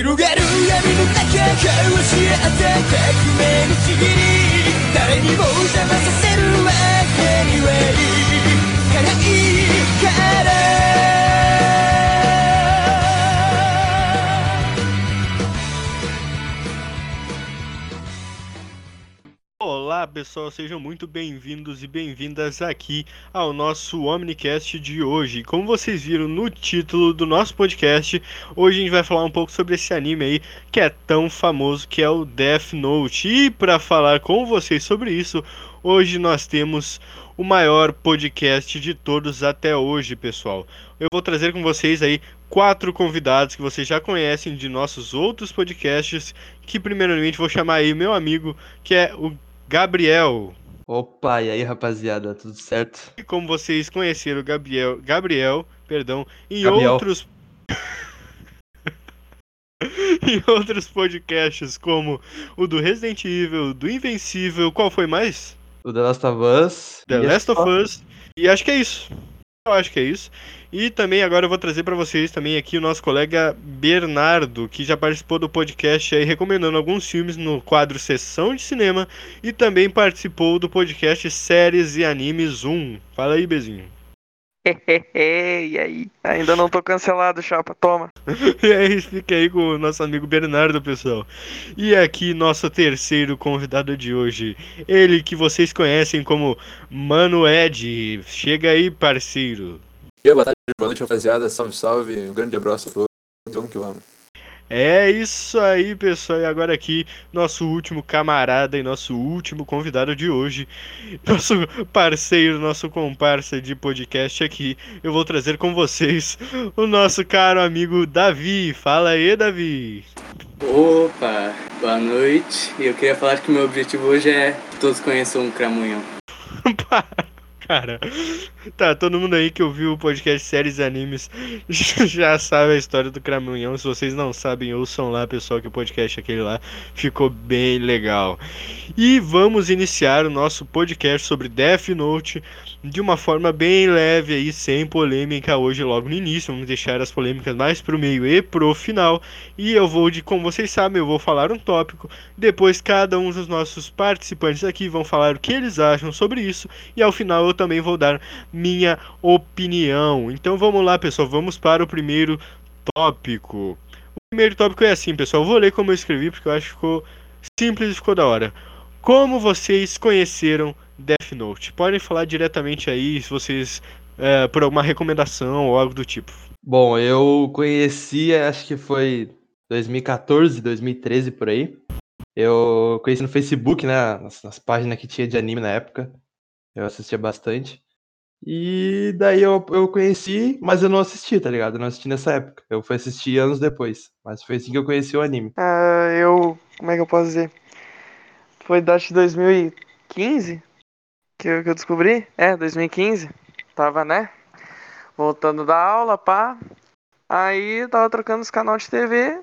広がる闇の中交わし合った革命のちぎり。誰にも邪魔させるわけにはいかない。Olá pessoal, sejam muito bem-vindos e bem-vindas aqui ao nosso Omnicast de hoje. Como vocês viram no título do nosso podcast, hoje a gente vai falar um pouco sobre esse anime aí que é tão famoso que é o Death Note. E para falar com vocês sobre isso, hoje nós temos o maior podcast de todos até hoje, pessoal. Eu vou trazer com vocês aí quatro convidados que vocês já conhecem de nossos outros podcasts, que primeiramente vou chamar aí meu amigo, que é o Gabriel. Opa, e aí rapaziada, tudo certo? E como vocês conheceram o Gabriel, Gabriel, perdão, em Gabriel. outros em outros podcasts como o do Resident Evil, do Invencível, qual foi mais? O The Last of Us. The e Last of. Us. E acho que é isso. Eu acho que é isso. E também agora eu vou trazer para vocês também aqui o nosso colega Bernardo, que já participou do podcast aí recomendando alguns filmes no quadro Sessão de Cinema e também participou do podcast Séries e Animes 1. Fala aí, Bezinho. e aí? Ainda não tô cancelado, chapa. Toma. E aí, fica aí com o nosso amigo Bernardo, pessoal. E aqui, nosso terceiro convidado de hoje. Ele que vocês conhecem como Mano Ed. Chega aí, parceiro. dia, boa tarde, boa noite, rapaziada. Salve, salve. Um grande abraço a todos. Vamos que vamos. É isso aí, pessoal. E agora aqui, nosso último camarada e nosso último convidado de hoje. Nosso parceiro, nosso comparsa de podcast aqui. Eu vou trazer com vocês o nosso caro amigo Davi. Fala aí, Davi. Opa, boa noite. E eu queria falar que meu objetivo hoje é que todos conheçam o Cramunhão. Cara, tá, todo mundo aí que ouviu o podcast Séries e Animes já sabe a história do Cramunhão. Se vocês não sabem, ouçam lá, pessoal, que o podcast aquele lá ficou bem legal. E vamos iniciar o nosso podcast sobre Death Note de uma forma bem leve aí, sem polêmica hoje logo no início. Vamos deixar as polêmicas mais pro meio e pro final. E eu vou, de como vocês sabem, eu vou falar um tópico. Depois cada um dos nossos participantes aqui vão falar o que eles acham sobre isso. E ao final eu também vou dar minha opinião. Então vamos lá, pessoal, vamos para o primeiro tópico. O primeiro tópico é assim, pessoal. Eu vou ler como eu escrevi porque eu acho que ficou simples e ficou da hora. Como vocês conheceram Death Note? Podem falar diretamente aí se vocês é, por alguma recomendação ou algo do tipo. Bom, eu conheci, acho que foi 2014, 2013 por aí. Eu conheci no Facebook, né? Nas, nas páginas que tinha de anime na época. Eu assistia bastante. E daí eu, eu conheci, mas eu não assisti, tá ligado? Eu não assisti nessa época. Eu fui assistir anos depois. Mas foi assim que eu conheci o anime. Ah, eu. Como é que eu posso dizer? Foi da que 2015 que eu, que eu descobri? É, 2015. Tava, né? Voltando da aula, pá. Aí tava trocando os canais de TV.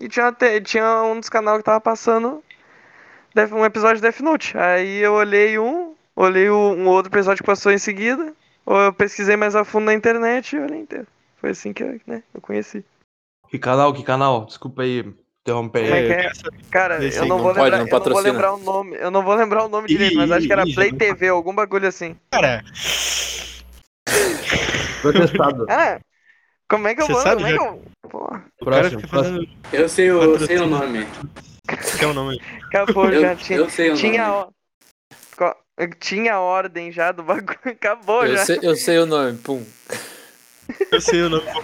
E tinha, tinha um dos canais que tava passando um episódio de Death Note. Aí eu olhei um, olhei um outro episódio que passou em seguida. Ou eu pesquisei mais a fundo na internet e olhei inteiro. Foi assim que né, eu conheci. Que canal, que canal? Desculpa aí interromper. Como é que É, é? Cara, Esse eu não não vou pode, lembrar, não eu não vou lembrar o nome. Eu não vou lembrar o nome direito, mas acho que era Ih, Play TV, algum bagulho assim. Cara, Protestado. Ah, como é que eu Você vou? sabe Como é que eu. O Próximo, fazendo. Eu sei o, eu sei o nome. Qual é o nome? acabou Eu, já. Tinha, eu sei o tinha, nome. co- tinha ordem já do bagulho. Acabou Eu já. sei, eu sei o nome, pum. Eu sei o nome.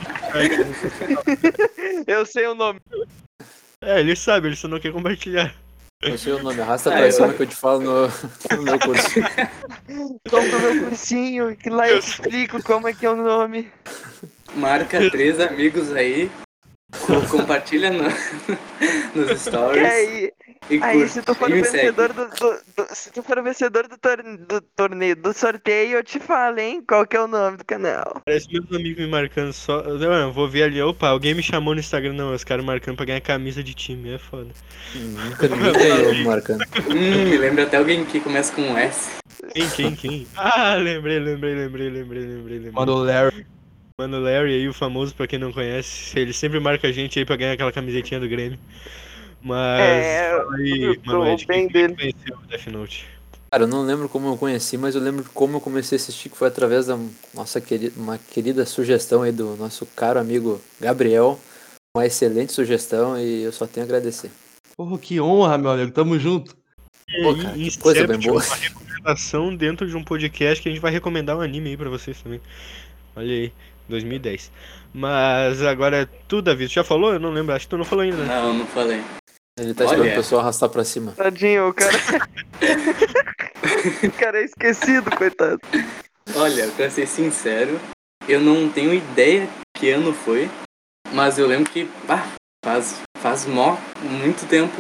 Eu sei o nome. É, ele sabe, ele só não quer compartilhar. Eu sei o nome. Arrasta Ah, pra cima que eu te falo no, no meu curso. Compra o meu cursinho, que lá eu explico como é que é o nome. Marca três amigos aí. co- Compartilha no- nos E stories. aí, E aí curte. se tu for o vencedor do, do- do- Se tu for o vencedor do, torne- do torneio, do sorteio, eu te falo, hein? Qual que é o nome do canal? Parece meus amigos me marcando só. Não, eu vou ver ali, opa, alguém me chamou no Instagram, não, os caras marcando pra ganhar camisa de time, é foda. Nunca ninguém ganhou marcando. Hum, me lembra até alguém que começa com um S. Quem, quem, quem? Ah, lembrei, lembrei, lembrei, lembrei, lembrei, lembrei. Quando o Larry Mano Larry aí, o famoso pra quem não conhece, ele sempre marca a gente aí pra ganhar aquela camisetinha do Grêmio. Mas É, fala aí, quem dele. conheceu o Death Note? Cara, eu não lembro como eu conheci, mas eu lembro como eu comecei a assistir, que foi através da nossa querida, uma querida sugestão aí do nosso caro amigo Gabriel. Uma excelente sugestão e eu só tenho a agradecer. Porra, que honra, meu amigo. Tamo junto. Pô, cara, que coisa bem Inception, boa. uma recomendação dentro de um podcast que a gente vai recomendar um anime aí pra vocês também. Olha aí, 2010. Mas agora tu, Davi, tu já falou? Eu não lembro, acho que tu não falou ainda, né? Não, não falei. Ele tá esperando o pessoal arrastar pra cima. Tadinho, o cara. o cara é esquecido, coitado. Olha, pra ser sincero, eu não tenho ideia que ano foi, mas eu lembro que ah, faz, faz mó muito tempo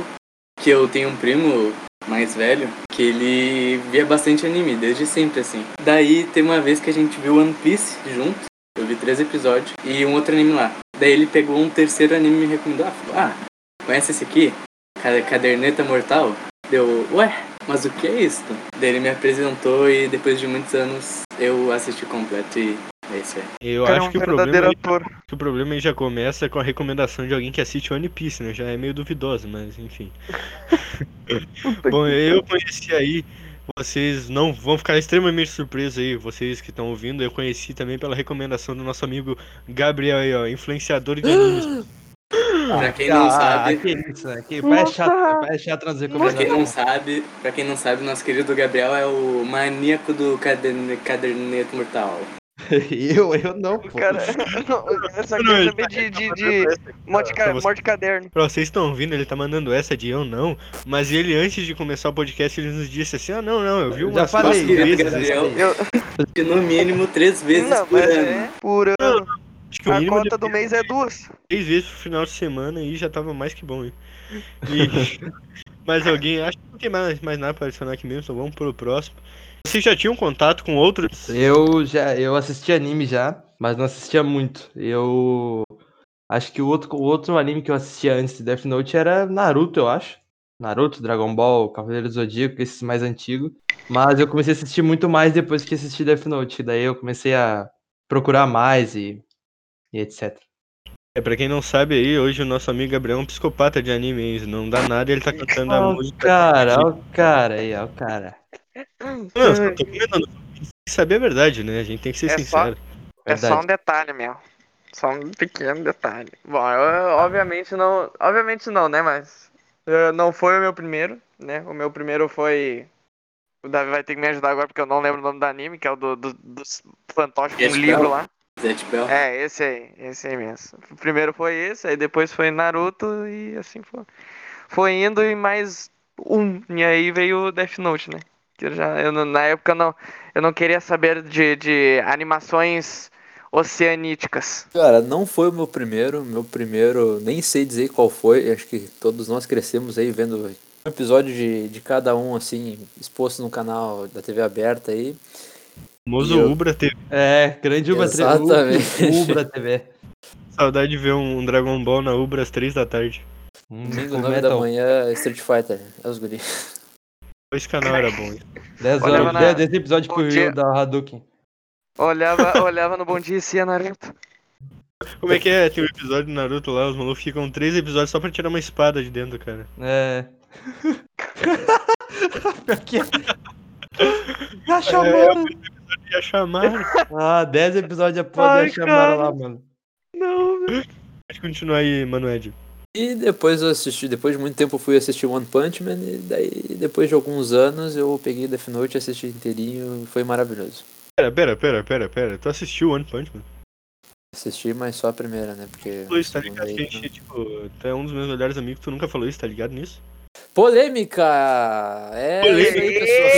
que eu tenho um primo mais velho que ele via bastante anime, desde sempre assim. Daí tem uma vez que a gente viu One Piece junto, eu vi três episódios, e um outro anime lá. Daí ele pegou um terceiro anime e me recomendou, ah, ah conhece esse aqui? Ca- Caderneta Mortal? Deu, ué, mas o que é isso? Daí ele me apresentou e depois de muitos anos eu assisti completo e é isso aí. Eu cara é acho um que o problema, aí- que o problema aí já começa com a recomendação de alguém que assiste One Piece, né? Já é meio duvidoso, mas enfim. Bom, eu conheci aí, vocês não vão ficar extremamente surpresos aí, vocês que estão ouvindo, eu conheci também pela recomendação do nosso amigo Gabriel aí, ó, influenciador de animes. Pra quem não Ah, sabe, que isso? Que pai chato, pai chato nas pra quem não sabe, pra quem não sabe, nosso querido Gabriel é o maníaco do caderne, Caderneto Mortal. eu, eu não, pô. cara. Não, eu só queria saber de, de, tá de morte, ca... morte caderno. Pra vocês estão ouvindo, ele tá mandando essa de eu não, mas ele antes de começar o podcast, ele nos disse assim, ah não, não, eu vi Eu umas já falei, vezes, falei. Gabriel. Eu... No mínimo três vezes Não, por mas ano. é por ano. Acho que o A cota de do mês é duas. três vezes pro final de semana e já tava mais que bom? E... mas alguém, acho que não tem mais, mais nada pra adicionar aqui mesmo, então vamos pro próximo. Vocês já tinham contato com outros? Eu já eu assisti anime já, mas não assistia muito. Eu acho que o outro, o outro anime que eu assistia antes de Death Note era Naruto, eu acho. Naruto, Dragon Ball, Cavaleiro do Zodíaco, esses mais antigos. Mas eu comecei a assistir muito mais depois que assisti Death Note. Daí eu comecei a procurar mais e, e etc. É, pra quem não sabe aí, hoje o nosso amigo Gabriel é um psicopata de anime, hein? Não dá nada, ele tá cantando a música. cara, ó o cara aí, ó o cara. Não, eu só tô comentando. Tem que saber a verdade, né? A gente tem que ser É só- sincero. É só um detalhe, meu. Só um pequeno detalhe. Bom, eu, obviamente não. Obviamente não, né? Mas. eh, não foi o meu primeiro, né? O meu primeiro foi. O Davi vai ter que me ajudar agora porque eu não lembro o nome do anime, que é o do, do, dos fantoches com um livro não. lá. Zet Bell. É, esse aí, esse aí mesmo. O primeiro foi esse, aí depois foi Naruto e assim foi. Foi indo e mais um. E aí veio o Death Note, né? Que eu já, eu, na época não, eu não queria saber de, de animações oceaníticas. Cara, não foi o meu primeiro. Meu primeiro, nem sei dizer qual foi. Acho que todos nós crescemos aí vendo um episódio de, de cada um, assim, exposto no canal da TV aberta aí. O famoso eu- Ubra teve É, grande Ubra TV. Exatamente. Ubra TV. saudade de ver um Dragon Ball na Ubra às três da tarde. Domingo, Full 9 da manhã, Street Fighter. É os guri. Esse canal era bom. hein? 10 Olhava horas, na- 10 10 episódios por dia. Rio da Hadouken. Olhava, olhava no Bom Dia e Cia Naruto. Como é que é? Tem um episódio do Naruto lá, os malucos ficam três episódios só pra tirar uma espada de dentro, cara. É. Pior que é. Já chamaram. Ah, 10 episódios após Ai, já chamaram cara. lá, mano. Não, Pode continuar aí, Manoed. E depois eu assisti, depois de muito tempo eu fui assistir One Punch Man e daí depois de alguns anos eu peguei Death Note, assisti inteirinho, foi maravilhoso. Pera, pera, pera, pera, pera. Tu assistiu One Punch Man? Assisti, mas só a primeira, né? Porque isso, tá ligado? Que a gente, tipo, tu é um dos meus melhores amigos, tu nunca falou isso, tá ligado nisso? Polêmica! É Polêmica. isso aí, pessoal.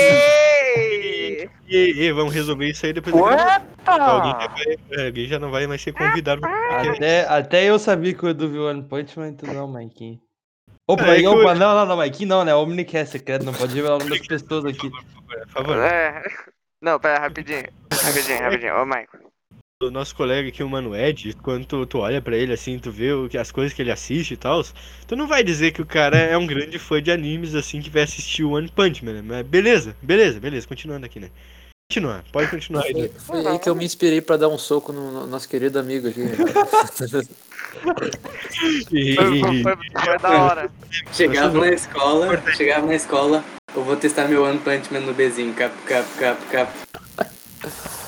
Ei! E, e vamos resolver isso aí depois Ué? Alguém já, vai, alguém já não vai mais ser convidado. Até, até eu sabia que o Edu viu One Punch Man, tu não, Maikinho. Opa, É, é que opa, eu- não, não, não, Maikinho não, né? Omnicast, secreto, não pode revelar o nome das pessoas aqui. Por favor. É. Não, pera, rapidinho. Rapidinho, rapidinho. Ô, Michael. O nosso colega aqui, o Mano Ed, quando tu, tu olha pra ele assim, tu vê o, que- as coisas que ele assiste e tal, tu não vai dizer que o cara é um grande fã de animes assim que vai assistir o One Punch Man, né? Mas beleza, beleza, beleza, continuando aqui, né? continuar, pode continuar. Foi, foi aí que eu me inspirei pra dar um soco no, no nosso querido amigo aqui. E- Foi, foi- foi- foi da hora. Chegava na escola, chegava na escola, eu vou testar meu One Punch Man no Bzinho. Cap, cap, cap, cap.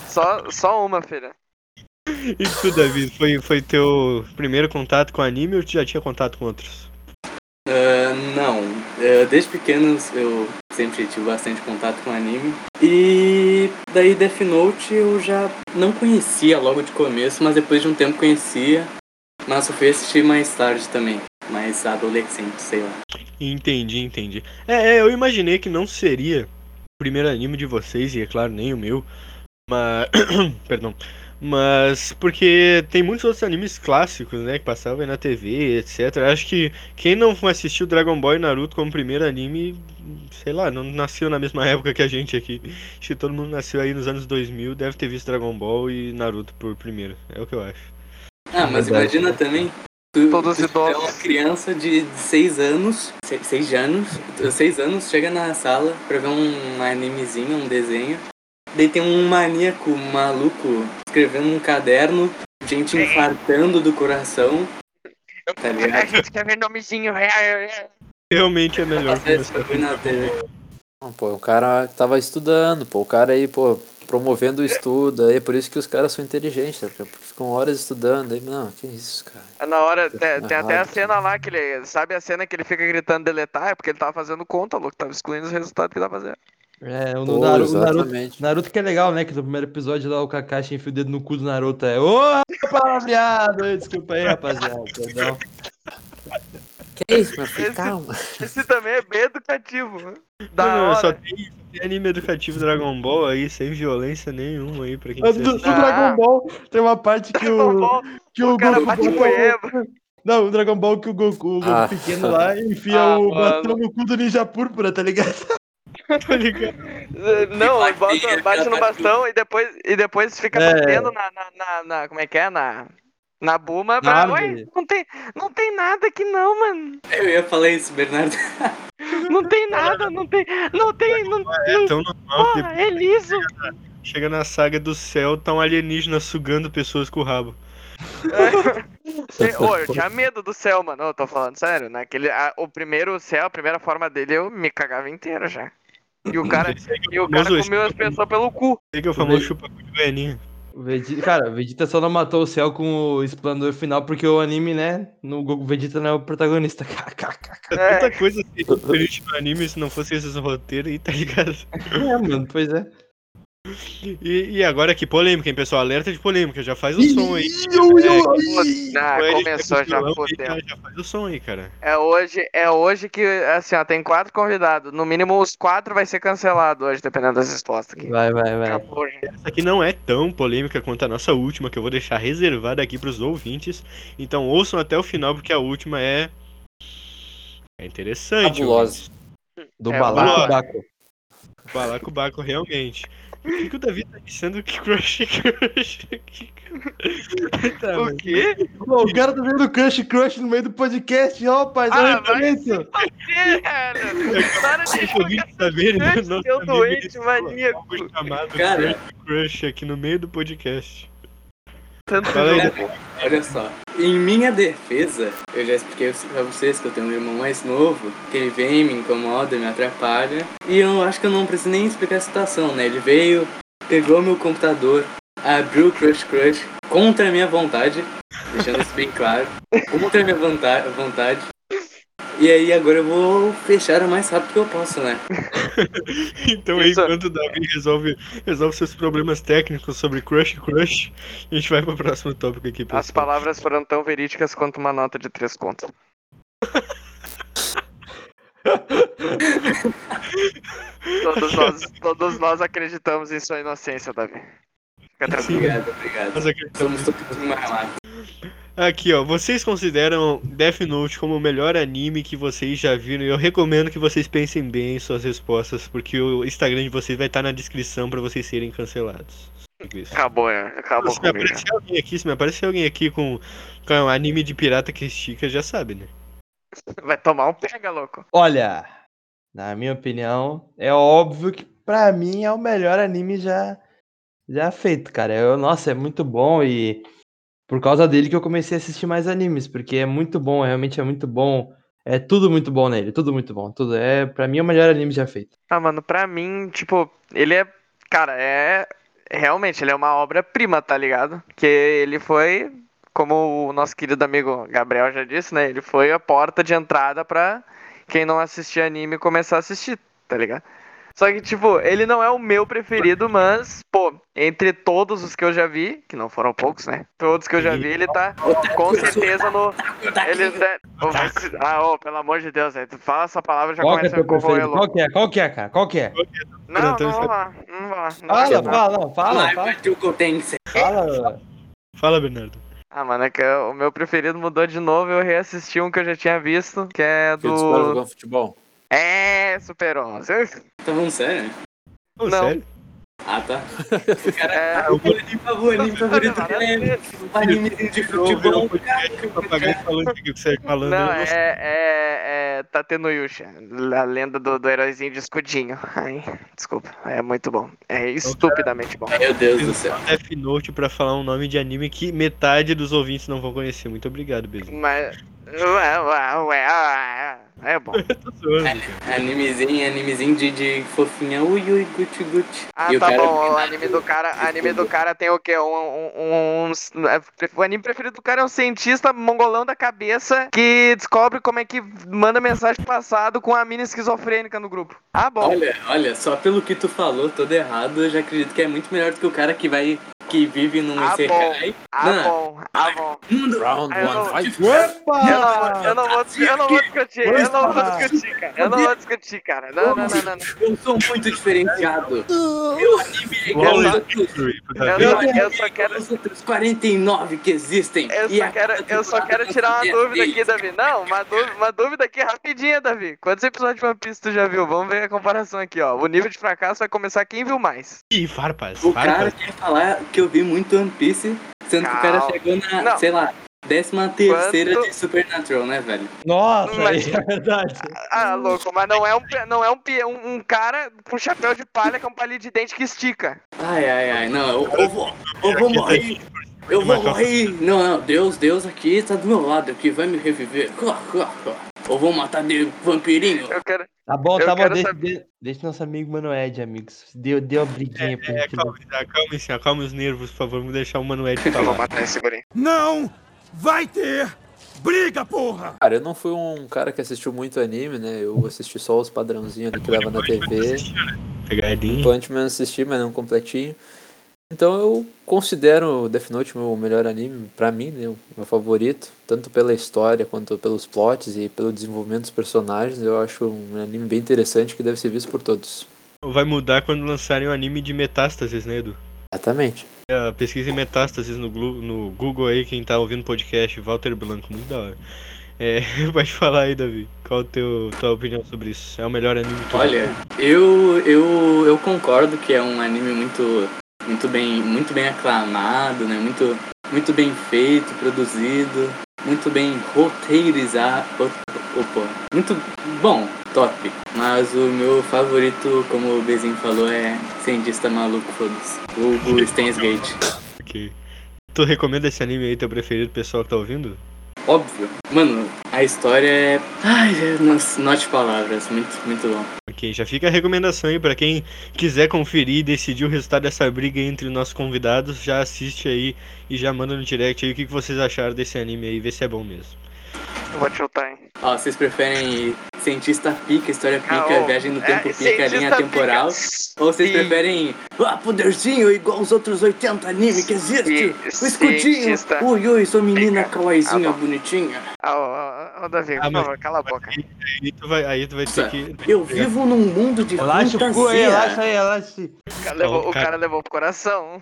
Só, só uma, filha. E tu, Davi, foi, foi teu primeiro contato com anime ou tu já tinha contato com outros? Ah, não, Ah, desde pequeno eu sempre tive bastante contato com anime. E daí Death Note eu já não conhecia logo de começo, mas depois de um tempo conhecia. Mas eu fui assistir mais tarde também, mais adolescente, sei lá. Entendi, entendi. É, é, eu imaginei que não seria o primeiro anime de vocês, e é claro, nem o meu. Mas. Perdão. Mas porque tem muitos outros animes clássicos, né? Que passavam aí na TV, etc. Acho que quem não assistiu Dragon Ball e Naruto como primeiro anime, sei lá, não nasceu na mesma época que a gente aqui. Acho que todo mundo nasceu aí nos anos 2000, deve ter visto Dragon Ball e Naruto por primeiro. É o que eu acho. Ah, mas Verdade. imagina também. Tu, Todos tu é idosos. uma criança de 6 anos, 6 anos, 6 anos, chega na sala pra ver um animezinho, um desenho. Daí tem um maníaco maluco escrevendo um caderno, gente infartando do coração. Tá ligado? gente quer ver nomezinho. Realmente é melhor TV. Não, pô, o cara tava estudando, pô, o cara aí, pô, promovendo o estudo, aí por isso que os caras são inteligentes, sabe? Porque ficam horas estudando, aí, não, que isso, cara. É Na hora, tem, tem até a cena lá que ele. Sabe a cena que ele fica gritando deletar? É porque ele tava fazendo conta, louco. Tava excluindo os resultados que ele tava fazendo. É, o Pô, Naruto, o Naruto. Naruto que é legal, né? Que no primeiro episódio lá o Kakashi enfia o dedo no cu do Naruto. É, ô, palavreado! Desculpa aí, rapaziada. Perdão. Que é isso, meu filho? Esse- Calma. Esse também é bem educativo. né? Da Não, hora. só tem, tem anime educativo Dragon Ball aí, sem violência nenhuma aí, pra quem quiser do, do assistir. Ah. Dragon Ball tem uma parte que Dragon o, Ball, que o, o cara Goku bate. Não, o Dragon Ball que o Goku, o Goku Ah. pequeno lá enfia Ah, o mano. bastão no cu do Ninja Púrpura, tá ligado? Tá ligado? Não, bate- bota, bate no bastão e depois, e depois fica É. batendo na, na, na, na- Como é que é? Na. Na Buma Na pra. Ué, não tem, não tem nada aqui não, mano. Eu ia falar isso, Bernardo. Não tem nada, não tem. Não tem. Não, É tão normal que porra, é liso. chega na saga do céu, tá um alienígena sugando pessoas com o rabo. Cê- Ô, eu tinha medo do céu, mano. Eu tô falando sério. Naquele, a- o primeiro céu, a primeira forma dele, eu me cagava inteiro já. E o cara, e o cara comeu as pessoas pelo cu. Que é o famoso chupa-cu de Goianinha. Vegeta, cara, o Vegeta só não matou o céu com o esplendor final porque o anime, né? No Goku Vegeta não é o protagonista. É, Tanta coisa diferente no anime se não fosse esses roteiros aí, tá ligado? é, mano, pois é. E, e agora que polêmica, hein, pessoal? Alerta de polêmica, já faz o som aí. Ou ele começou o já já, já faz o som aí, cara. É hoje, é hoje que, assim, ó, tem quatro convidados. No mínimo, os quatro vai ser cancelado hoje, dependendo das respostas aqui. Vai, vai, vai. Acabou. Essa aqui não é tão polêmica quanto a nossa última, que eu vou deixar reservada aqui pros ouvintes. Então ouçam até o final, porque a última é. É interessante. Fabulosa. Do É, ouvintes. Balacobaco, realmente. O que, que o Davi tá dizendo que crush é crush aqui? Tá, O quê? Pô, o cara tá vendo Crush Crush no meio do podcast, ó, rapaz. Ah, vai. O quê, cara? Para de jogar? Crush, Nosso seu doente falou maníaco. chamado Cara. Crush Crush aqui no meio do podcast. Tanto jogo. Olha só, em minha defesa, eu já expliquei pra vocês que eu tenho um irmão mais novo, que ele vem, me incomoda, me atrapalha. E eu acho que eu não preciso nem explicar a situação, né? Ele veio, pegou meu computador, abriu o Crush Crush contra a minha vontade, deixando isso bem claro, contra a minha vonta- vontade. E aí agora eu vou fechar o mais rápido que eu posso, né? Então aí, enquanto o Davi resolve, resolve seus problemas técnicos sobre Crush Crush, a gente vai pro próximo tópico aqui, pessoal. As palavras foram tão verídicas quanto uma nota de três contos. todos, nós, todos nós acreditamos em sua inocência, Davi. Fica tranquilo. Obrigado, obrigado. Nós acreditamos Somos todos relata. Aqui, ó, vocês consideram Death Note como o melhor anime que vocês já viram? E eu recomendo que vocês pensem bem em suas respostas, porque o Instagram de vocês vai estar na descrição pra vocês serem cancelados. Isso. Acabou, é. Acabou Se me comigo. aparecer alguém aqui, se me aparecer alguém aqui com, com um anime de pirata que estica, já sabe, né? Vai tomar um pega, louco. Olha, na minha opinião, é óbvio que pra mim, é o melhor anime já, já feito, cara. Eu, nossa, é muito bom e por causa dele que eu comecei a assistir mais animes, porque é muito bom, realmente é muito bom. É tudo muito bom nele, tudo muito bom. Tudo é, para mim, é o melhor anime já feito. Ah, mano, pra mim, tipo, ele é. Cara, é. Realmente, ele é uma obra-prima, tá ligado? Que ele foi, como o nosso querido amigo Gabriel já disse, né? Ele foi a porta de entrada pra quem não assistia anime começar a assistir, tá ligado? Só que, tipo, ele não é o meu preferido, mas, pô, entre todos os que eu já vi, que não foram poucos, né? Todos que eu já vi, ele tá com certeza no. Ele tá... Se- Ah, ô, pelo amor de Deus, velho. Tu fala essa palavra já Qual que é começa a corroer preferido? louco. Qual que é? Qual que é, cara? Qual que é? Não, não vou lá, não vou lá. Não Fala, fala, fala, fala. Fala. Fala, Bernardo. Ah, mano, é que o meu preferido mudou de novo, eu reassisti um que eu já tinha visto, que é Que foram do... jogando futebol. É, Super 11. Tá falando sério? Não. sério? Ah, tá. O cara. É, O anime, o anime favorito dele é um animezinho de futebol. Papagaio falando o que você tá falando. Não, é, sei. é, é Tatenuyusha, a lenda do, do heróizinho de escudinho. Ai, desculpa, é muito bom. É estupidamente bom. Meu Deus do céu. Death Note pra falar um nome de anime que metade dos ouvintes não vão conhecer. Muito obrigado, Bezinho. Mas, ué, ué, ué, ué, é bom. Cara. Animezinho, animezinho de, de fofinha. Ui, ui, guti, guti. Ah, E tá bom, o anime do cara, anime do cara tem o quê? Um, um, um- um- é, O anime preferido do cara é um cientista mongolão da cabeça que descobre como é que manda mensagem passado com a mina esquizofrênica no grupo. Ah, bom. Olha, olha, só pelo que tu falou, todo errado, eu já acredito que é muito melhor do que o cara que vai. que vive num Ah, Isekai. Ah, Não, bom, ah, bom. Round Ah, eu não- one, fight. Eu não, Opa! eu não vou, eu não vou discutir, não vou Opa! discutir, cara. Eu não vou discutir, cara. Não, não, não, não. não. Eu sou muito diferenciado. Meu anime é igual Eu só- é quero. aos outros 49 que existem. Eu só quero, cada eu só quero temporada tirar uma tem dúvida aqui, Davi. Não, uma dúvida, uma dúvida aqui rapidinha, Davi. Quantos episódios de One Piece tu já viu? Vamos ver a comparação aqui, ó. O nível de fracasso vai começar quem viu mais. Ih, farpas, O cara quer falar que eu vi muito One Piece, sendo que o cara chegou na, Não. sei lá, décima terceira Quanto- de Supernatural, né, velho? Nossa, Mas- é verdade. Ah, louco, mas não é um, não é um, um, um cara com chapéu de palha com palito de dente que estica. Ai, ai, ai, não, eu, eu vou, eu vou morrer, eu vou morrer. Não, não, Deus, Deus aqui tá do meu lado, aqui vai me reviver. Eu vou matar de vampirinho. Eu quero. Tá bom, Eu tá bom. Deixa, saber- de- deixa nosso amigo Mano Ed, amigos. Deu, deu a briguinha pra É, gente. calma, acalme se acalme os nervos, por favor. Vamos deixar o Manuel Eu vou falar. matar esse guri. Não vai ter briga, porra! Cara, eu não fui um cara que assistiu muito anime, né? Eu assisti só os padrãozinhos ali que dava na TV. Pegadinha. Punchman assisti, mas não completinho. Então eu considero Death Note meu melhor anime, pra mim, né? O meu favorito. Tanto pela história, quanto pelos plots e pelo desenvolvimento dos personagens. Eu acho um anime bem interessante que deve ser visto por todos. Vai mudar quando lançarem o anime de Metástases, né, Edu? Exatamente. É, Pesquisa em Metástases no, no Google aí, quem tá ouvindo o podcast, Walter Blanco, muito da hora. É, pode falar aí, Davi. Qual a teu, tua opinião sobre isso? É o melhor anime que Olha, eu, eu, eu concordo que é um anime muito, muito, bem, muito bem aclamado, né? Muito, muito bem feito, produzido, muito bem roteirizado. Opa, muito bom, top. Mas o meu favorito, como o Bezinho falou, é Cientista Maluco, foda-se. O, o Steins Gate. Ok. Tu recomenda esse anime aí, teu preferido, pessoal que tá ouvindo? Óbvio. Mano, a história é. Ai, é- nossa, note palavras. Muito, muito bom. Ok, já fica a recomendação aí pra quem quiser conferir e decidir o resultado dessa briga entre nossos convidados, já assiste aí e já manda no direct aí o que vocês acharam desse anime aí, vê se é bom mesmo. Eu vou te chutar, hein. Ó, vocês preferem cientista pica, história pica, Ah, viagem no é, tempo pica, cientista linha pica. temporal? Ou vocês Sim. preferem ah, poderzinho igual os outros 80 animes que existem? Sim, O escudinho! Ui, ui, sua menina kawaiizinha, Ah, bonitinha. Ah, ô, ô, ô, Davi, Ah, por mas- favor, cala a boca. Aí tu vai, aí tu vai ter que. Eu vivo num mundo de Relaxa fantasia. relaxa aí, relaxa aí. O cara levou, Ó, o cara- levou pro coração.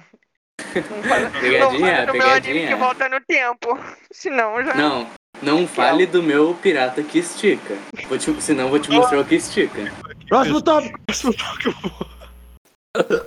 Não fala, Pegadinha, não fala do meu anime pegadinha. que volta no tempo. Senão já. Não, não fale do meu pirata que estica. Vou te, senão eu vou te mostrar o que estica. Próximo tópico. Próximo vou.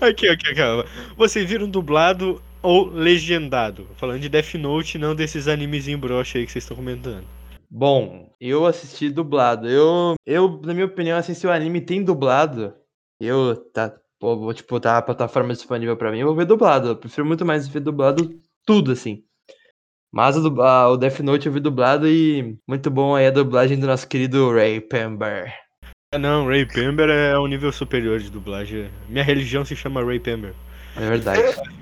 aqui, aqui, calma. Vocês viram dublado ou legendado? Falando de Death Note, não desses animezinhos broxa aí que vocês estão comentando. Bom, eu assisti dublado. Eu, eu, na minha opinião, assim, se o anime tem dublado, Eu, tá, pô, vou, tipo, tá a plataforma disponível pra mim, eu vou ver dublado. Eu prefiro muito mais ver dublado tudo, assim. Mas o, dub- ah, o Death Note eu vi dublado e muito bom aí a dublagem do nosso querido Ray Pember. Ah, não, Ray Pember é um nível superior de dublagem. Minha religião se chama Ray Pember. É verdade.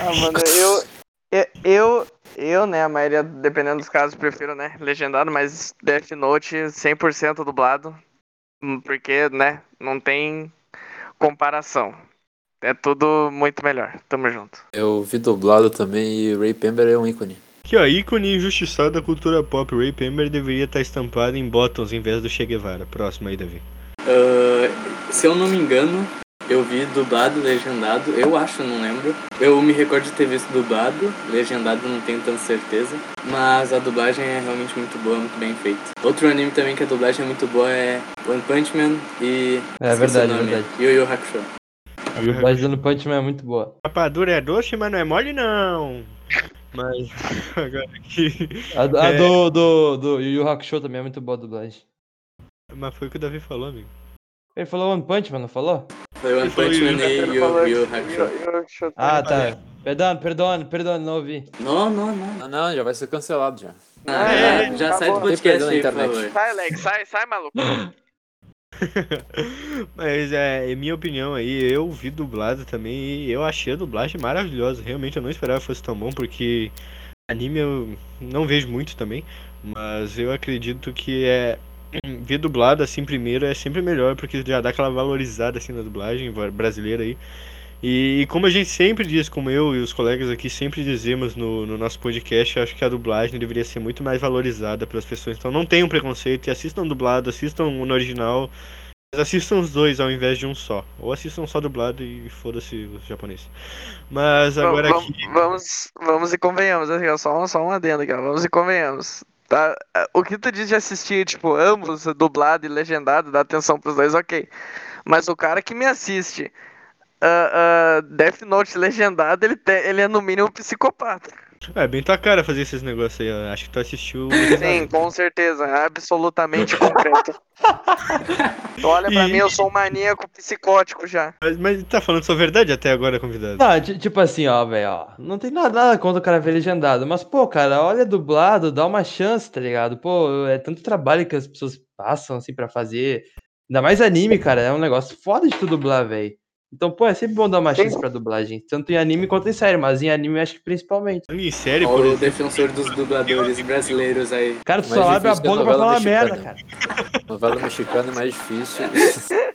Ah, mano, eu, eu, eu, eu, né, a maioria, dependendo dos casos, prefiro, né, legendado, mas Death Note 100% dublado, hum, porque, né, não tem comparação. É tudo muito melhor. Tamo junto. Eu vi dublado também e Ray Pember é um ícone. Aqui, ó, ícone injustiçado da cultura pop. Ray Pember deveria estar estampado em Bottoms em vez do Che Guevara. Próximo aí, Davi. Ah, se eu não me engano, eu vi dublado, legendado. Eu acho, não lembro. Eu me recordo de ter visto dublado, legendado não tenho tanta certeza. Mas a dublagem é realmente muito boa, muito bem feita. Outro anime também que a dublagem é muito boa é One Punch Man e. É verdade, nome, verdade. Yu Yu Hakusho. A dublagem do Punch Man é muito boa. Rapadura é doce, mas não é mole, não. Mas, agora aqui. A, do- a É. do, do, do Yu Yu Hakusho também é muito boa a dublagem. Mas foi o que o Davi falou, amigo. Ele falou One Punch Man, não falou? Foi One Punch Man e Ele Yu que- Hakusho. Ah, tá. Perdão, perdão, perdão, não ouvi. Não, não, não. Ah, não, já vai ser cancelado já. Ah, É, já, já sai do podcast aí, favor. Sai, Alex, sai, sai, maluco. Mas é, em minha opinião aí, eu vi dublado também e eu achei a dublagem maravilhosa. Realmente eu não esperava que fosse tão bom, porque anime eu não vejo muito também. Mas eu acredito que é. Ver dublado assim primeiro é sempre melhor, porque já dá aquela valorizada assim na dublagem brasileira aí. E, como a gente sempre diz, como eu e os colegas aqui sempre dizemos no, no nosso podcast, eu acho que a dublagem deveria ser muito mais valorizada pelas pessoas. Então não tenham preconceito e assistam dublado, assistam no original. Mas assistam os dois ao invés de um só. Ou assistam só dublado e foda-se os japoneses. Mas agora vamos, aqui. Vamos, vamos e convenhamos, assim, só, um- só um adendo aqui, vamos e convenhamos. Tá? Ah, O que tu diz de assistir, tipo, ambos, dublado e legendado, dá atenção pros dois, ok. Mas o cara que me assiste ah, Death Note legendado, ele, te- ele é no mínimo psicopata. É bem tua cara fazer esses negócios aí. ó. Acho que tu assistiu. Sim, com certeza, absolutamente concreto. Tu olha pra E- mim, eu sou um maníaco psicótico já. Mas, mas tá falando sua verdade até agora, convidado. Não, ti- tipo assim, ó, velho, ó. Não tem nada, nada contra o cara ver legendado. Mas, pô, cara, olha dublado, dá uma chance, tá ligado? Pô, é tanto trabalho que as pessoas passam, assim, pra fazer. Ainda mais anime, cara, é um negócio foda de tu dublar, velho. Então, pô, é sempre bom dar uma chance pra dublagem. Tanto em anime quanto em série, mas em anime eu acho que principalmente. Em série, por Olha o defensor dos dubladores brasileiros aí. Cara, tu Mais só abre a boca pra falar merda, mexicana. cara. Novela mexicana é mais difícil.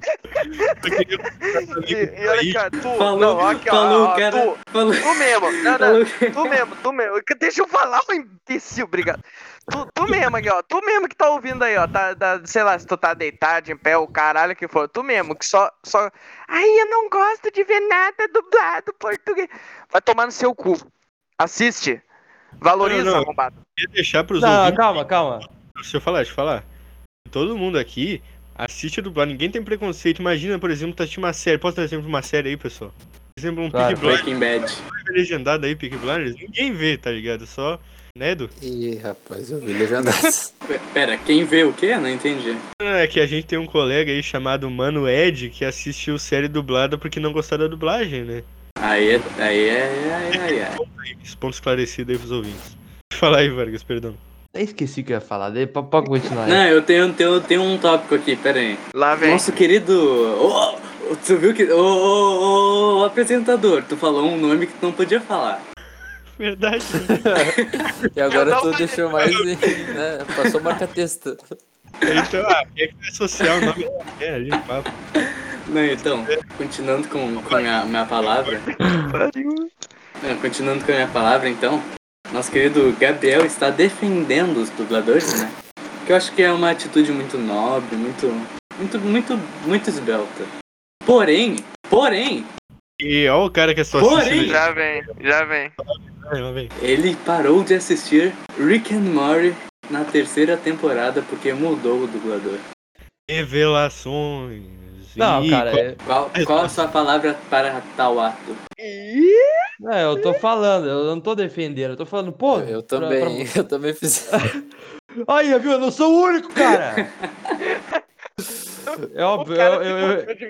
E, e olha, cara, tu, Falou, não, aqui, ó, falou, ó, cara. tu, Falou, tu mesmo, não, não, falou. tu mesmo, tu mesmo, deixa eu falar, ô imbecil, obrigado. Tu, tu mesmo aqui, ó, tu mesmo que tá ouvindo aí, ó, tá, tá, sei lá, se tu tá deitado, em pé, o caralho que for, tu mesmo, que só, só, ai, eu não gosto de ver nada dublado português. Vai tomar no seu cu, assiste, valoriza, Não, não. arrombado. Ia deixar pros Não, ouvintes. calma, calma. Deixa eu falar, deixa eu falar. Todo mundo aqui assiste dublado, ninguém tem preconceito. Imagina, por exemplo, tu assistir uma série. Posso dar exemplo de uma série aí, pessoal? Por exemplo, um Claro. Peaky Blinders Breaking Bad. legendado aí, Peaky Blinders. Ninguém vê, tá ligado? Só, né, Edu? Ih, rapaz, eu vi legendadas. P- Pera, quem vê o quê? Não entendi. É que a gente tem um colega aí chamado Mano Ed que assistiu série dublada porque não gostou da dublagem, né? Aí é. Aí é. Aí é. Aí é. Esse ponto esclarecido aí pros ouvintes. Fala aí, Vargas, perdão. Eu esqueci o que eu ia falar. daí Pode continuar. Não, eu tenho, tenho, tenho um tópico aqui, pera aí. Lá vem. Nosso querido. Ô, ô, tu viu que. Ô, ô, ô, apresentador, tu falou um nome que tu não podia falar. Verdade. E agora tu deixou mais. Né, passou marca-texto. então, ah, quem é que vai associar o nome? É, ali, papo. Não, então, continuando com, com a minha, minha palavra. Não, continuando com a minha palavra, então. Nosso querido Gabriel está defendendo os dubladores, né? Que eu acho que é uma atitude muito nobre, muito. Muito, muito, muito esbelta. Porém, porém, E ó o cara que é só Porém-. Já vem, já vem. Ele parou de assistir Rick and Morty na terceira temporada porque mudou o dublador. Revelações. Não, Ih, cara, qual- é- Qual, qual a sua palavra para tal ato? não, eu tô falando, eu não tô defendendo, eu tô falando, pô. Eu pra- também, eu também fiz. pra- Aí, viu? Eu não sou o único, cara! é óbvio, eu, eu, eu, de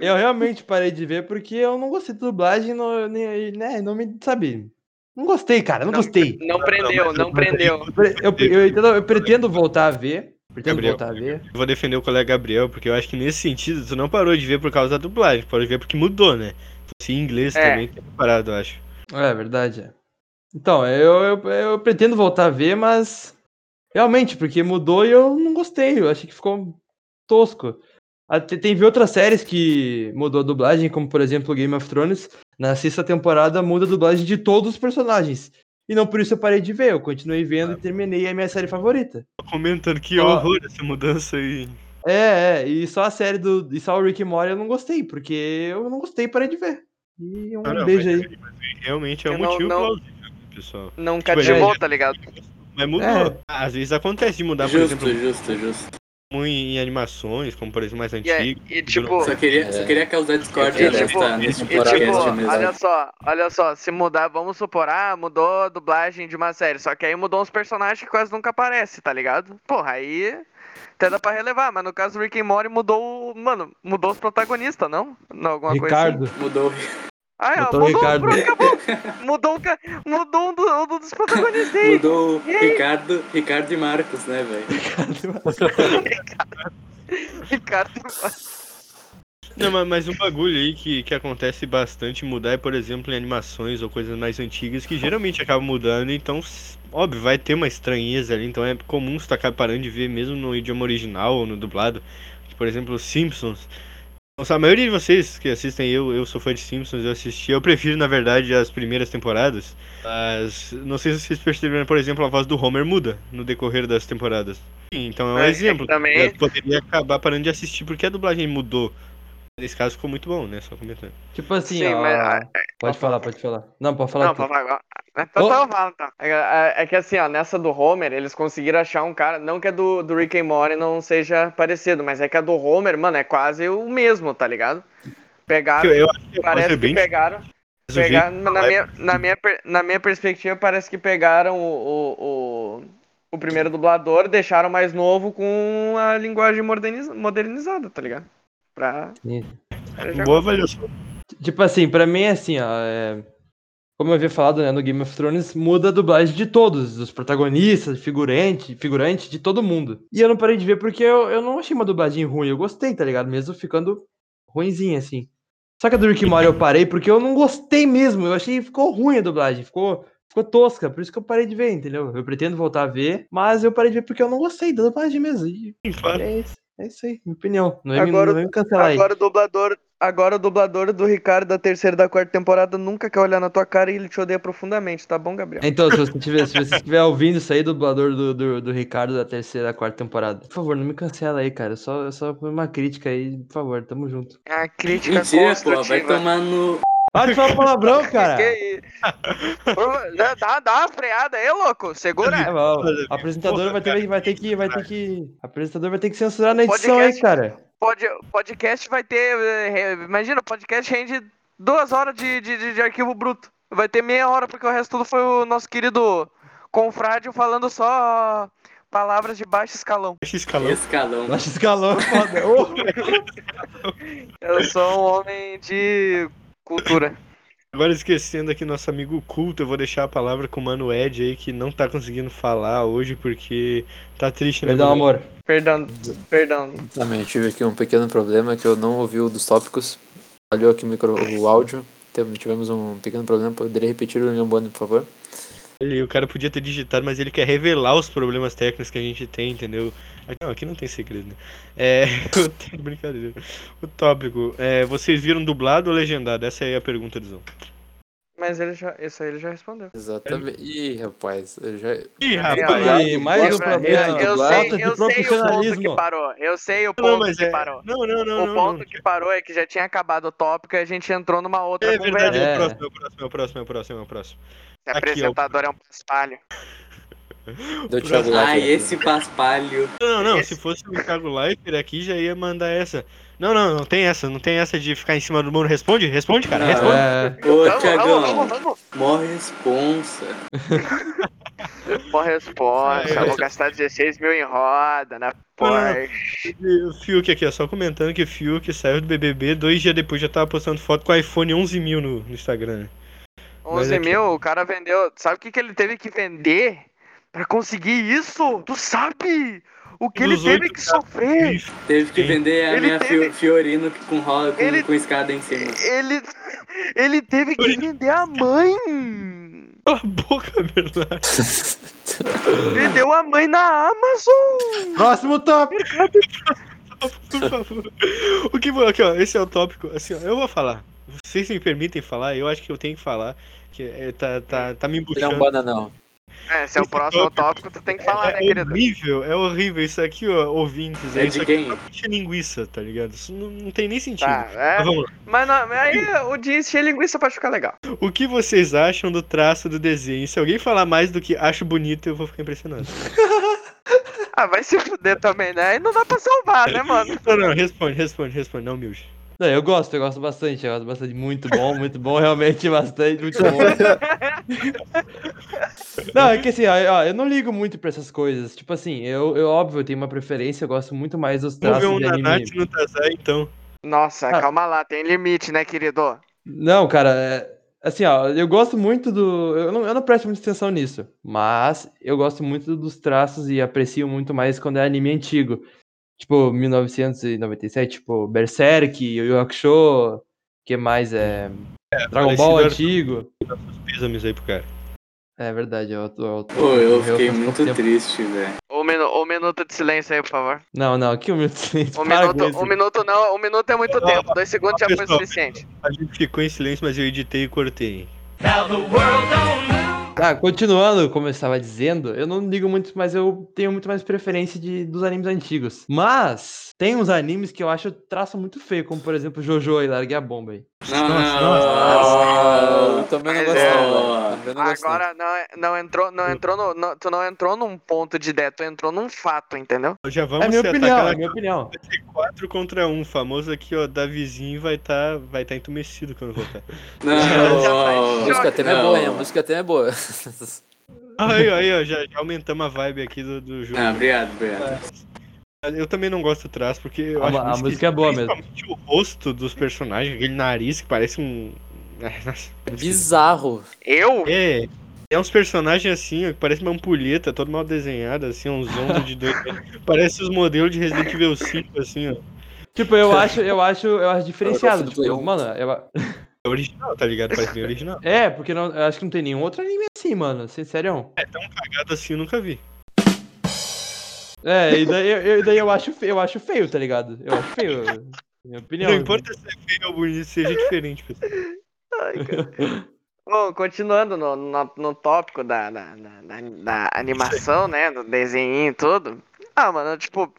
eu realmente parei de ver porque eu não gostei da dublagem, não, nem- né, não me, sabe, não gostei, cara, não, Não, gostei. Não prendeu, não prendeu. Eu, eu, eu, entendo- eu pretendo voltar a ver, pretendo Gabriel. voltar a ver. Eu vou defender o colega Gabriel, porque eu acho que nesse sentido tu não parou de ver por causa da dublagem, parou de ver porque mudou, né? Se em inglês É. também tem parado, eu acho. É verdade, é. Então, eu, eu, eu pretendo voltar a ver, mas realmente, porque mudou e eu não gostei, eu achei que ficou tosco. Até tem outras séries que mudou a dublagem, como por exemplo Game of Thrones. Na sexta temporada muda a dublagem de todos os personagens. E não por isso eu parei de ver, eu continuei vendo e terminei a minha série favorita. Tô comentando que horror essa mudança aí. É, é, e só a série do. E só o Rick e Morty eu não gostei, porque eu não gostei e parei de ver. E um Não, não, beijo mas- aí. Realmente é um não- motivo não- plausível, pessoal. Não Tipo, cativou, é- tá ligado? Mas mudou. É. Às vezes acontece de mudar, por Justo, exemplo, justo, justo. Em, em animações, como por exemplo mais E, aí- antigas. e tipo, Só queria, só É. queria causar discórdia É, tipo, E tipo, olha só, olha só, se mudar, vamos supor, ah, mudou a dublagem de uma série, só que aí mudou uns personagens que quase nunca aparecem, tá ligado? Porra, aí até dá pra relevar, mas no caso do Rick and Morty mudou, mano, mudou os protagonistas, não? Não, alguma Ricardo. coisa assim? Mudou. Ah, é, o mudou, Ricardo. Mudou, um mudou um, do- um dos protagonistas aí. Mudou E? Ricardo, Ricardo e Marcos, né, velho? Ricardo. Não, mas, mas um bagulho aí que, que acontece bastante mudar é, por exemplo, em animações ou coisas mais antigas que geralmente acabam mudando, então, óbvio, vai ter uma estranheza ali, então é comum você acabar parando de ver mesmo no idioma original ou no dublado. Por exemplo, os Simpsons. Nossa, a maioria de vocês que assistem, eu, eu sou fã de Simpsons, eu assisti, eu prefiro, na verdade, as primeiras temporadas. Mas não sei se vocês perceberam, por exemplo, a voz do Homer muda no decorrer das temporadas. Então é um É, exemplo. também- Eu poderia acabar parando de assistir porque a dublagem mudou. Nesse caso ficou muito bom, né? Só comentando. Tipo assim, Sim, ó. mas- ah, Pode falar, pode falar. Não, pode falar. Não, pra falar. Então, Ô. então fala, então. É, é- é que assim, ó, nessa do Homer, eles conseguiram achar um cara. Não que a do, do Rick and Morty não seja parecido, mas é que a do Homer, mano, é quase o mesmo, tá ligado? Pegaram. Eu acho que parece que bem pegaram. na, minha, na, minha, na minha perspectiva, parece que pegaram o, o, o, o primeiro dublador, deixaram mais novo com a linguagem moderniza- modernizada, tá ligado? Pra. Boa avaliação. Tipo assim, pra mim é assim, ó. é, Como eu havia falado, né, no Game of Thrones, muda a dublagem de todos, dos protagonistas, figurante, figurante, de todo mundo. E eu não parei de ver porque eu, eu não achei uma dublagem ruim, eu gostei, tá ligado? Mesmo ficando ruimzinha, assim. Só que a do Rick Morty eu parei porque eu não gostei mesmo, eu achei que ficou ruim a dublagem, ficou, ficou tosca, por isso que eu parei de ver, entendeu? Eu pretendo voltar a ver, mas eu parei de ver porque eu não gostei da dublagem mesmo. E é isso, é isso aí, minha opinião. Não é Agora- não me cancelar aí. Agora o dublador, agora o dublador do Ricardo da terceira e da quarta temporada nunca quer olhar na tua cara e ele te odeia profundamente, tá bom, Gabriel? Então, se você tiver, se você estiver ouvindo isso aí, dublador do, do, do Ricardo da terceira, quarta temporada, por favor, não me cancela aí, cara. Só, só uma crítica aí, por favor, tamo junto. É a crítica Mentira, pô, vai tomar no. Para de falar palavrão, cara! Que dá, dá- uma freada aí, louco. É, Segura. bom, a apresentadora vai ter, vai ter que. Vai ter que. A apresentadora vai ter que censurar na edição Podcast. aí, cara. Pod, podcast vai ter. eh, Imagina, o podcast rende duas horas de, de, de- de arquivo bruto. Vai ter meia hora, porque o resto tudo foi o nosso querido confrade falando só palavras de baixo escalão. Esse escalão. Escalão. Baixo escalão, é foda. Eu sou um homem de cultura. Agora esquecendo aqui nosso amigo culto, eu vou deixar a palavra com o Mano Ed aí, que não tá conseguindo falar hoje porque tá triste, né? Perdão, amor. Perdão, perdão. Também tive aqui um pequeno problema que eu não ouvi o dos tópicos. Falhou aqui o, micro, o áudio. Tivemos um pequeno problema. Poderia repetir o Leon Bonner, por favor? Ele, o cara podia ter digitado, mas ele quer revelar os problemas técnicos que a gente tem, entendeu? Aqui, não, aqui não tem segredo, né? É. Brincadeira. O tópico. É, vocês viram dublado ou legendado? Essa aí é a pergunta do Zão. Mas ele já, isso aí ele já respondeu. Exatamente. Ih, rapaz, eu já. Ih, rapaz. Ih, mais um Eu- problema. Eu, eu sei, eu sei o ponto que parou. Eu sei o Não, ponto mas que é. parou. Não, não, não, o não. ponto não. que parou é que já tinha acabado o tópico e a gente entrou numa outra É verdade, conversa. é É. o próximo, é o próximo, é o próximo, é o próximo, é o próximo. Esse Aqui, ó. apresentador é um paspalho. Deu Thiago Life. Ah, esse paspalho. Não, não, Esse- se fosse o Thiago Leifert aqui já ia mandar essa. Não, não, não tem essa, não tem essa de ficar em cima do muro. Responde, responde, cara, Não, responde. É, Ô, Vamos, vamos, vamos, morre responsa. Boa resposta. Vou gastar 16 mil em roda na Porsche. O Fiuk aqui, ó, só comentando que o Fiuk saiu do BBB, dois dias depois já tava postando foto com o iPhone 11 mil no, no Instagram. 11 aqui- mil, o cara vendeu. Sabe o que, que ele teve que vender pra conseguir isso? Tu sabe? O que ele teve que sofrer? Teve que vender a Ele minha teve- Fiorino com, roda, com, Ele- com escada em cima. Ele. Ele teve que vender a mãe! Cala a boca, Bernardo. Vendeu a mãe na Amazon! Próximo tópico! Por favor. O que aqui, ó, esse é o tópico. Assim, ó, eu vou falar. Vocês me permitem falar, eu acho que eu tenho que falar. Que é, tá, tá, tá me Ele é um embuchando. bananão. É, se é o Esse próximo tópico- tópico, tu tem que falar, né, É querido? horrível, é horrível. Isso aqui, ó, ouvintes. É isso de quem? é linguiça, tá ligado? Isso não, não tem nem sentido. Tá, é. Mas. Mas, não, mas aí o dia encher linguiça pode ficar legal. O que vocês acham do traço do desenho? Se alguém falar mais do que acho bonito, eu vou ficar impressionado. Ah, vai se fuder também, né? Aí não dá pra salvar, né, mano? Não, não, responde, responde, responde, não, humilde. Não, eu gosto, eu gosto bastante, eu gosto bastante. Muito bom, muito bom, realmente bastante, muito bom. não, é que assim, ó, eu não ligo muito pra essas coisas. Tipo assim, eu, eu óbvio, eu tenho uma preferência, eu gosto muito mais dos Vamos ver traços um de anime. No Tazai, então. Nossa, Ah. calma lá, tem limite, né, querido? Não, cara, é- assim, ó, eu gosto muito do. Eu não, eu não presto muita atenção nisso, mas eu gosto muito dos traços e aprecio muito mais quando é anime antigo. Tipo, 1997, tipo, Berserk, Yu Yu Hakusho, que mais é. Dragon Ball antigo. Pêsames aí pro cara. É verdade, eu, eu, eu, Pô, eu fiquei muito tempo. triste, velho. Um, minu um minuto de silêncio aí, por favor. Não, não, aqui um minuto. Um para com minuto, um minuto não, um minuto é muito Ó, tempo. Dois segundos já foi pessoal, suficiente. A gente ficou em silêncio, mas eu editei e cortei. Tá, continuando, como eu estava dizendo, eu não ligo muito, mas eu tenho muito mais preferência de, dos animes antigos. Mas tem uns animes que eu acho traço muito feio, como por exemplo Jojo e Larguei a Bomba aí. Não, Nossa, não, não. eu também não gostei, é, não. Agora não, é- não entrou, não entrou no, não- tu não entrou num ponto de ideia, tu entrou num fato, entendeu? Já vamos É minha se opinião, atacar é minha opinião. 4 contra 1. famoso aqui, ó, Davizinho vai tá, vai tá entumecido quando voltar. Não, A música tema é não. boa, hein? A música tema é boa. Aí, aí, ó, já, já aumentamos a vibe aqui do, do jogo. Ah, obrigado, obrigado. Eu também não gosto do traço, porque eu A acho a música é boa mesmo. Principalmente o rosto dos personagens, aquele nariz que parece um... Bizarro. Eu? É, é uns personagens assim, ó, que parece uma ampulheta, todo mal desenhado, assim, uns ondas de dois. parece os modelos de Resident Evil 5, assim, ó. Tipo, eu acho, eu acho, eu acho diferenciado. do Tipo, um. mano, eu, É original, tá ligado? Parece bem original. é, porque não, eu acho que não tem nenhum outro anime assim, mano. Sem sério. Cagado assim eu nunca vi. É, e daí, eu, eu- daí eu, acho feio, eu acho feio, tá ligado? Eu acho feio. Minha opinião. Não importa se é feio ou bonito, seja diferente, pessoal. Ai, cara. Bom, continuando no, no, no tópico da, da, da, da- da animação, né? Do desenho e tudo. Ah, mano, tipo,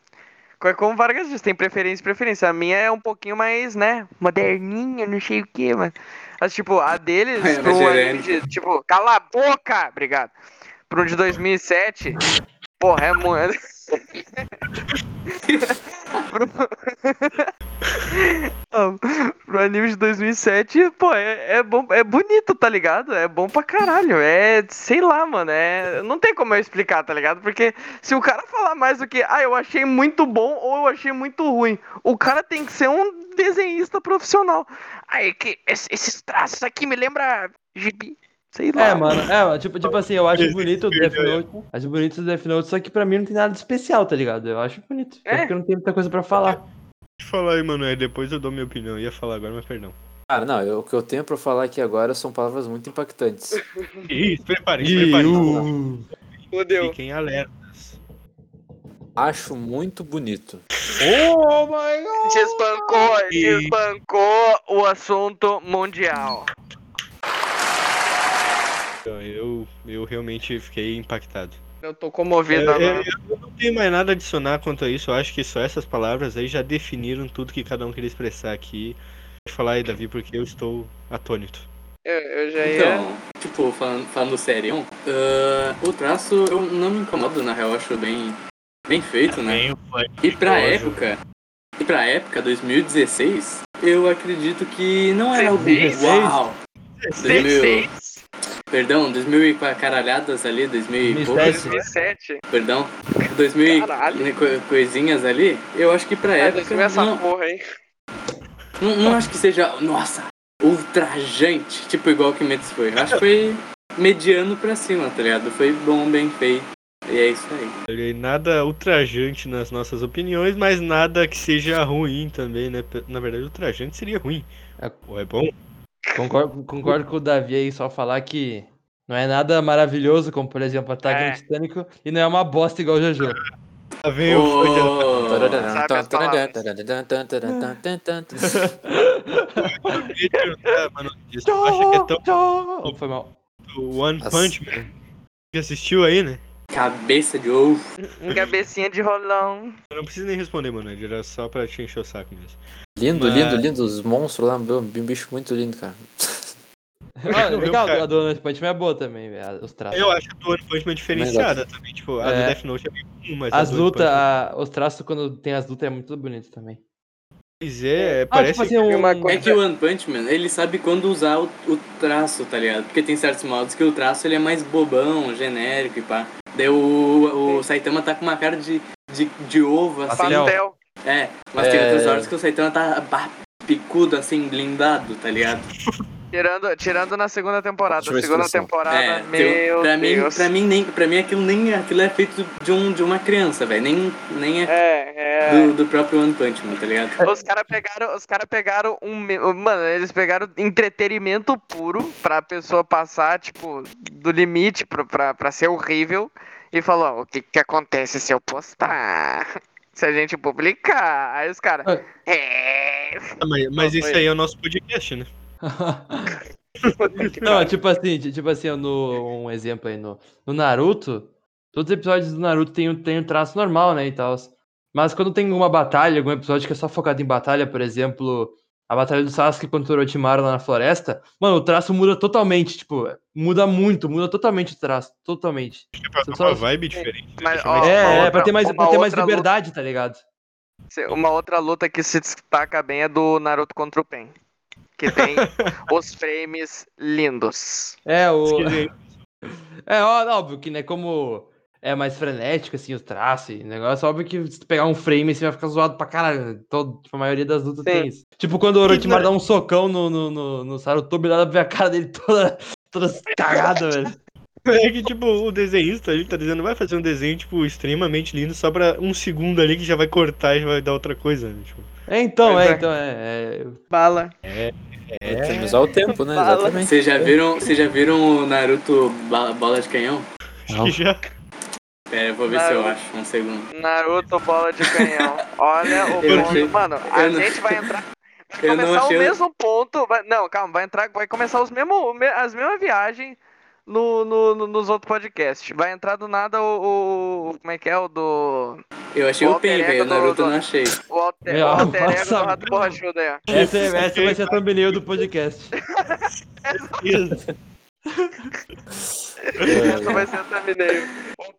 co- como Vargas disse, tem preferência e preferência. A minha é um pouquinho mais, né? Moderninha, não sei o que, mano. Mas, tipo, a deles, É, pra um mais anime de, tipo, cala a boca! Obrigado. Um de 2007, porra, é muito. pro... Pro anime de 2007, pô, é, é bom, é bonito, tá ligado? É bom pra caralho. É, sei lá, mano, é, não tem como eu explicar, tá ligado? Porque se o cara falar mais do que, ah, eu achei muito bom ou eu achei muito ruim, o cara tem que ser um desenhista profissional. Aí que esse- esses traços aqui me lembra gibi, sei lá. É, mano, é, tipo, tipo assim, eu acho bonito o Death Note. Acho bonito o Death Note, só que pra mim não tem nada de especial, tá ligado? Eu acho bonito. É É. porque eu não tenho muita coisa pra falar. Deixa eu falar aí, mano, aí depois eu dou minha opinião. Eu ia falar agora, mas perdão. Cara, não, eu- o que eu tenho pra falar aqui agora são palavras muito impactantes. Ih, se Ih, prepare. uh, Fudeu. Fiquem alertas. Acho muito bonito. Oh my god! Desbancou, desbancou o assunto mundial. Então, Eu, eu realmente fiquei impactado. Eu tô comovido É, agora. é, eu não tenho mais nada a adicionar quanto a isso. Eu acho que só essas palavras aí já definiram tudo que cada um queria expressar aqui. Pode falar aí, Davi, porque eu estou atônito. Eu, eu já ia. Então, tipo, falando, falando sério, ah, o traço eu não me incomodo, na real, eu acho bem, bem feito, né? E pra época, e pra época, 2016, eu acredito que não era algo 16? uau. 2000, 16? Perdão, 2000 e caralhadas ali, 2000 e. 2007. 2007. Perdão, 2000 e Caralho. né, co- coisinhas ali. Eu acho que pra É, época. 2000 essa não, porra aí. não, não acho que seja, nossa, ultrajante, tipo igual o Kimetsu foi. Eu acho que foi mediano pra cima, tá ligado? Foi bom, bem feito. E é isso aí, Nada ultrajante nas nossas opiniões, mas nada que seja ruim também, né? Na verdade, ultrajante seria ruim. É. Ou é bom? Concordo, concordo com o Davi aí, só falar que não é nada maravilhoso, como por exemplo Ataque É. no Titânico, e não é uma bosta igual o Jojo. Tá vendo? Mano, que é tão Tchau! Foi mal. One. Punch Man. Que assistiu aí, né? Cabeça de ovo. Cabecinha de rolão. Eu não preciso nem responder, mano. Era só pra te encher o saco mesmo. Lindo, Mas- lindo, lindo. Os monstros lá, um bicho muito lindo, cara. Ah, legal, a do One Punch Man é boa também, velho, os traços. Eu acho a do One Punch Man diferenciada também. Tipo, a do É. Death Note é bem comum, mas As do lutas, a- os traços quando tem as lutas é muito bonito também. Pois é, Ah, parece tipo assim, um... uma É coisa- que o One Punch Man, ele sabe quando usar o, o traço, tá ligado? Porque tem certos modos que o traço ele é mais bobão, genérico e pá. Daí o, o Saitama tá com uma cara de, de, de ovo, assim. Pastel. É, mas tem É. outras horas que o Saitama tá bah, picudo, assim, blindado, tá ligado? Tirando, tirando na segunda temporada. Segunda temporada, É, meu pra, mim, Deus. pra, mim, nem, pra mim aquilo, nem, aquilo é feito de, um, de uma criança, velho. Nem, nem é, É, é. do, do próprio One Punch Man, tá ligado? Os caras pegaram, os cara pegaram um. Mano, eles pegaram entretenimento puro pra pessoa passar, tipo, do limite pra, pra, pra ser horrível. E falou: "Ó, o que que acontece se eu postar? Se a gente publicar? Aí os caras. Ah. É. Mas, mas Não, isso aí é o nosso podcast, né? Não, tipo assim, ti- tipo assim, no, um exemplo aí, no, no Naruto, todos os episódios do Naruto tem, um- tem um traço normal, né, e tal. Mas quando tem uma batalha, algum episódio que é só focado em batalha, por exemplo, a batalha do Sasuke contra o Orochimaru lá na floresta, mano, o traço muda totalmente, tipo, muda muito, muda totalmente o traço, totalmente. Pra Só- dar só- uma vibe diferente. Mas, deixa ó, é, é, outra- pra ter mais, pra ter mais outra luta- liberdade, tá ligado? Uma outra luta que se destaca bem é do Naruto contra o Pen. Que tem os frames lindos. É, o... É, ó, óbvio que, né, como é mais frenético, assim, os traços e negócio, óbvio que se tu pegar um frame, você vai ficar zoado pra caralho. né? Todo, tipo, a maioria das lutas Sim. tem isso. Tipo, quando o Orochimaru dá um socão no, no, no, no Sarutobi, dá pra ver a cara dele toda, toda cagada, velho. É que, tipo, o desenhista, gente tá dizendo, vai fazer um desenho, tipo, extremamente lindo, só pra um segundo ali que já vai cortar e vai dar outra coisa, né? Tipo, É, então, é, é. então, é. é... Bala. Tem que usar o tempo, né? Fala. Exatamente. Vocês já viram, vocês já viram o Naruto ba- Bola de Canhão? acho que já. Pera, eu vou ver se eu Naruto. acho, um segundo. Naruto bola de canhão. Olha o Eu ponto. achei- Mano, a eu não- gente vai entrar. Vai Eu não começar achei- o mesmo ponto. vai- não, calma, vai entrar. Vai começar os mesmo, me- as mesmas viagens no, no- no- nos outros podcasts. Vai entrar do nada o. o- como é que é? O do. Eu achei O o Pen, velho, Naruto do- eu não achei. O alter, Meu, o alter ego do nossa, Rato Borrachudo aí, ó. Essa, essa vai ser a thumbnail do podcast. Isso. Essa vai ser a thumbnail.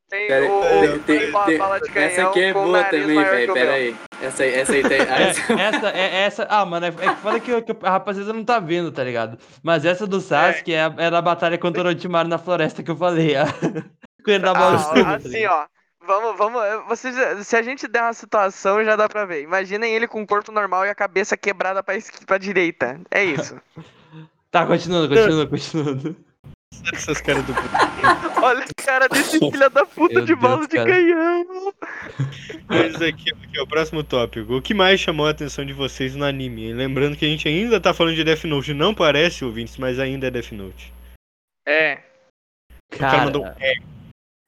Tem Pera, o, tem- o, tem- uma tem- bala de canhão essa aqui é boa também, velho, pera aí. Essa, aí- essa aí tem... É, essa- essa, é, essa. Ah, mano, é, é que foda que, que a rapaziada não tá vendo, tá ligado? Mas essa do Sasuke é, a- é da batalha contra o Orochimaru na floresta que eu falei. a- Com ele na bola de Ah, fogo, tá assim, ó. Vamos, vamos. eh, Vocês, se a gente der uma situação, já dá pra ver. Imaginem ele com o corpo normal e a cabeça quebrada pra, esqui- pra direita. É isso. Tá, continuando, continuando, continuando. Essas caras do. Olha a cara desse filho da puta Meu de bala de cara. canhão. Mas aqui, aqui, ó, o próximo tópico. O que mais chamou a atenção de vocês no anime? Lembrando que a gente ainda tá falando de Death Note. Não parece, ouvintes, mas ainda é Death Note. É. cara mandou Cara,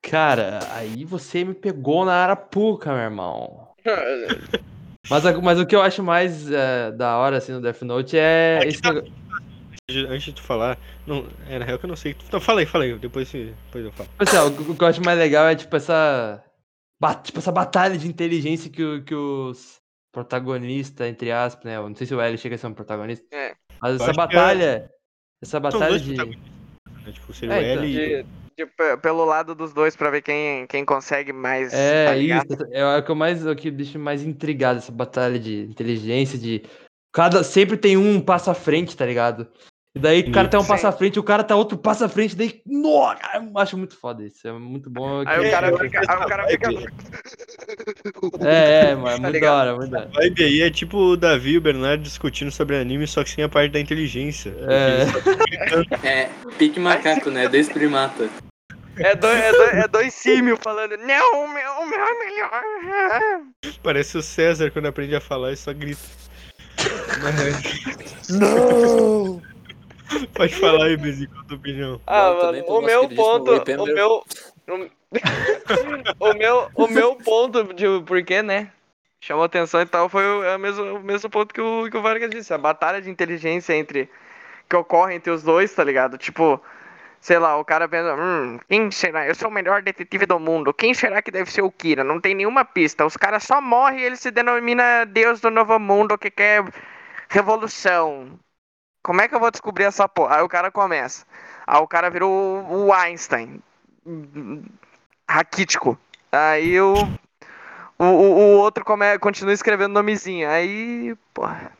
cara, aí você me pegou na arapuca, meu irmão. Mas, mas o que eu acho mais eh, da hora, assim, no Death Note é É que esse tá- negócio... Antes de tu falar, não, é na real que eu não sei. Não, fala aí, fala aí, depois, depois eu falo. Assim, ó, o, que eu acho mais legal é, tipo, essa... Tipo, essa batalha de inteligência que, que os protagonistas, entre aspas, né? Eu não sei se o L chega a ser um protagonista. É. Mas essa acho que batalha... Essa batalha de... né? Tipo, seria É, o então. L e. De, de- pe- pelo lado dos dois pra ver quem, quem consegue mais. É, tá isso. É o que eu mais o que deixa mais intrigado essa batalha de inteligência, de. Cada, sempre tem um passo à frente, tá ligado? E daí o cara tem um passo à frente, o cara tá outro passo à frente, daí. Nossa, cara, eu acho muito foda isso. É muito bom. Aí o É, cara fica. Aí o cara fica. É, é, mano, é Tá muito da hora, muito da hora. A vibe aí é tipo o Davi e o Bernardo discutindo sobre anime, só que sem a parte da inteligência. É. É, pique macaco, né? Dois primata. É dois, é dois, é dois símios falando. Não, o meu, o meu é melhor. Parece o César quando aprende a falar e só grita. Não! Pode falar aí, qual a tua opinião? Ah, mano, o meu ponto. O meu. O, o meu, o meu ponto de porquê, né? Chamou atenção e tal, foi o, é o, mesmo, o mesmo ponto que o, que o Vargas disse. A batalha de inteligência entre. que ocorre entre os dois, tá ligado? Tipo, sei lá, o cara pensa, hum, quem será? Eu sou o melhor detetive do mundo. Quem será que deve ser o Kira? Não tem nenhuma pista. Os caras só morrem e ele se denomina Deus do Novo Mundo que quer revolução. Como é que eu vou descobrir essa porra? Aí o cara começa. Aí o cara virou o- Einstein. Raquítico. Aí o, o, o, outro come, continua escrevendo nomezinho. Aí, porra.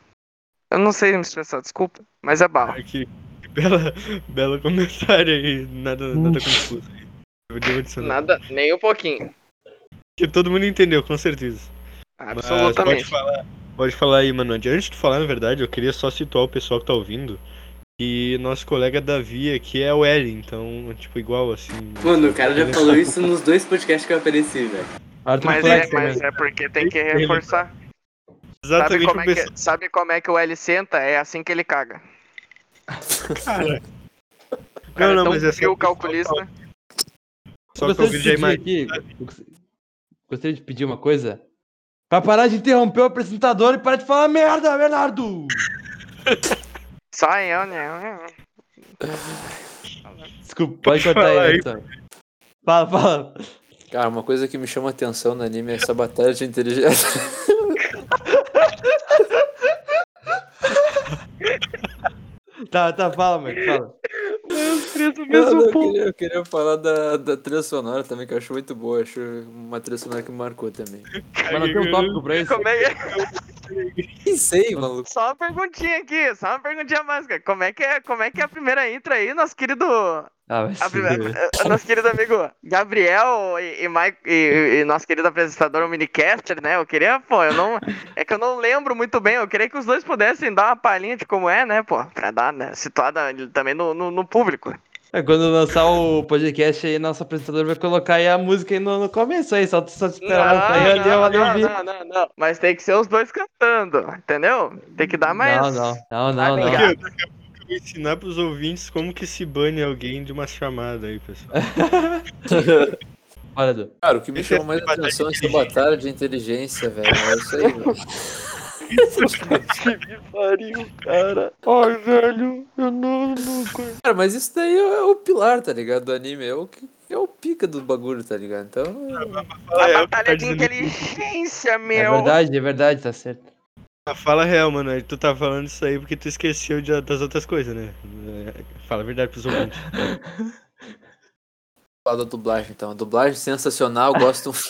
Eu não sei me expressar, desculpa. Mas é bala. Aqui, bela, bela comentário aí, nada, nada confuso. aí. Nada, nem um pouquinho. Que todo mundo entendeu, com certeza. Mas pode Absolutamente. falar, pode falar aí, mano. Antes de falar, na verdade, eu queria só situar o pessoal que tá ouvindo. Que nosso colega Davi aqui é o L, então, tipo, igual assim. Mano, o cara já falou isso nos dois podcasts que eu apareci, velho. Arthur Mas Flex é, também. mas é porque tem que reforçar. Sabe Exatamente como, o é que, sabe como é que o L senta? É assim que ele caga. Cara. O cara Não, não, é tão mas é só, calculista. só Eu que eu de já eu gost- gostaria de pedir uma coisa. Pra parar de interromper o apresentador e parar de falar merda, Bernardo! Só eu, né? Desculpa, pode falar aí, então. Fala, fala. Cara, uma coisa que me chama atenção no anime é essa batalha de inteligência. Tá, tá, fala, mano, fala. Preso Não, não, eu, queria, eu queria falar da, da trilha sonora também, que eu acho muito boa. Acho uma trilha sonora que me marcou também. Mas não tem um tópico pra isso? Como é que... Nem sei, maluco. Só uma perguntinha aqui, só uma perguntinha básica. Como é que é, como é, que é a primeira intro aí, nosso querido, Ah, a primeira- eh, nosso querido amigo Gabriel e, e, Mike, e, e nosso querido apresentador, o Minicaster, né? Eu queria, pô, eu não, é que eu não lembro muito bem, eu queria que os dois pudessem dar uma palhinha de como é, né, pô, pra dar, né, situada também no, no, no público. É, quando lançar o podcast aí, nosso apresentador vai colocar aí a música aí no, no começo aí, só, só esperar lançar aí, ali, não, ali não, ouvir. não, não, não, mas tem que ser os dois cantando, entendeu? Tem que dar mais... Não, não, não, não, não. Ensinar pros ouvintes como que se bane alguém de uma chamada aí, pessoal. Olha, Edu. Cara, o que me Esse é chama mais atenção é de essa batalha de inteligência, velho. É isso aí, velho. Que pariu, cara. Ai, velho, eu não, não... Cara, mas isso daí é o pilar, tá ligado? Do anime. É o, que- é o pica do bagulho, tá ligado? Então. A real, que batalha de inteligência, É meu. verdade, é verdade, tá certo. Ah, Fala real, mano. Tu tá falando isso aí porque tu esqueceu de- das outras coisas, né? É, Fala a verdade pros ouvintes. Falar da dublagem, então. Dublagem sensacional, gosto.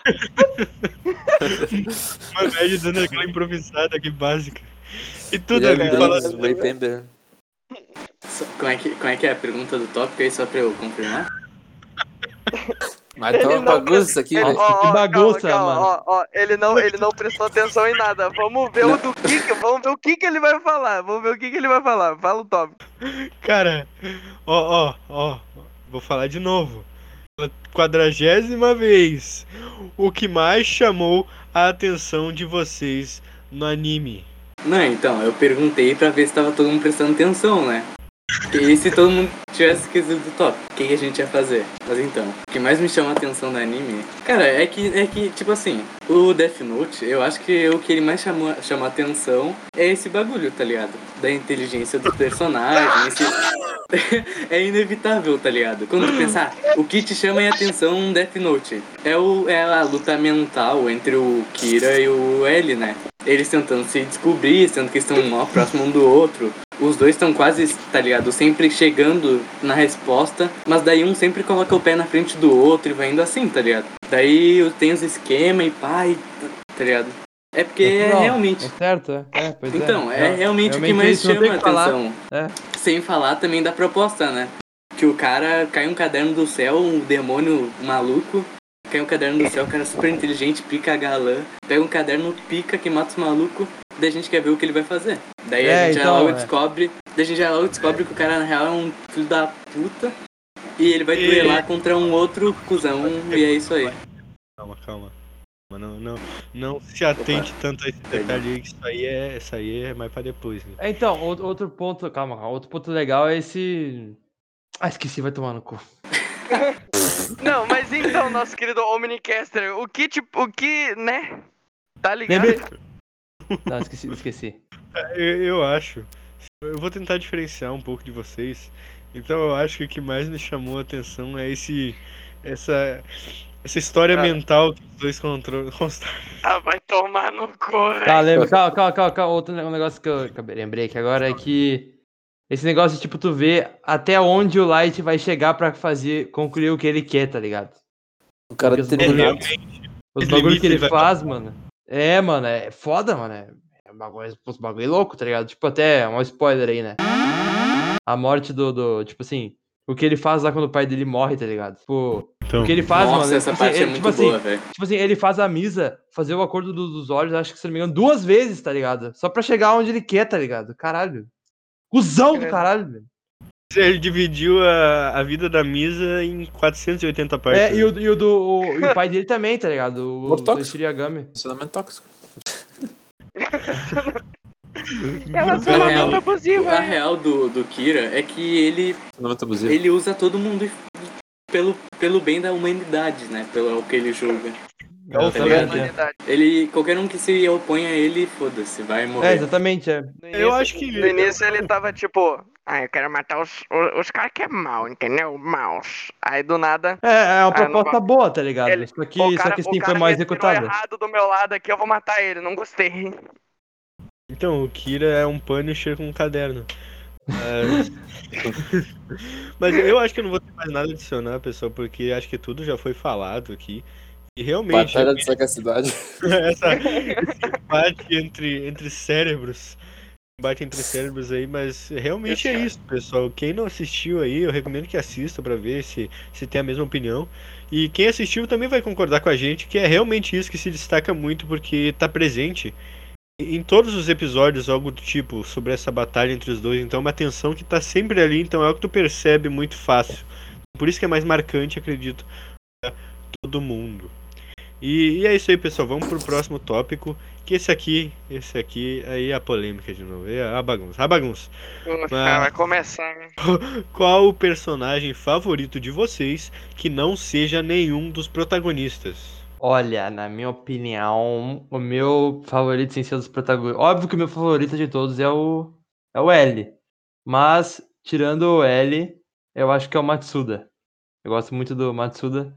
Mano, aí dando aquela improvisada aqui básica. E tu, Guilherme Davi, fala Como é, que, como é que é a pergunta do tópico aí, só pra eu confirmar? Mas tá Ele uma não- bagunça aqui, Ele- velho. ó, ó, que bagunça, calma, calma, mano. ó, ó, ele não, ele não prestou atenção em nada. Vamos ver o do que, que- vamos ver o que que ele vai falar. Vamos ver o que que ele vai falar. Fala o tópico. Cara, ó, ó, ó, vou falar de novo. Quadragésima vez. O que mais chamou a atenção de vocês no anime? Não, então, eu perguntei pra ver se tava todo mundo prestando atenção, né? E se todo mundo tivesse esquecido do tópico, o que, que a gente ia fazer? Mas então, o que mais me chama a atenção do anime, cara, é que, é que, tipo assim, o Death Note, eu acho que o que ele mais chama a atenção é esse bagulho, tá ligado? Da inteligência dos personagens, esse... é inevitável, tá ligado? Quando tu pensar, o que te chama a atenção no Death Note é, o, é a luta mental entre o Kira e o L, né? Eles tentando se descobrir, sendo que estão mó próximo um do outro. Os dois estão quase, tá ligado? Sempre chegando na resposta, mas daí um sempre coloca o pé na frente do outro e vai indo assim, tá ligado? Daí tem os esquema e e, tá ligado? É porque é Não, realmente. É certo, é. é pois Então, é. é, realmente o que realmente mais isso, chama a falar. atenção. É. Sem falar também da proposta, né? Que o cara cai um caderno do céu, um demônio maluco, cai um caderno do céu, o cara é super inteligente, pica a galã, pega um caderno, pica, que mata os malucos, daí a gente quer ver o que ele vai fazer. Daí É, a gente já então, logo é. descobre. Daí a gente já logo descobre que o cara na real é um filho da puta. E ele vai E- duelar contra um outro cuzão, e é isso aí. Calma, calma. Mas Não, não, não se atente tanto a esse detalhe aí, que isso aí é, isso aí é mais pra depois. Né? É, Então, outro, outro ponto, calma, calma, outro ponto legal é esse. Ah, esqueci, vai tomar no cu. Não, mas então, nosso querido Omnicaster, o que, tipo, o que, né? Tá ligado? Lembrei. Não, esqueci, esqueci. Eu, eu acho. Eu vou tentar diferenciar um pouco de vocês. Então eu acho que o que mais me chamou a atenção é esse. Essa. Essa história Cara. mental que os dois constroem. Ah, vai tomar no cu, velho. Tá, lembra, calma, calma, calma, calma. Outro ne- negócio que eu acabei- lembrei que agora é que esse negócio de, tipo, tu ver até onde o Light vai chegar pra fazer, concluir o que ele quer, tá ligado? O cara Porque os tem bagulho-. Os bagulho que ele faz, mano. É, mano, é foda, mano. É, é um bagulho, os bagulho louco, tá ligado? Tipo, até um spoiler aí, né? A morte do, do. Tipo assim, o que ele faz lá quando o pai dele morre, tá ligado? Tipo, Então, o que ele faz, Nossa, mano. essa tipo parte assim, é muito tipo assim, boa, velho. Tipo assim, ele faz a misa, fazer o acordo do- dos olhos, acho que se não me engano, duas vezes, tá ligado? Só pra chegar onde ele quer, tá ligado? Caralho. Cusão do caralho, velho. ele dividiu a, a vida da Misa em 480 partes. É, e né? o, e o do. o- e o pai dele também, tá ligado? O, o. Toshiro Yagami. Relacionamento tóxico. Relacionamento A abusivo, A hein? real do, do Kira é que ele, ele usa todo mundo pelo, pelo bem da humanidade, né? Pelo que ele julga. É o tá ligado? Ele, qualquer um que se opõe a ele, foda-se, vai É, morrer. exatamente, é. No Eu início- acho que. No início ele tava tipo, ah, eu quero matar os, os, os caras que é mal, entendeu? Maus. Aí do nada, É, é uma Ah, não proposta boa, tá ligado? Ele- só que, o só cara, que sim, foi cara mal executada. errado do meu lado aqui, eu vou matar ele, não gostei. Então, o Kira é um Punisher com um caderno. Mas... Mas eu acho que eu não vou ter mais nada a adicionar, pessoal, porque acho que tudo já foi falado aqui. E realmente, Batalha de sagacidade. essa, esse embate entre, entre cérebros. Embate entre cérebros aí, mas realmente é isso, pessoal. Quem não assistiu aí, eu recomendo que assista pra ver se, se tem a mesma opinião. E quem assistiu também vai concordar com a gente que é realmente isso que se destaca muito, porque tá presente em todos os episódios algo do tipo sobre essa batalha entre os dois. Então é uma tensão que tá sempre ali, então é algo que tu percebe muito fácil. Por isso que é mais marcante, acredito, pra todo mundo. E, e é isso aí, pessoal. Vamos pro próximo tópico. Que esse aqui, esse aqui, aí é a polêmica de novo. É a bagunça. A bagunça. Mas- vai começar, né? Qual o personagem favorito de vocês que não seja nenhum dos protagonistas? Olha, na minha opinião, o meu favorito sem ser dos protagonistas. Óbvio que o meu favorito de todos é o é o L. Mas, tirando o L, eu acho que é o Matsuda. Eu gosto muito do Matsuda.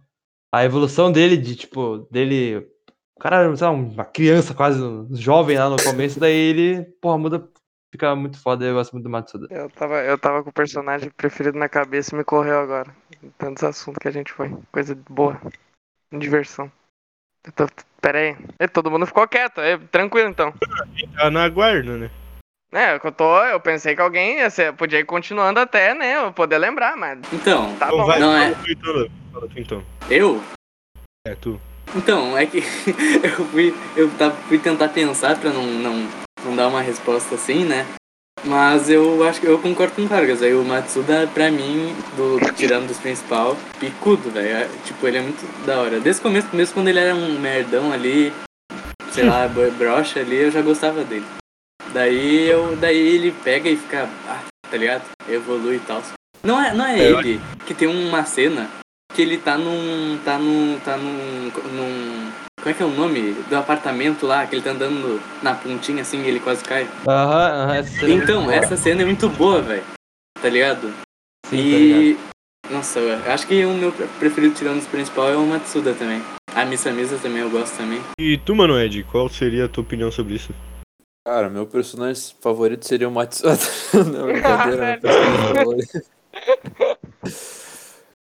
A evolução dele, de tipo, dele. O cara, lá, uma criança quase, um jovem lá no começo, daí ele, porra, muda. Fica muito foda, eu gosto muito do Matsuda. Eu tava, eu tava com o personagem preferido na cabeça e me correu agora. Tantos assuntos que a gente foi. Coisa boa. Diversão. Tô, pera aí. É, todo mundo ficou quieto. É, tranquilo então. Tá na guarda, né? É, eu tô. Eu pensei que alguém ia ser, podia ir continuando até, né? Eu poder lembrar, mas. Então, Tá Então bom. vai, Não, fala é- tu então. Fala tu então. eu? É, tu. Então, é que eu fui, eu tava, fui tentar pensar pra não, não, não dar uma resposta assim, né? Mas eu acho que eu concordo com o Vargas. Aí o Matsuda, pra mim, do, tirando dos principal, picudo, velho. É, Tipo, ele é muito da hora. Desde o começo, mesmo quando ele era um merdão ali, sei lá, brocha ali, eu já gostava dele. Daí eu. Daí ele pega e fica. Ah, tá ligado? Evolui e tal. Não é, não é É, ele que tem uma cena que ele tá num. tá num. tá num. num. Como é que é o nome? Do apartamento lá, que ele tá andando na pontinha assim e ele quase cai. Aham, aham, essa cena é Então, essa cena é muito boa, velho. Tá ligado? Sim, tá ligado. e. Nossa, eu acho que o meu preferido tirando os principal é o Matsuda também. A Missa Misa também eu gosto também. E tu, mano, Ed, qual seria a tua opinião sobre isso? Cara, meu personagem favorito seria o Matsuda. Não, brincadeira, meu personagem favorito.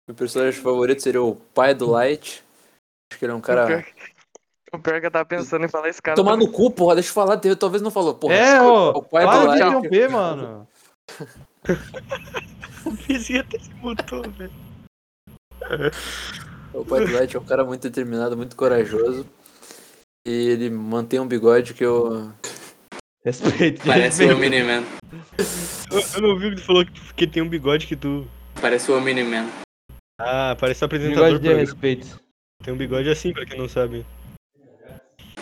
Meu personagem favorito seria o pai do Light. Acho que ele é um cara O pior é que eu tava pensando em falar esse cara. Tomar também. no cu, porra, deixa eu falar, teve- talvez não falou, porra. É, ô, o pai do para de Light- interromper, mano. O vizinho até se mutou, velho. O pai do Light é um cara muito determinado, muito corajoso. E ele mantém um bigode que eu. Respeito. Parece o. Omni-Man. Eu, eu não ouvi o que tu falou que, que tem um bigode que tu. Parece o Omni-Man. Ah, parece o apresentador. Bigode de programa. respeito. Tem um bigode assim, pra quem não sabe.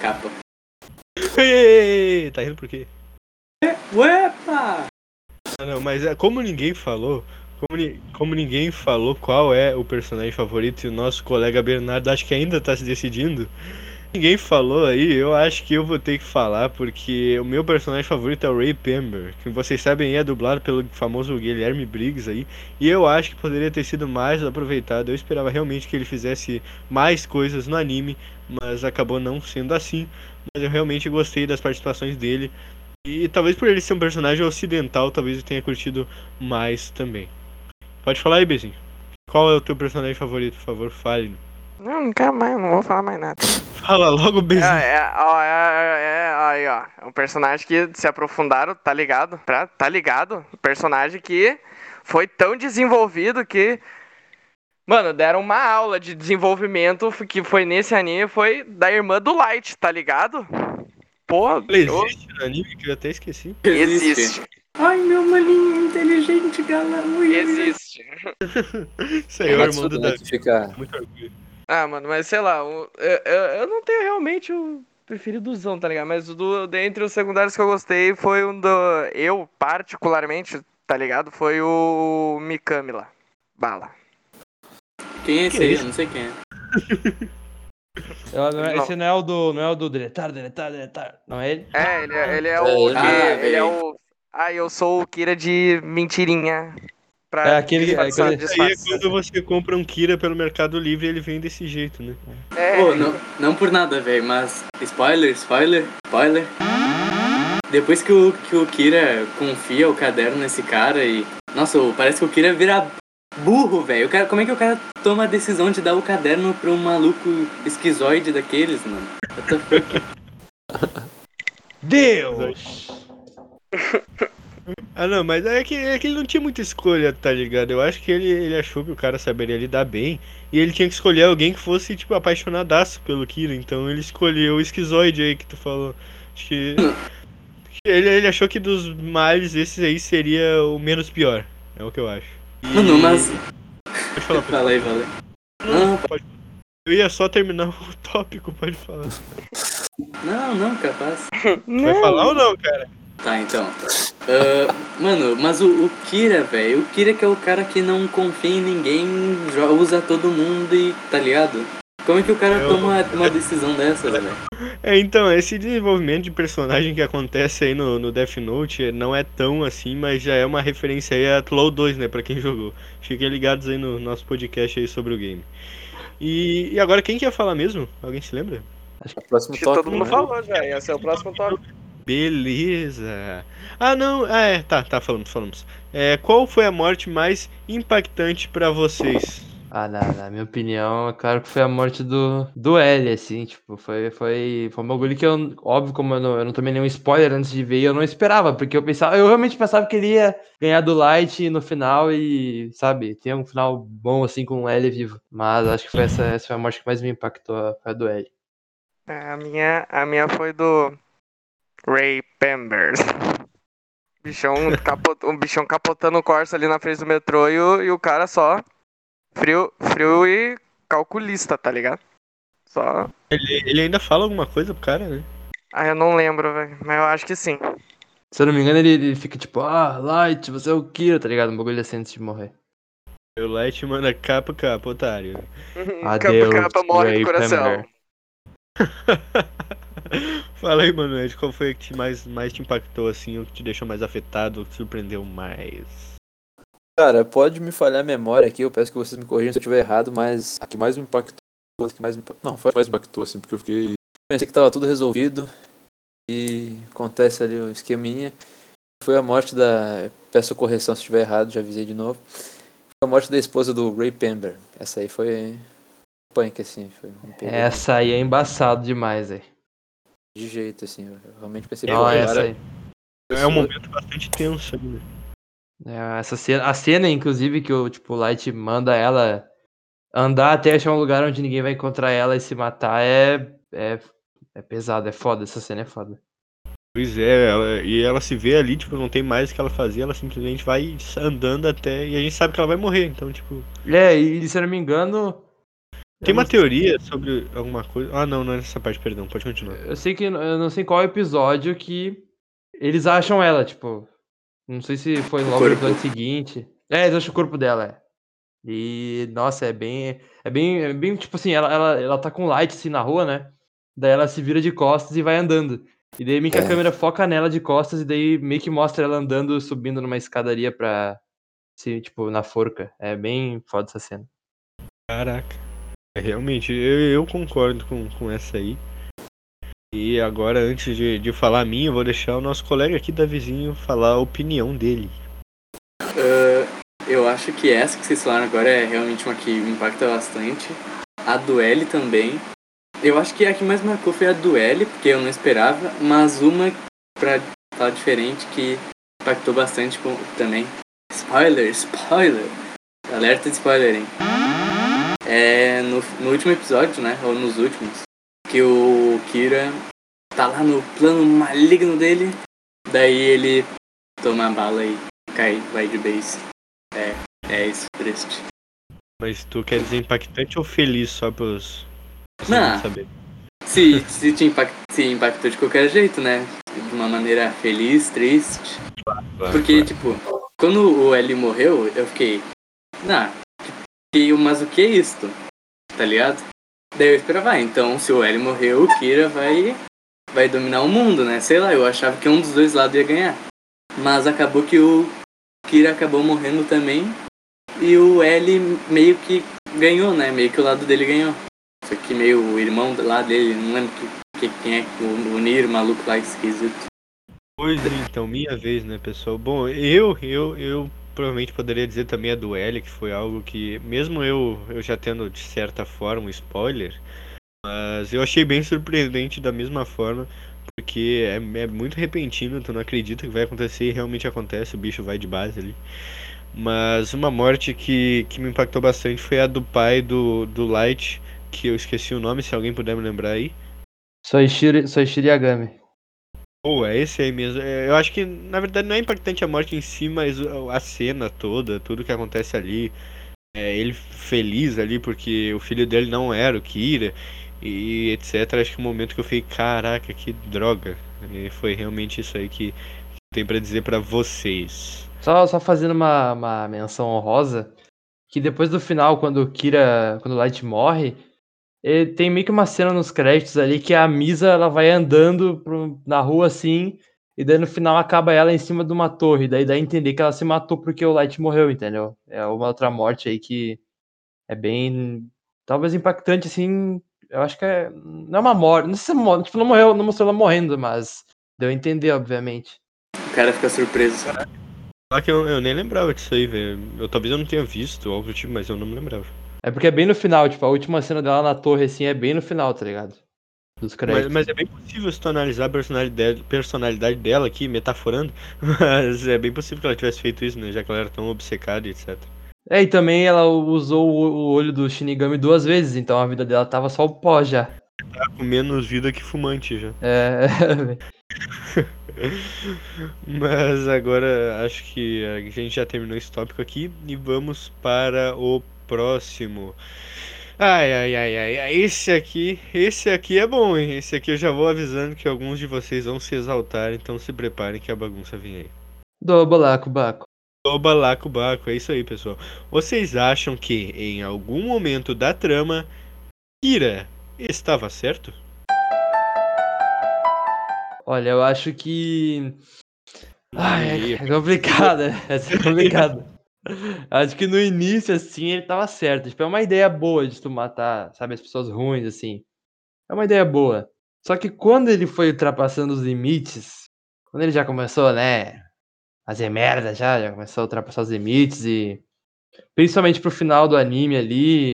Capa. Ei, ei, ei, ei, tá rindo por quê? Uepa! Ah, não, mas é, como ninguém falou, como, ni- como ninguém falou qual é o personagem favorito e o nosso colega Bernardo acho que ainda tá se decidindo, ninguém falou aí, eu acho que eu vou ter que falar, porque o meu personagem favorito é o Ray Pember, que vocês sabem é dublado pelo famoso Guilherme Briggs aí, e eu acho que poderia ter sido mais aproveitado, eu esperava realmente que ele fizesse mais coisas no anime, mas acabou não sendo assim, mas eu realmente gostei das participações dele, e talvez por ele ser um personagem ocidental, talvez eu tenha curtido mais também. Pode falar aí, Bezinho. Qual é o teu personagem favorito, por favor, fale. Não, quero mais, não vou falar mais nada. Fala logo, Bezinho. É, é, ó, é, é, é, aí, ó. É um personagem que se aprofundaram, tá ligado? Tá, tá ligado? Um personagem que foi tão desenvolvido que. Mano, deram uma aula de desenvolvimento que foi nesse anime, foi da irmã do Light, tá ligado? Eu- existe no anime que eu até esqueci. existe. Ai, meu maninho inteligente, ui. Existe. Isso aí é o irmão do Davi. fica. Muito orgulho. Ah, mano, mas sei lá, eu, eu, eu não tenho realmente o preferidozão, tá ligado? Mas o do, dentre os secundários que eu gostei foi um do. Eu, particularmente, tá ligado? Foi o Mikami lá. Bala. Quem é esse Que aí? Eu não sei quem é. Eu- não é- Não. Esse não é o do. Não é o do deletar, deletar, deletar. Não é ele? É, ele é, ele é É, o. Ah, ele é o. Ah, eu sou o Kira de mentirinha. Pra É aquele- é aquele- aí é quando você compra um Kira pelo Mercado Livre e ele vem desse jeito, né? É, Pô, não, não por nada, velho, mas. Spoiler, spoiler, spoiler. Depois que o, que o Kira confia o caderno nesse cara e. Nossa, parece que o Kira vira burro, velho. Como é que o cara toma a decisão de dar o caderno pra um maluco esquizoide daqueles, mano? What the fuck? Deus! Ah, não, mas é que, é que ele não tinha muita escolha, tá ligado? Eu acho que ele, ele achou que o cara saberia lidar bem e ele tinha que escolher alguém que fosse, tipo, apaixonadaço pelo Kira. Então ele escolheu o esquizoide aí que tu falou. Acho que. Ele, ele achou que dos males esses aí seria o menos pior. É o que eu acho. E- Mano, mas. Pode falar, Fala aí, aí. Não, Pode. Eu ia só terminar o tópico, pode falar. não, não, capaz. Vai falar ou não, cara? Tá, então. Ah, mano, mas o, o Kira, velho, o Kira que é o cara que não confia em ninguém, usa todo mundo e. tá ligado? Como é que o cara Eu- toma uma decisão dessas, velho? É, então, esse desenvolvimento de personagem que acontece aí no, no Death Note não é tão assim, mas já é uma referência aí a Tlow 2, né, pra quem jogou. Fiquem ligados aí no nosso podcast aí sobre o game. E, e agora, quem que ia falar mesmo? Alguém se lembra? Próximo Acho que tópico. todo mundo né? falou já. Esse é o próximo tópico. Beleza. Ah, não, ah, é, tá, tá, falamos, falamos. É, qual foi a morte mais impactante pra vocês? Ah, na, na minha opinião, é claro que foi a morte do, do L, assim, tipo, foi, foi, foi um bagulho que eu, óbvio, como eu não, eu não tomei nenhum spoiler antes de ver, eu não esperava, porque eu pensava, eu realmente pensava que ele ia ganhar do Light no final e, sabe, ter um final bom, assim, com o L vivo. Mas acho que foi essa, essa foi a morte que mais me impactou, foi a do L. É, A minha, a minha foi do Ray Pembers. Bichão capot, um bichão capotando o Corsa ali na frente do metrô e o, e o cara só frio, frio e calculista, tá ligado? Só. Ele, ele ainda fala alguma coisa pro cara, né? Ah, eu não lembro, velho. Mas eu acho que sim. Se eu não me engano, ele, ele fica tipo, ah, Light, você é o Kira, tá ligado? Um bagulho assim antes de morrer. O Light manda capa, capa, otário. Adeus, capa, capa morre Ray do coração. Fala aí, mano, Ed, qual foi que te mais, mais te impactou, assim, ou que te deixou mais afetado, ou que te surpreendeu mais? Cara, pode me falhar a memória aqui, eu peço que vocês me corrijam se eu estiver errado, mas a que mais me impactou, a que mais me impactou, não, foi a que mais me impactou, assim, porque eu fiquei... Pensei que tava tudo resolvido e acontece ali o esqueminha. Foi a morte da... Peço correção se estiver errado, já avisei de novo. Foi a morte da esposa do Ray Pember. Essa aí foi punk, assim. Foi um Essa aí é embaçado demais, velho. De jeito, assim. Eu realmente pensei, essa agora- aí. É um momento bastante tenso ali, né? É, essa cena, a cena, inclusive, que o tipo, Light manda ela andar até achar um lugar onde ninguém vai encontrar ela e se matar é, é, é pesado, é foda. Essa cena é foda. Pois é, ela- e ela se vê ali, tipo, não tem mais o que ela fazer, ela simplesmente vai andando até. E a gente sabe que ela vai morrer, então, tipo. É, e se eu não me engano. Tem uma teoria sobre alguma coisa. Ah, não, não é nessa parte, perdão, pode continuar. Eu sei que. Eu não sei qual episódio que eles acham ela, tipo. Não sei se foi logo no episódio seguinte. É, eles acham o corpo dela, é. E, nossa, é bem. É bem. É bem tipo assim, ela, ela, ela tá com light assim na rua, né? Daí ela se vira de costas e vai andando. E daí meio que a É. câmera foca nela de costas e daí meio que mostra ela andando, subindo numa escadaria pra. Se, tipo, na forca. É bem foda essa cena. Caraca. É, realmente, eu, eu concordo com, com essa aí. E agora, antes de, de falar a minha, eu vou deixar o nosso colega aqui da vizinho falar a opinião dele. Ah, eu acho que essa que vocês falaram agora é realmente uma que me impacta bastante. A do L também. Eu acho que a que mais marcou foi a do L, porque eu não esperava, mas uma pra falar diferente que impactou bastante também. Spoiler, spoiler! Alerta de spoiler, hein? É no, no último episódio, né? Ou nos últimos, que o Kira tá lá no plano maligno dele, daí ele toma a bala e cai, vai de base. É, é isso, triste. Mas tu quer dizer impactante ou feliz só pros. Não. saberem? Se, se te impact, se impactou de qualquer jeito, né? De uma maneira feliz, triste. Porque, tipo, quando o L morreu, eu fiquei. Nah, que, mas o que é isto? Tá ligado? Daí eu esperava, ah, então se o L morreu, o Kira vai. vai dominar o mundo, né? Sei lá, eu achava que um dos dois lados ia ganhar. Mas acabou que o Kira acabou morrendo também. E o L meio que ganhou, né? Meio que o lado dele ganhou. Só que meio o irmão lá dele, não lembro que, que- quem é o, o Nir, maluco lá esquisito. Pois então, minha vez, né, pessoal? Bom, eu, eu, eu provavelmente poderia dizer também a do L, que foi algo que, mesmo eu, eu já tendo de certa forma um spoiler, mas eu achei bem surpreendente da mesma forma, porque é, é muito repentino, tu não acredita que vai acontecer e realmente acontece, o bicho vai de base ali. Mas uma morte que, que me impactou bastante foi a do pai do, do Light, que eu esqueci o nome, se alguém puder me lembrar aí. Soichiro, Soichiro Yagami. Pô, é esse aí mesmo. É, Eu acho que, na verdade, não é impactante a morte em si, mas a cena toda, tudo que acontece ali. É, ele feliz ali porque o filho dele não era o Kira e etc. Acho que o momento que eu fiquei, caraca, que droga. E foi realmente isso aí que tem pra dizer pra vocês. Só, só fazendo uma, uma menção honrosa, que depois do final, quando o Kira, quando o Light morre, tem meio que uma cena nos créditos ali que a Misa ela vai andando pro- na rua assim, e daí no final acaba ela em cima de uma torre, daí dá a entender que ela se matou porque o Light morreu, entendeu? É uma outra morte aí que é bem, talvez impactante assim, eu acho que é, não é uma morte, não sei se é morte, tipo, não morreu, não mostrou ela morrendo, mas deu a entender, obviamente. O cara fica surpreso. Só que eu, eu nem lembrava disso aí, velho. Eu talvez eu não tenha visto algo do tipo, mas eu não me lembrava. É porque é bem no final, tipo, a última cena dela na torre, assim, é bem no final, tá ligado? Dos Mas, créditos. mas é bem possível se tu analisar a personalidade, personalidade dela aqui, metaforando. Mas é bem possível que ela tivesse feito isso, né? Já que ela era tão obcecada e etc. É, e também ela usou o, o olho do Shinigami duas vezes, então a vida dela tava só o pó já. Tá com menos vida que fumante já. É, Mas agora acho que a gente já terminou esse tópico aqui e vamos para o próximo. Ai, ai, ai, ai, esse aqui, esse aqui é bom, hein? Esse aqui eu já vou avisando que alguns de vocês vão se exaltar, então se preparem que a bagunça vem aí. do balaco, baco. O balaco baco, é isso aí, pessoal. Vocês acham que em algum momento da trama, Kira estava certo? Olha, eu acho que. Ai, é complicado, é complicado. Acho que no início, assim, ele tava certo. Tipo, é uma ideia boa de tu matar, sabe, as pessoas ruins, assim. É uma ideia boa. Só que quando ele foi ultrapassando os limites, quando ele já começou, né, fazer merda já, já começou a ultrapassar os limites e principalmente pro final do anime ali,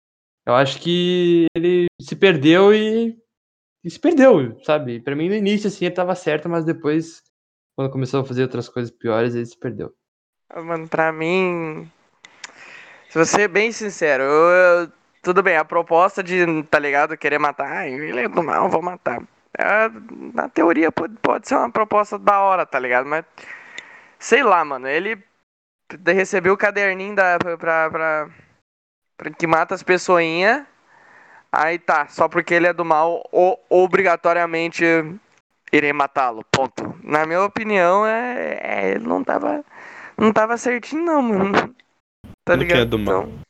Eu acho que ele se perdeu e, e se perdeu, sabe? Pra mim, no início, assim, ele tava certo, mas depois, quando começou a fazer outras coisas piores, ele se perdeu. Mano, pra mim. Se você ser bem sincero, eu, tudo bem, a proposta de, tá ligado, querer matar, ah, ele é do mal, vou matar. É, na teoria pode, pode ser uma proposta da hora, tá ligado? Mas. Sei lá, mano, ele recebeu o caderninho da, pra, pra, pra- pra que mata as pessoinhas. Aí tá, só porque ele é do mal, o- obrigatoriamente irei matá-lo. Ponto. Na minha opinião, é, é, ele não tava. Não tava certinho, não, mano. Tá Como que ligado? é do mal? Então,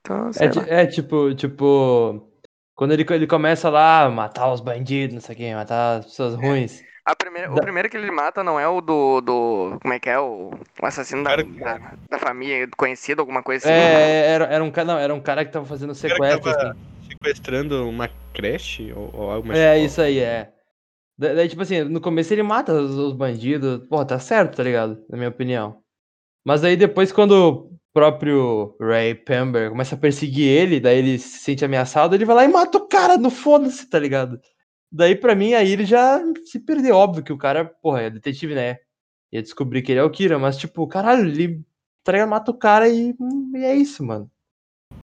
então sei É, é tipo, tipo. Quando ele, ele começa lá a matar os bandidos, não sei o que, matar as pessoas ruins. A primeira, o da- primeiro que ele mata não é o do. do como é que é? O, o assassino da, Cara- da, da família, conhecido, alguma coisa assim. É, era, era, um, cara- não, era um cara que tava fazendo cara que sequestro, tava- assim. Sequestrando uma creche ou, ou alguma É, isso aí, é. Da- Daí, tipo assim, no começo ele mata os, os bandidos. Pô, tá certo, tá ligado? Na minha opinião. Mas aí depois, quando o próprio Ray Pember começa a perseguir ele, daí ele se sente ameaçado, ele vai lá e mata o cara no foda-se, tá ligado? Daí, pra mim, aí ele já se perdeu. Óbvio que o cara, porra, é detetive, né? Ia descobrir que ele é o Kira, mas, tipo, caralho, ele tá ligado? mata o cara e, e é isso, mano.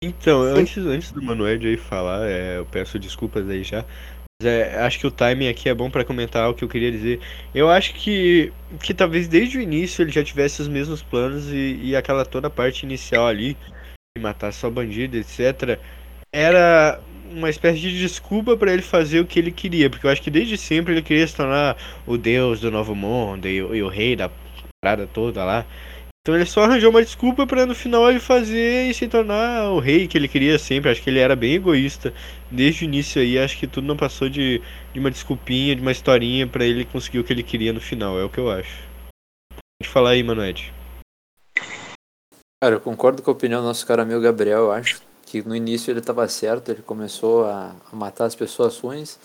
Então, antes, antes do Manoel aí falar, é, eu peço desculpas aí já. É, acho que o timing aqui é bom pra comentar o que eu queria dizer. Eu acho que, que talvez desde o início ele já tivesse os mesmos planos e, e aquela toda parte inicial ali, de matar só bandido, etc., era uma espécie de desculpa pra ele fazer o que ele queria. Porque eu acho que desde sempre ele queria se tornar o deus do novo mundo e, e o rei da parada toda lá. Então ele só arranjou uma desculpa pra no final ele fazer e se tornar o rei que ele queria sempre. Acho que ele era bem egoísta desde o início aí. Acho que tudo não passou de, de uma desculpinha, de uma historinha pra ele conseguir o que ele queria no final. É o que eu acho. Pode falar aí, Manoed. Cara, eu concordo com a opinião do nosso cara amigo Gabriel. Eu acho que no início ele estava certo, ele começou a, a matar as pessoas ruins.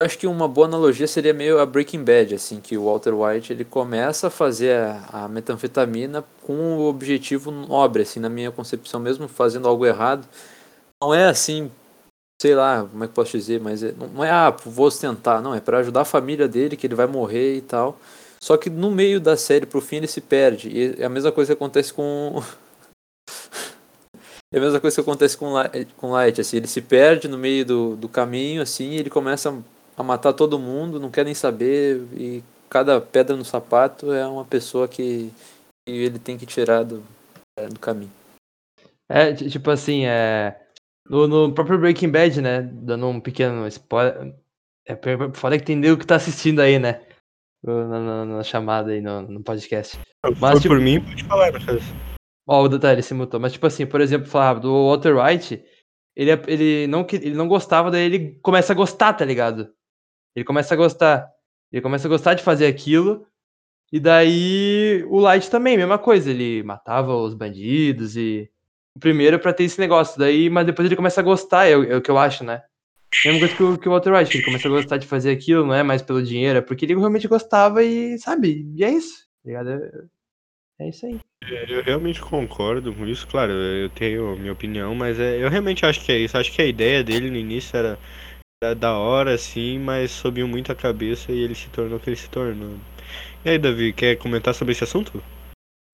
Eu acho que uma boa analogia seria meio a Breaking Bad, assim, que o Walter White ele começa a fazer a, a metanfetamina com o objetivo nobre, assim, na minha concepção, mesmo fazendo algo errado. Não é assim, sei lá, como é que posso dizer, mas é- não não é, ah, vou ostentar, não, é para ajudar a família dele, que ele vai morrer e tal. Só que no meio da série, pro fim, ele se perde. E é a mesma coisa que acontece com. É a mesma coisa que acontece com Light, com Light assim, ele se perde no meio do, do caminho, assim, e ele começa a matar todo mundo, não quer nem saber, e cada pedra no sapato é uma pessoa que, que ele tem que tirar do, é, do caminho. É, ti- tipo assim, é. No, no próprio Breaking Bad, né? Dando um pequeno spoiler. É p- p- foda que entender o que tá assistindo aí, né? Na, na- na chamada aí no, no podcast. Mas tipo- por mim, pode falar, caso. Ó, o detalhe se mutou. Mas, tipo assim, por exemplo, falar do Walter White, ele, é- ele, não, que- ele não gostava, daí ele começa a gostar, tá ligado? Ele começa a gostar. Ele começa a gostar de fazer aquilo. E daí o Light também, mesma coisa. Ele matava os bandidos e. O primeiro pra ter esse negócio. Daí, mas depois ele começa a gostar, é, o- é o que eu acho, né? Mesma coisa que o, que o Walter White, que ele começa a gostar de fazer aquilo, não é mais pelo dinheiro, é porque ele realmente gostava e, sabe? E é isso. Tá ligado? É, é isso aí. Eu realmente concordo com isso, claro, eu tenho minha opinião, mas é, eu realmente acho que é isso. Acho que a ideia dele no início era, era da hora, assim, mas subiu muito a cabeça e ele se tornou o que ele se tornou. E aí, Davi, quer comentar sobre esse assunto?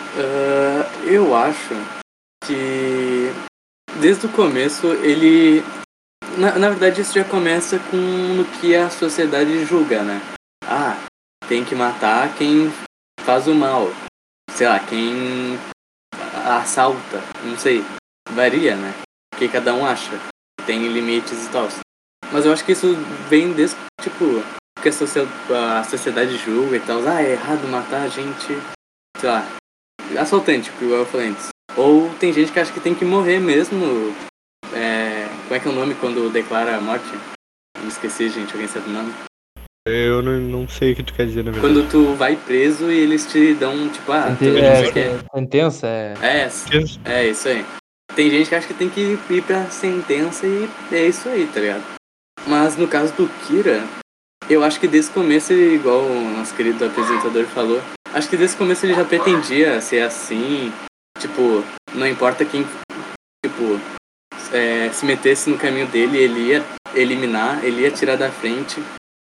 Ah, eu acho que desde o começo ele. Na, na verdade, isso já começa com no que a sociedade julga, né? Ah, tem que matar quem faz o mal. Sei lá, quem assalta. Não sei. Varia, né? O que cada um acha. Tem limites e tal. Mas eu acho que isso vem desde, tipo, que a, socie- a sociedade julga e tal. Ah, é errado matar gente. Sei lá, assaltante, que eu falei antes. Ou tem gente que acha que tem que morrer mesmo. É, como é que é o nome quando declara a morte? Me esqueci, gente, alguém sabe o nome? Eu não, não sei o que tu quer dizer, na verdade. Quando tu vai preso e eles te dão, tipo, ah, tu Ente- não sei é, o quê. sentença é. É, é isso aí. Tem gente que acha que tem que ir pra sentença e é isso aí, tá ligado? Mas no caso do Kira, eu acho que desde o começo, igual o nosso querido apresentador falou, acho que desde o começo ele já pretendia ser assim. Tipo, não importa quem. Tipo, é, se metesse no caminho dele, ele ia eliminar, ele ia tirar da frente.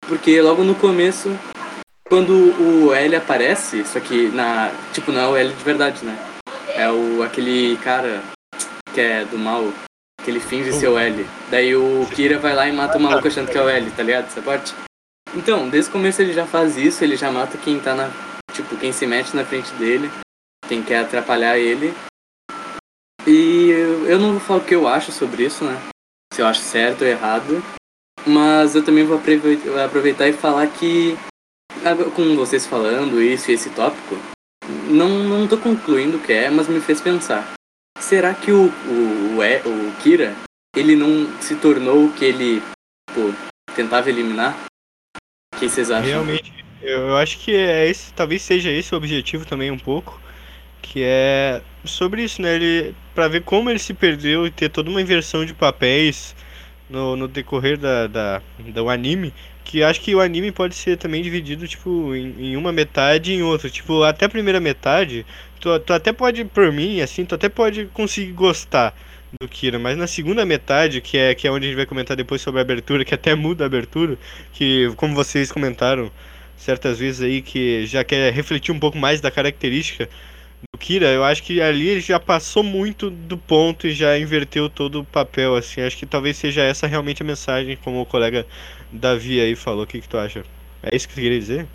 Porque logo no começo, quando o L aparece, só que na. Tipo, não é o L de verdade, né? É o aquele cara que é do mal, que ele finge ser o L. Daí o Kira vai lá e mata o maluco achando que é o L, tá ligado? Essa parte? Então, desde o começo ele já faz isso, ele já mata quem tá na. Tipo, quem se mete na frente dele, quem quer atrapalhar ele. E eu não vou falar o que eu acho sobre isso, né? Se eu acho certo ou errado. Mas eu também vou aprove- aproveitar e falar que, agora, com vocês falando isso e esse tópico, não, não tô concluindo o que é, mas me fez pensar. Será que o, o, o, E- o Kira, ele não se tornou o que ele pô, tentava eliminar? O que vocês acham? Realmente, eu, acho que é esse, talvez seja esse o objetivo também um pouco, que é sobre isso, né? Ele, para ver como ele se perdeu e ter toda uma inversão de papéis no, no decorrer da, da, do anime, que acho que o anime pode ser também dividido, tipo, em, em uma metade e em outra. Tipo, até a primeira metade, tu, tu até pode, por mim, assim, tu até pode conseguir gostar do Kira, mas na segunda metade, que é, que é onde a gente vai comentar depois sobre a abertura, que até muda a abertura, que como vocês comentaram certas vezes aí, que já quer refletir um pouco mais da característica do Kira, eu acho que ali ele já passou muito do ponto e já inverteu todo o papel, assim, acho que talvez seja essa realmente a mensagem, como o colega Davi aí falou, o que que tu acha? É isso que tu queria dizer?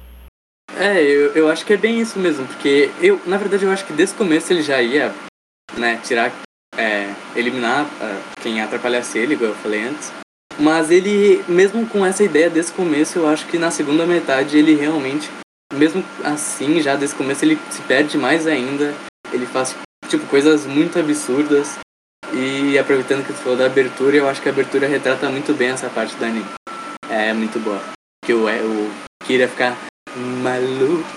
É, eu, eu acho que é bem isso mesmo, porque eu, na verdade, eu acho que desde o começo ele já ia, né, tirar, é, eliminar ah, quem atrapalhasse ele, igual eu falei antes. Mas ele, mesmo com essa ideia desde o começo, eu acho que na segunda metade ele realmente, mesmo assim, já desde o começo, ele se perde mais ainda. Ele faz, tipo, coisas muito absurdas. E aproveitando que tu falou da abertura, eu acho que a abertura retrata muito bem essa parte da anime. É muito boa. Que o, é, o Kira ficar maluco.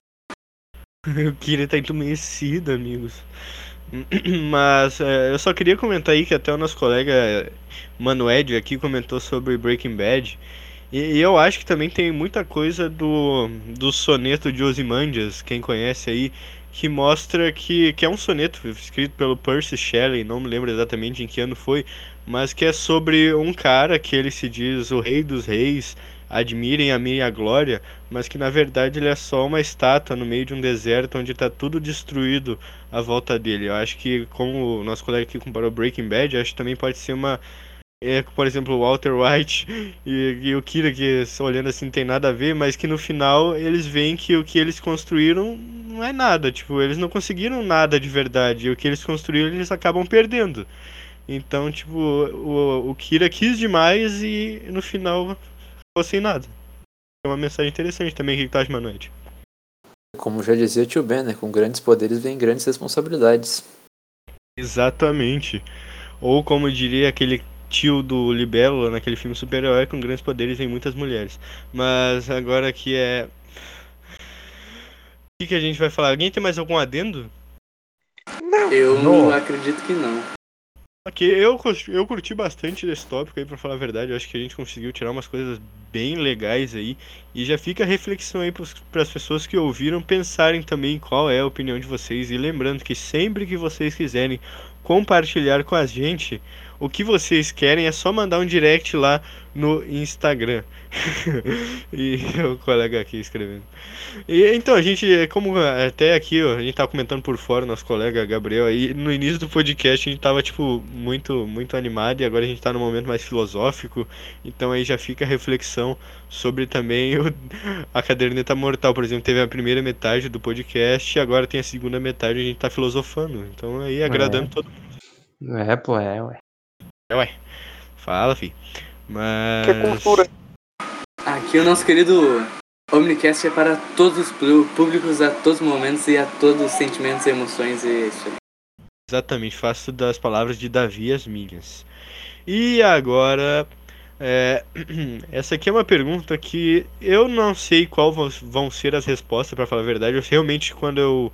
O Kira tá entumecido, amigos. Mas é, eu só queria comentar aí que até o nosso colega Manoed aqui comentou sobre Breaking Bad. E, e eu acho que também tem muita coisa do, do soneto de Ozymandias, quem conhece aí, que mostra que, que é um soneto escrito pelo Percy Shelley, não me lembro exatamente em que ano foi, mas que é sobre um cara que ele se diz o rei dos reis, admirem a minha glória, mas que na verdade ele é só uma estátua no meio de um deserto onde está tudo destruído à volta dele. Eu acho que, como o nosso colega aqui comparou Breaking Bad, acho que também pode ser uma. É, por exemplo, o Walter White e, e o Kira, que olhando assim não tem nada a ver, mas que no final eles veem que o que eles construíram não é nada. Tipo, eles não conseguiram nada de verdade. E o que eles construíram eles acabam perdendo. Então, tipo, o, o Kira quis demais e no final sem nada. É uma mensagem interessante também. O que tu acha, Manoel? Como já dizia o tio Ben, né? Com grandes poderes vem grandes responsabilidades. Exatamente. Ou como diria aquele tio do Libélula naquele filme super-herói, com grandes poderes em muitas mulheres. Mas agora que é. O que, que a gente vai falar? Alguém tem mais algum adendo? Eu Não. acredito que não. Ok, eu, eu curti bastante desse tópico aí, pra falar a verdade. Eu acho que a gente conseguiu tirar umas coisas bem legais aí. E já fica a reflexão aí para as pessoas que ouviram pensarem também qual é a opinião de vocês. E lembrando que sempre que vocês quiserem compartilhar com a gente, o que vocês querem é só mandar um direct lá no Instagram. e o colega aqui escrevendo. E então, a gente, como até aqui, ó, a gente tava comentando por fora, nosso colega Gabriel, aí no início do podcast a gente tava, tipo, muito, muito animado e agora a gente tá num momento mais filosófico, então aí já fica a reflexão sobre também o, a caderneta mortal, por exemplo, teve a primeira metade do podcast e agora tem a segunda metade a gente tá filosofando, então aí agradando todo mundo. É, pô, é, ué. É, ué, fala, fi. Mas... Que é cultura. Aqui o nosso querido Omnicast é para todos os pú- públicos, a todos os momentos e a todos os sentimentos e emoções e é isso aí. Exatamente, faço das palavras de Davi as minhas. E agora, é, essa aqui é uma pergunta que eu não sei qual vão, vão ser as respostas, para falar a verdade. Eu realmente, quando eu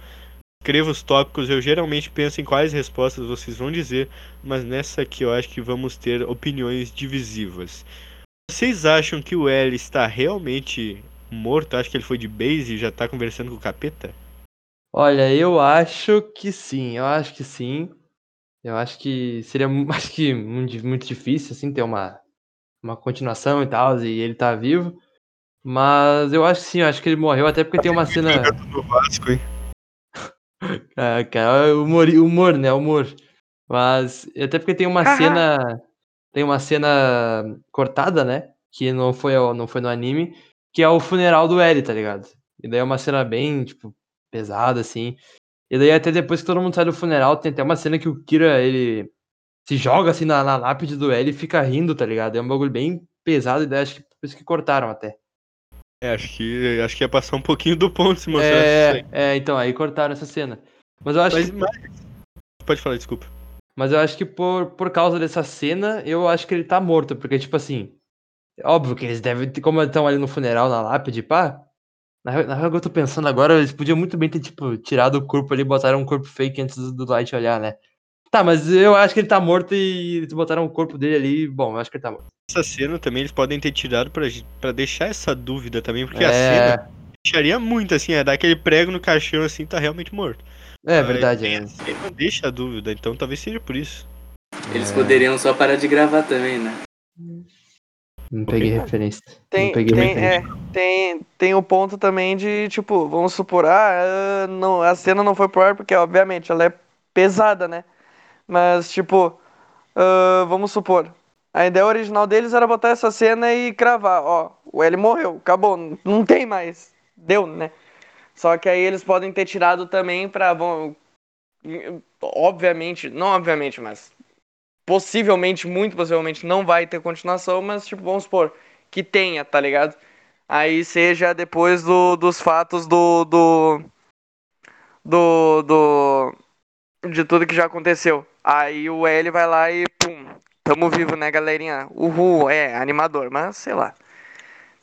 escrevo os tópicos, eu geralmente penso em quais respostas vocês vão dizer, mas nessa aqui eu acho que vamos ter opiniões divisivas. Vocês acham que o L está realmente morto? Acho que ele foi de base e já tá conversando com o capeta? Olha, eu acho que sim, eu acho que sim. Eu acho que seria acho que muito, muito difícil, assim, ter uma, uma continuação e tal, e ele tá vivo. Mas eu acho que sim, eu acho que ele morreu até porque tem uma cena. No Vasco, hein? Ah, cara, humor, humor, né? Humor. Mas até porque tem uma cena. Tem uma cena cortada, né? Que não foi, ao- não foi no anime, que é o funeral do L, tá ligado? E daí é uma cena bem, tipo, pesada, assim. E daí até depois que todo mundo sai do funeral, tem até uma cena que o Kira, ele se joga assim na, na lápide do L e fica rindo, tá ligado? É um bagulho bem pesado, e daí acho que por isso que cortaram até. É, acho que, acho que ia passar um pouquinho do ponto se aí. É, é, então, aí cortaram essa cena. Mas eu acho Mas, que mas- Pode falar, desculpa. Mas eu acho que por, por causa dessa cena, eu acho que ele tá morto. Porque, tipo assim, óbvio que eles devem como estão ali no funeral, na lápide, pá. Na, real- na real, que eu tô pensando agora, eles podiam muito bem ter, tipo, tirado o corpo ali e botaram um corpo fake antes do, do Light olhar, né? Tá, mas eu acho que ele tá morto e eles botaram o corpo dele ali. Bom, eu acho que ele tá morto. Essa cena também eles podem ter tirado pra, pra deixar essa dúvida também, porque a É, cena deixaria muito, assim, é dar aquele prego no caixão assim, tá realmente morto. é Aí verdade. tem É. aí não deixa a dúvida, então talvez seja por isso. Eles É. poderiam só parar de gravar também, né? Não peguei referência. Tem, não peguei tem, referência. é, tem, tem o ponto também de, tipo, vamos supor, ah, ah, não, a cena não foi pro ar porque, obviamente, ela é pesada, né? Mas, tipo, ah, vamos supor, a ideia original deles era botar essa cena e cravar, ó, o L morreu, acabou, não tem mais, deu, né? Só que aí eles podem ter tirado também pra, bom, obviamente, não obviamente, mas possivelmente, muito possivelmente não vai ter continuação, mas tipo, vamos supor que tenha, tá ligado? Aí seja depois do, dos fatos do, do do do de tudo que já aconteceu. Aí o L vai lá e pum, tamo vivo, né, galerinha? Uhul, é animador, mas sei lá.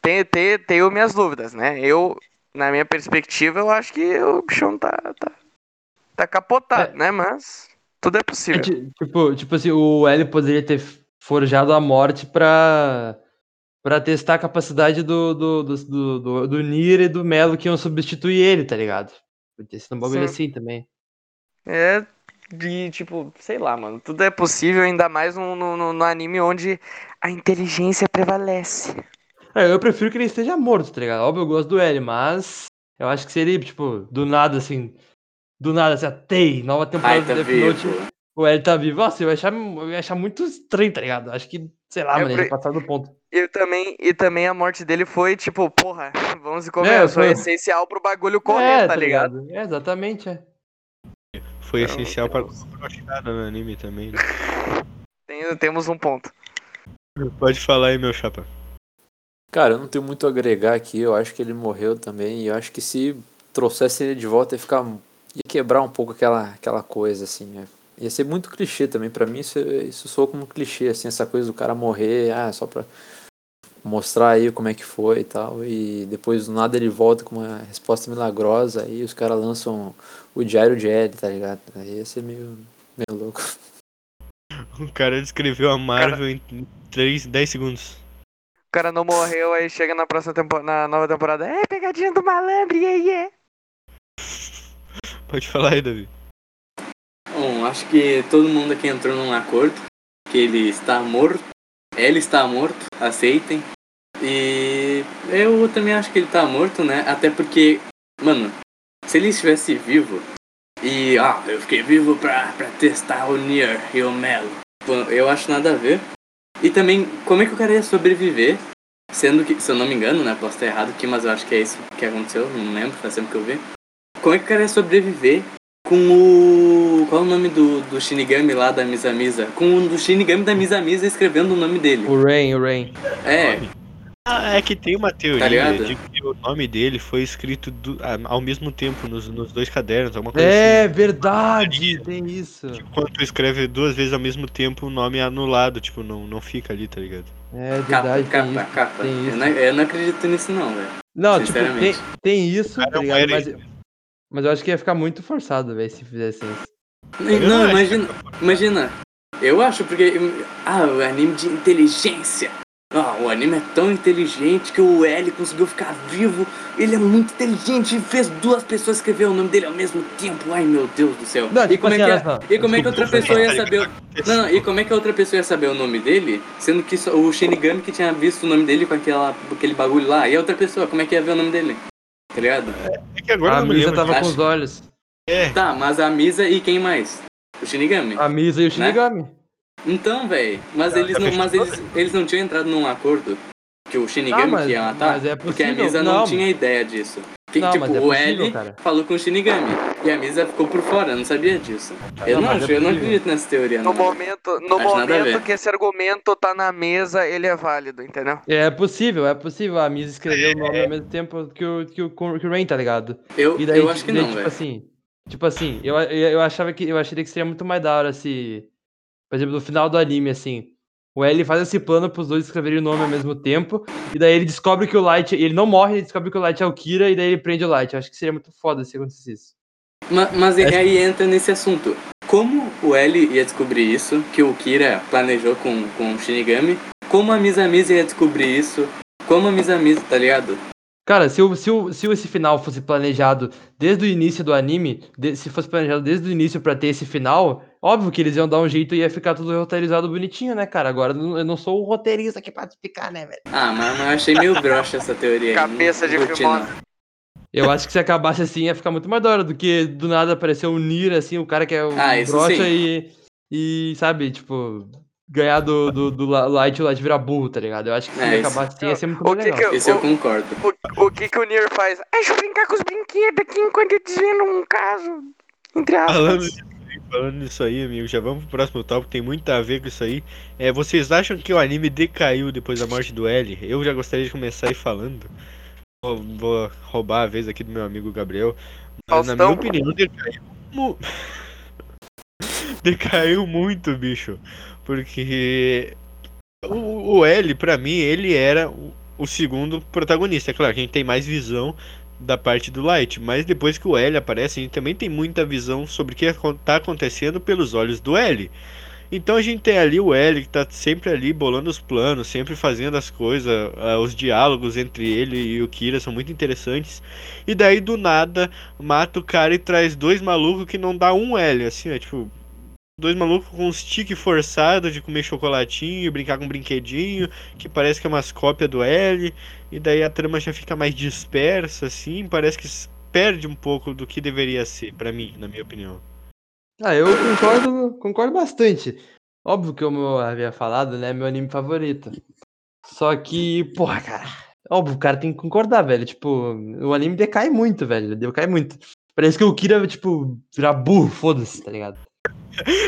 Tem, tem, tenho minhas dúvidas, né? Eu, na minha perspectiva, eu acho que o bichão tá tá, tá capotado, É. né? Mas tudo é É, possível. ti- tipo, tipo assim, o L poderia ter forjado a morte pra, pra testar a capacidade do, do, do, do, do, do Nier e do Melo que iam substituir ele, tá ligado? Podia sido um bagulho Sim. assim também. É de tipo, sei lá, mano. Tudo é possível, ainda mais no, no, no- anime onde a inteligência prevalece. É, eu prefiro que ele esteja morto, tá ligado? Óbvio, eu gosto do L, mas eu acho que seria, tipo, do nada, assim, do nada, assim, atei, nova temporada Ai, tá do Death. Note, o L tá vivo. Nossa, eu ia achar, eu ia achar muito estranho, tá ligado? Acho que, sei lá, Eu mano, ia pre- passar do ponto. E também, e também a morte dele foi tipo, porra, vamos e convenhamos, foi essencial pro bagulho correr, é, tá ligado? É, exatamente, é. Foi Então, essencial pra temos- brochada no anime também. né? Tem- temos um ponto. Pode falar aí, meu chapa. Cara, eu não tenho muito a agregar aqui. Eu acho que ele morreu também. E eu acho que se trouxesse ele de volta ia ficar. ia quebrar um pouco aquela, aquela coisa, assim. né? Ia ser muito clichê também. Pra mim, isso, isso soa como clichê, assim, essa coisa do cara morrer, ah, só pra mostrar aí como é que foi e tal. E depois do nada ele volta com uma resposta milagrosa. Aí os caras lançam o diário de L, tá ligado? Aí ia ser meio, meio louco. O cara descreveu a Marvel em 3, 10 segundos. O cara não morreu, aí chega na próxima temporada, na nova temporada, é pegadinha do malandro, yeah, yeah. Pode falar aí, Davi. Bom, acho que todo mundo aqui entrou num acordo que ele está morto. Ele está morto, aceitem. E eu também acho que ele tá morto, né? Até porque, mano, se ele estivesse vivo e, ah, eu fiquei vivo pra, pra testar o Nier e o Melo, eu acho nada a ver. E também, como é que o cara ia sobreviver? Sendo que, se eu não me engano, né? Posso estar errado aqui, mas eu acho que é isso que aconteceu, não lembro, faz tempo que eu vi. Como é que o cara ia sobreviver com o. Qual é o nome do, do Shinigami lá da Misa Misa? Com o do Shinigami da Misa Misa escrevendo o nome dele. O Rain, o Rain. É, é que tem uma Tá teoria ligado? de que o nome dele foi escrito do- ah, ao mesmo tempo nos, nos dois cadernos, alguma coisa É assim. verdade, tem isso. Quando tu escreve duas vezes ao mesmo tempo, o nome é anulado, tipo, não, não fica ali, tá ligado? É capa, verdade, tem capa, isso. capa. Tem Eu isso. não, eu não acredito nisso não, velho. Não, tipo, tem, tem isso, tá não ligado? era Mas, mas eu acho que ia ficar muito forçado, velho, se fizesse isso. Eu Não, acho imagina, imagina. Eu acho porque. Ah, o anime de inteligência. Ah, o anime é tão inteligente que o L conseguiu ficar vivo. Ele é muito inteligente e fez duas pessoas escrever o nome dele ao mesmo tempo. Ai meu Deus do céu. Não, e tipo como é assim, que, só. e como é que outra pessoa ia saber. o- Não, não, e como é que a outra pessoa ia saber o nome dele, sendo que só o Shinigami que tinha visto o nome dele com aquela, aquele bagulho lá, e a outra pessoa, como é que ia ver o nome dele? Tá ligado? É que agora A Misa tava com acho. os olhos. É, Tá, mas a Misa e quem mais? O Shinigami? A Misa e o Shinigami. Então, velho, mas Ela eles tá não, mas eles, eles não tinham entrado num acordo que o Shinigami Ah, mas- que ia matar, mas é porque a. Misa não, Não. tinha ideia disso. Que, Não, tipo, mas é o possível, L cara. falou com o Shinigami e a Misa ficou por fora, não sabia disso. Eu Não, não, é acho, eu não acredito nessa teoria, No não. momento, no Acho momento que esse argumento tá na mesa, ele é válido, entendeu? É possível, é possível. A Misa escreveu o nome ao mesmo tempo que o, que o, que o Rain, tá ligado? Eu, E daí, eu acho que daí, não, tipo velho. assim, tipo assim, eu, eu, eu achava que eu acharia que seria muito mais da hora se, por exemplo, no final do anime, assim, o L faz esse plano pros dois escreverem o nome ao mesmo tempo, e daí ele descobre que o Light, ele não morre, ele descobre que o Light é o Kira, e daí ele prende o Light. Eu acho que seria muito foda se acontecesse isso. Ma- Mas, Acho- aí entra nesse assunto. Como o L ia descobrir isso, que o Kira planejou com, com o Shinigami? Como a Misa Misa ia descobrir isso? Como a Misa Misa, tá ligado? Cara, se, o, se, o, se esse final fosse planejado desde o início do anime, de- se fosse planejado desde o início pra ter esse final, óbvio que eles iam dar um jeito e ia ficar tudo roteirizado bonitinho, né, cara? Agora eu não- sou o roteirista aqui pra explicar, né, velho? Ah, mas, eu achei meio broxa essa teoria aí. Cabeça de não. Eu acho que se acabasse assim ia ficar muito mais da hora do que do nada aparecer o Nier, assim, o cara que é o Ah, sim. e, e, sabe, tipo, ganhar do, do, do Light e o Light virar burro, tá ligado? Eu acho que se É, acabasse assim ia ser muito O mais que legal. que, Isso eu concordo. o, o que que o Nier faz? Deixa eu brincar com os brinquedos aqui enquanto eu desvendo um caso. Entre aspas. falando nisso aí, amigo, já vamos pro próximo tópico, tem muito a ver com isso aí. É, vocês acham que o anime decaiu depois da morte do L? Eu já gostaria de começar aí falando. Vou, vou roubar a vez aqui do meu amigo Gabriel. Mas, na minha opinião, decaiu. mu- decaiu muito, bicho. Porque o, o L, pra mim, ele era o, o segundo protagonista. É claro, a gente tem mais visão da parte do Light, mas depois que o L aparece, a gente também tem muita visão sobre o que acon- tá acontecendo pelos olhos do L. Então a gente tem ali o L que tá sempre ali bolando os planos, sempre fazendo as coisas, os diálogos entre ele e o Kira são muito interessantes. E daí do nada mata o cara e traz dois malucos que não dá um L, assim, é tipo dois malucos com um stick forçado de comer chocolatinho, brincar com brinquedinho, que parece que é umas cópias do L, e daí a trama já fica mais dispersa, assim, parece que perde um pouco do que deveria ser, pra mim, na minha opinião. Ah, eu concordo, concordo bastante. Óbvio que, eu havia falado, né, meu anime favorito. Só que, porra, cara, óbvio, o cara tem que concordar, velho. Tipo, o anime decai muito, velho. Decai muito. Parece que o Kira, tipo, virar burro, foda-se, tá ligado?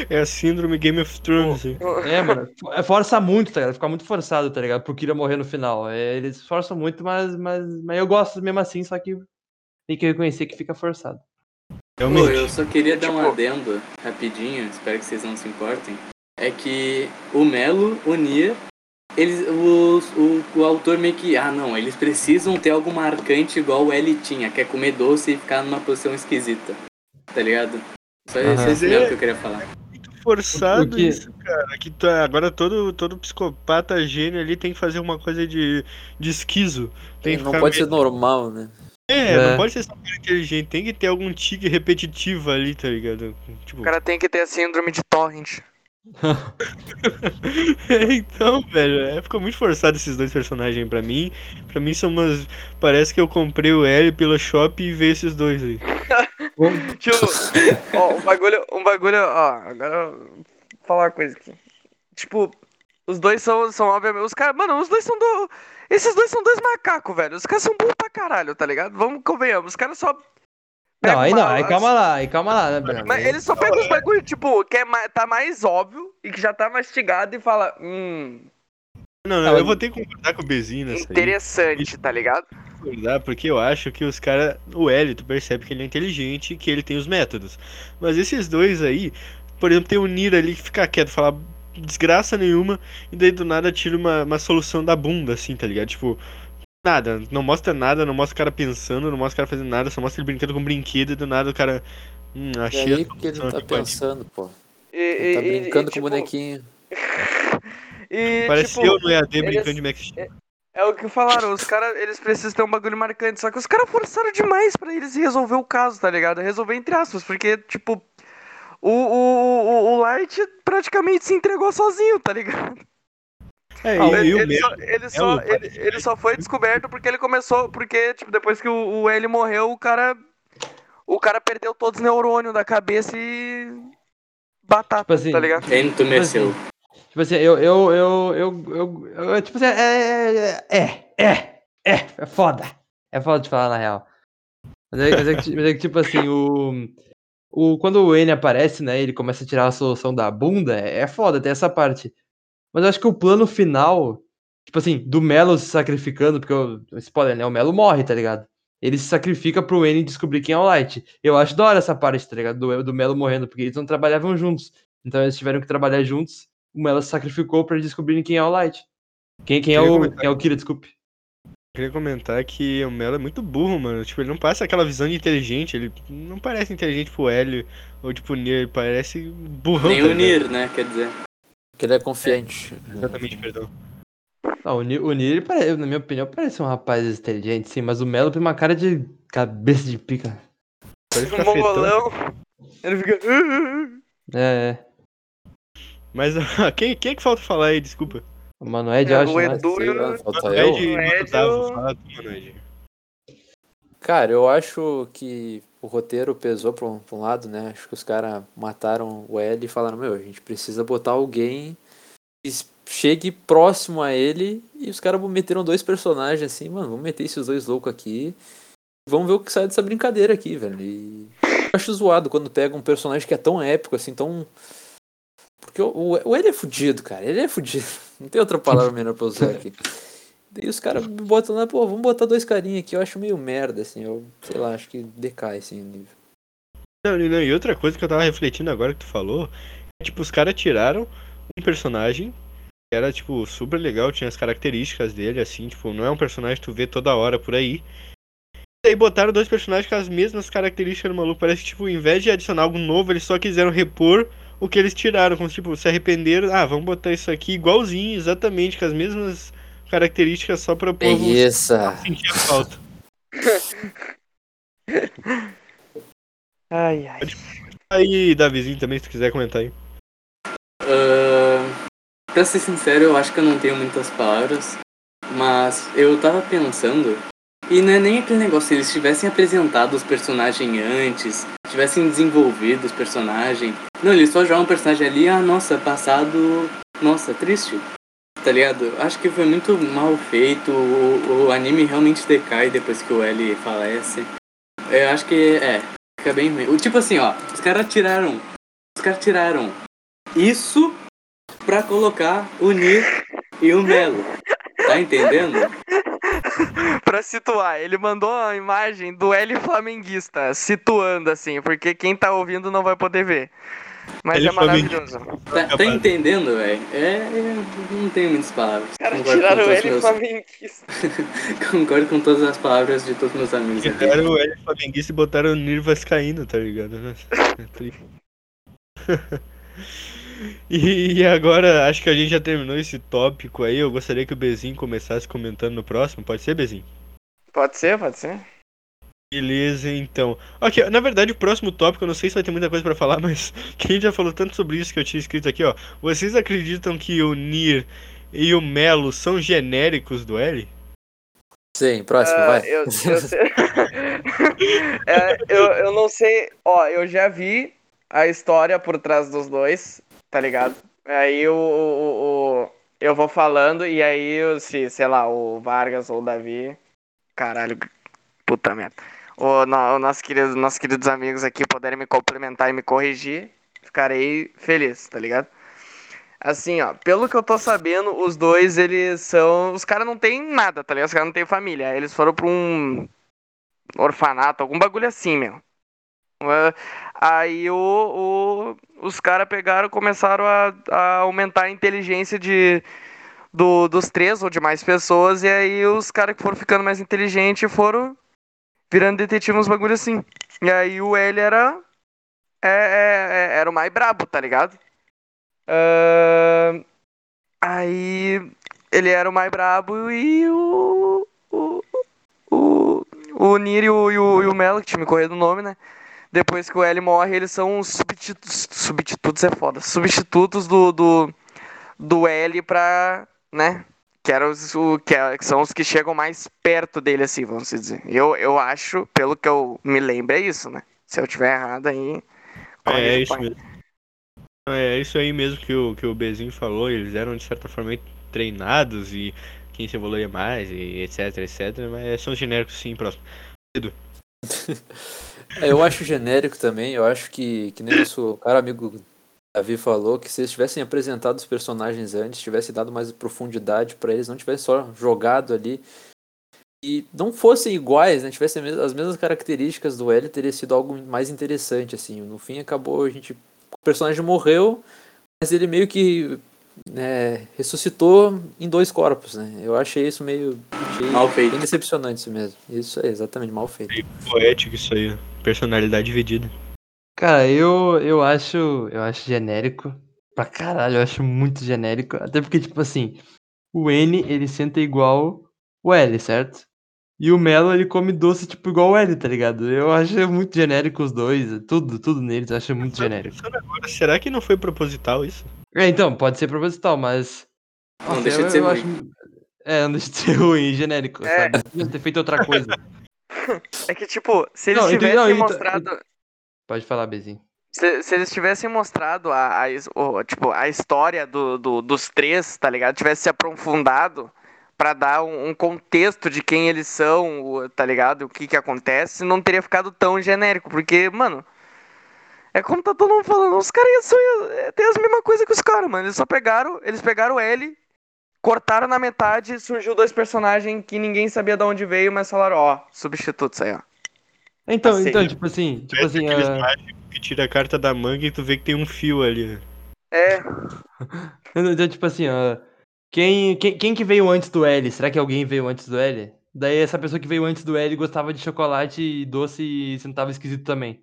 É a síndrome Game of Thrones. assim. É, mano, é força muito, tá ligado? Fica muito forçado, tá ligado? Pro Kira morrer no final. É, eles forçam muito, mas, mas, mas eu gosto mesmo assim, só que tem que reconhecer que fica forçado. Pô, Realmente. eu só queria dar um Tipo- adendo rapidinho, espero que vocês não se importem. É que o Melo, o Nier, eles, os, o, o autor meio que. Ah, não, eles precisam ter algo marcante igual o L tinha, que é comer doce e ficar numa posição esquisita. Tá ligado? Só Aham. isso mesmo que eu queria falar. forçado O que- isso, cara. Que tá, agora todo, todo psicopata gênio ali tem que fazer uma coisa de, de esquizo. Tem não pode meio- ser normal, né? É, É. não pode ser só inteligente, tem que ter algum tique repetitivo ali, tá ligado? Tipo, O cara tem que ter a síndrome de torrent. então, velho, é, ficou muito forçado esses dois personagens pra mim. Pra mim são umas. Parece que eu comprei o L pelo shopping e veio esses dois aí. Tipo, ó, um bagulho, um bagulho, ó, agora vou falar uma coisa aqui. Tipo, os dois são, são obviamente, os caras, mano, os dois são do, esses dois são dois macacos, velho, os caras são burros pra caralho, tá ligado? Vamos, convenhamos, os caras só... Não, aí não, aí calma lá, aí calma lá, né, Breno? Mas eles só pegam os bagulho, tipo, que é, ma- tá mais óbvio e que já tá mastigado e fala, hum, Não, não, eu eu- vou ter que concordar com o Bezinho nessa aí. interessante, tá ligado? concordar, porque eu acho que os caras. O L, tu percebe que ele é inteligente e que ele tem os métodos. Mas esses dois aí, por exemplo, tem o Nira ali que fica quieto, fala desgraça nenhuma, e daí do nada tira uma, uma solução da bunda, assim, tá ligado? Tipo, nada, não mostra nada, não mostra o cara pensando, não mostra o cara fazendo nada, só mostra ele brincando com um brinquedo e do nada o cara. Hum, É achei. aí que ele solução tá aqui pro anime." pensando, pô. E, Ele tá e- e- brincando e, com o tipo, bonequinho. E, Parece tipo, eu no EAD eles- brincando de Max Steel. É o que falaram, os caras, eles precisam ter um bagulho marcante, só que os caras forçaram demais pra eles resolver o caso, tá ligado? Resolver entre aspas, porque, tipo, o, o, o, o Light praticamente se entregou sozinho, tá ligado? É, ele, o ele só, ele, só, Melo ele, só foi descoberto porque ele começou, porque, tipo, depois que o, o L morreu, o cara, o cara perdeu todos os neurônios da cabeça e... Batata, Tipo assim, tá ligado? Entumeceu. Tipo assim, eu, eu, eu, eu, eu, eu- tipo assim, é, é, é, é, é, é foda. É foda de falar na real. Mas é, mas é que, mas é que, tipo assim, o, o, quando o N aparece, né, ele começa a tirar a solução da bunda, é, é foda, tem essa parte. Mas eu acho que o plano final, tipo assim, do Melo se sacrificando, porque o, spoiler, né, o Melo morre, tá ligado? Ele se sacrifica pro N descobrir quem é o Light. Eu acho da hora essa parte, tá ligado? Do, do Melo morrendo, porque eles não trabalhavam juntos. Então eles tiveram que trabalhar juntos o Melo se sacrificou pra eles descobrirem quem é o Light. Quem, quem, é, o, comentar quem é o Kira, desculpe. queria comentar que o Melo é muito burro, mano. Tipo, ele não passa aquela visão de inteligente. Ele não parece inteligente pro Hélio ou tipo Nier. Ele parece burrão. Nem tá o ligado? Nir, né? Quer dizer. Porque ele é confiante. Exatamente, perdão. Não, o Nir, o Nir, ele pare- na minha opinião, parece um rapaz inteligente, sim, mas o Melo tem uma cara de cabeça de pica. Parece Um cafetão. mongolão. Ele fica... É, é. Mas quem, quem é que falta falar aí? Desculpa. O Manoed, É, eu acho, o né? Edu lá, o... falta eu. Ed, O Ed, Otávio, eu- fala tu, mano, Ed. Cara, eu acho que o roteiro pesou pra um, um lado, né? Acho que os caras mataram o L e falaram, meu, a gente precisa botar alguém que chegue próximo a ele. E os caras meteram dois personagens assim, mano, vamos meter esses dois loucos aqui. Vamos ver o que sai dessa brincadeira aqui, velho. E eu acho zoado quando pega um personagem que é tão épico, assim, tão. Porque o, o, o L é fudido, cara. Ele é fudido. Não tem outra palavra melhor pra usar aqui. Daí os caras botam lá, pô, vamos botar dois carinha aqui. Eu acho meio merda, assim. Eu, sei lá, acho que decai, assim, o nível. Não, não, e outra coisa que eu tava refletindo agora que tu falou, é tipo, os caras tiraram um personagem que era, tipo, super legal, tinha as características dele, assim, tipo, não é um personagem que tu vê toda hora por aí. E aí botaram dois personagens com as mesmas características do maluco. Parece que, tipo, em vez de adicionar algo novo, eles só quiseram repor o que eles tiraram. Como, tipo, se arrependeram. Ah, vamos botar isso aqui igualzinho, exatamente, com as mesmas características só pra o povo Preguiça. sentir a falta. Ai, ai. Aí, Davizinho, também, se tu quiser comentar aí. Ahn, pra ser sincero, eu acho que eu não tenho muitas palavras, mas eu tava pensando, e não é nem aquele negócio, se eles tivessem apresentado os personagens antes, tivessem desenvolvido os personagens. Não, eles só jogam um personagem ali, ah, nossa, passado, nossa, triste. Tá ligado? Acho que foi muito mal feito, o, o anime realmente decai depois que o L falece. Eu acho que, é, fica bem ruim. Tipo assim, ó, os caras tiraram, os caras tiraram isso pra colocar o Nir e o Melo. Tá entendendo? Pra situar, ele mandou a imagem do L flamenguista, situando assim, porque quem tá ouvindo não vai poder ver. Mas L é maravilhoso. Tá, tá entendendo, velho? É, é, não tenho muitas palavras. Os caras Concordo tiraram o L meus- flamenguista. Concordo com todas as palavras de todos meus amigos. Tiraram o L flamenguista e botaram o Nir Vascaíno, tá ligado? É triste. E agora, acho que a gente já terminou esse tópico aí. Eu gostaria que o Bezinho começasse comentando no próximo. Pode ser, Bezinho? Pode ser, pode ser. Beleza, então. Ok, na verdade, o próximo tópico, eu não sei se vai ter muita coisa pra falar, mas que a gente já falou tanto sobre isso que eu tinha escrito aqui, ó. Vocês acreditam que o Nir e o Melo são genéricos do L? Sim, próximo, Ah, vai. eu, eu. É, eu, eu não sei. Ó, eu já vi a história por trás dos dois, tá ligado? Aí o, o, o- eu vou falando e aí, se, sei lá, o Vargas ou o Davi. Caralho, puta merda. O, no, nosso querido, nossos queridos amigos aqui puderem me complementar e me corrigir, ficarei feliz, tá ligado? Assim, ó, pelo que eu tô sabendo, os dois, eles são. Os caras não tem nada, tá ligado? Os caras não têm família. Eles foram pra um orfanato, algum bagulho assim, meu. Aí o, o- os caras pegaram começaram a, a aumentar a inteligência de, do- dos três ou de mais pessoas. E aí os caras que foram ficando mais inteligentes foram virando detetive uns bagulho assim. E aí o L era. É, é- é- era o mais brabo, tá ligado? Ahn, Aí ele era o mais brabo e o. O. O, o Nir e o, e o, e o Melo, que tinha me corrido o nome, né? Depois que o L morre, eles são os substitutos. Substitutos é foda. Substitutos do, do, do L pra. né? Que, eram os, o, que, é- que são os que chegam mais perto dele, assim, vamos dizer. Eu, eu acho, pelo que eu me lembro, é isso, né? Se eu tiver errado aí. É, é o isso pai. mesmo. É isso aí mesmo que o, que o Bezinho falou, eles eram de certa forma treinados e quem se evoluía mais e etc, etc, mas são genéricos sim, próximo. É, eu acho genérico também, eu acho que, que nem nosso cara amigo Davi falou, que se eles tivessem apresentado os personagens antes, tivessem dado mais profundidade pra eles, não tivessem só jogado ali e não fossem iguais, né? Tivessem as mesmas características do L, teria sido algo mais interessante, assim. No fim acabou, a gente. O personagem morreu, mas ele meio que né, ressuscitou em dois corpos, né? Eu achei isso meio. Achei Mal feito. Bem decepcionante isso mesmo. Isso é exatamente mal feito. Poético isso aí, personalidade dividida. Cara, eu, eu acho. Eu acho genérico. Pra caralho, eu acho muito genérico. Até porque, tipo assim, o N ele senta igual o L, certo? E o Melo ele come doce, tipo, igual o L, tá ligado? Eu acho muito genérico os dois. Tudo, tudo neles, eu acho muito genérico. Pensando agora, será que não foi proposital isso? É, então, pode ser proposital, mas. Não Nossa, deixa eu- de ser eu ruim. acho- É, não deixa de ser ruim, genérico, É. sabe? Podia ter feito outra coisa. É que, tipo, se eles Não, tivessem não, então- mostrado. Pode falar, Bezinho. Se, se eles tivessem mostrado a, a o- tipo, a história do, do- dos três, tá ligado? Tivesse se aprofundado pra dar um, um contexto de quem eles são, o- tá ligado? O que que acontece, não teria ficado tão genérico. Porque, mano, é como tá todo mundo falando, os caras são, é, tem as mesmas coisas que os caras, mano. Eles só pegaram, eles pegaram o L, cortaram na metade, surgiu dois personagens que ninguém sabia de onde veio, mas falaram, ó, substitutos aí, ó. Então, Assim. então, tipo assim, tipo assim, ah, mágicos que tira a carta da manga e tu vê que tem um fio ali. né? É, então, tipo assim, ó, quem, quem, quem que veio antes do L? Será que alguém veio antes do L? Daí essa pessoa que veio antes do L gostava de chocolate e doce e sentava esquisito também.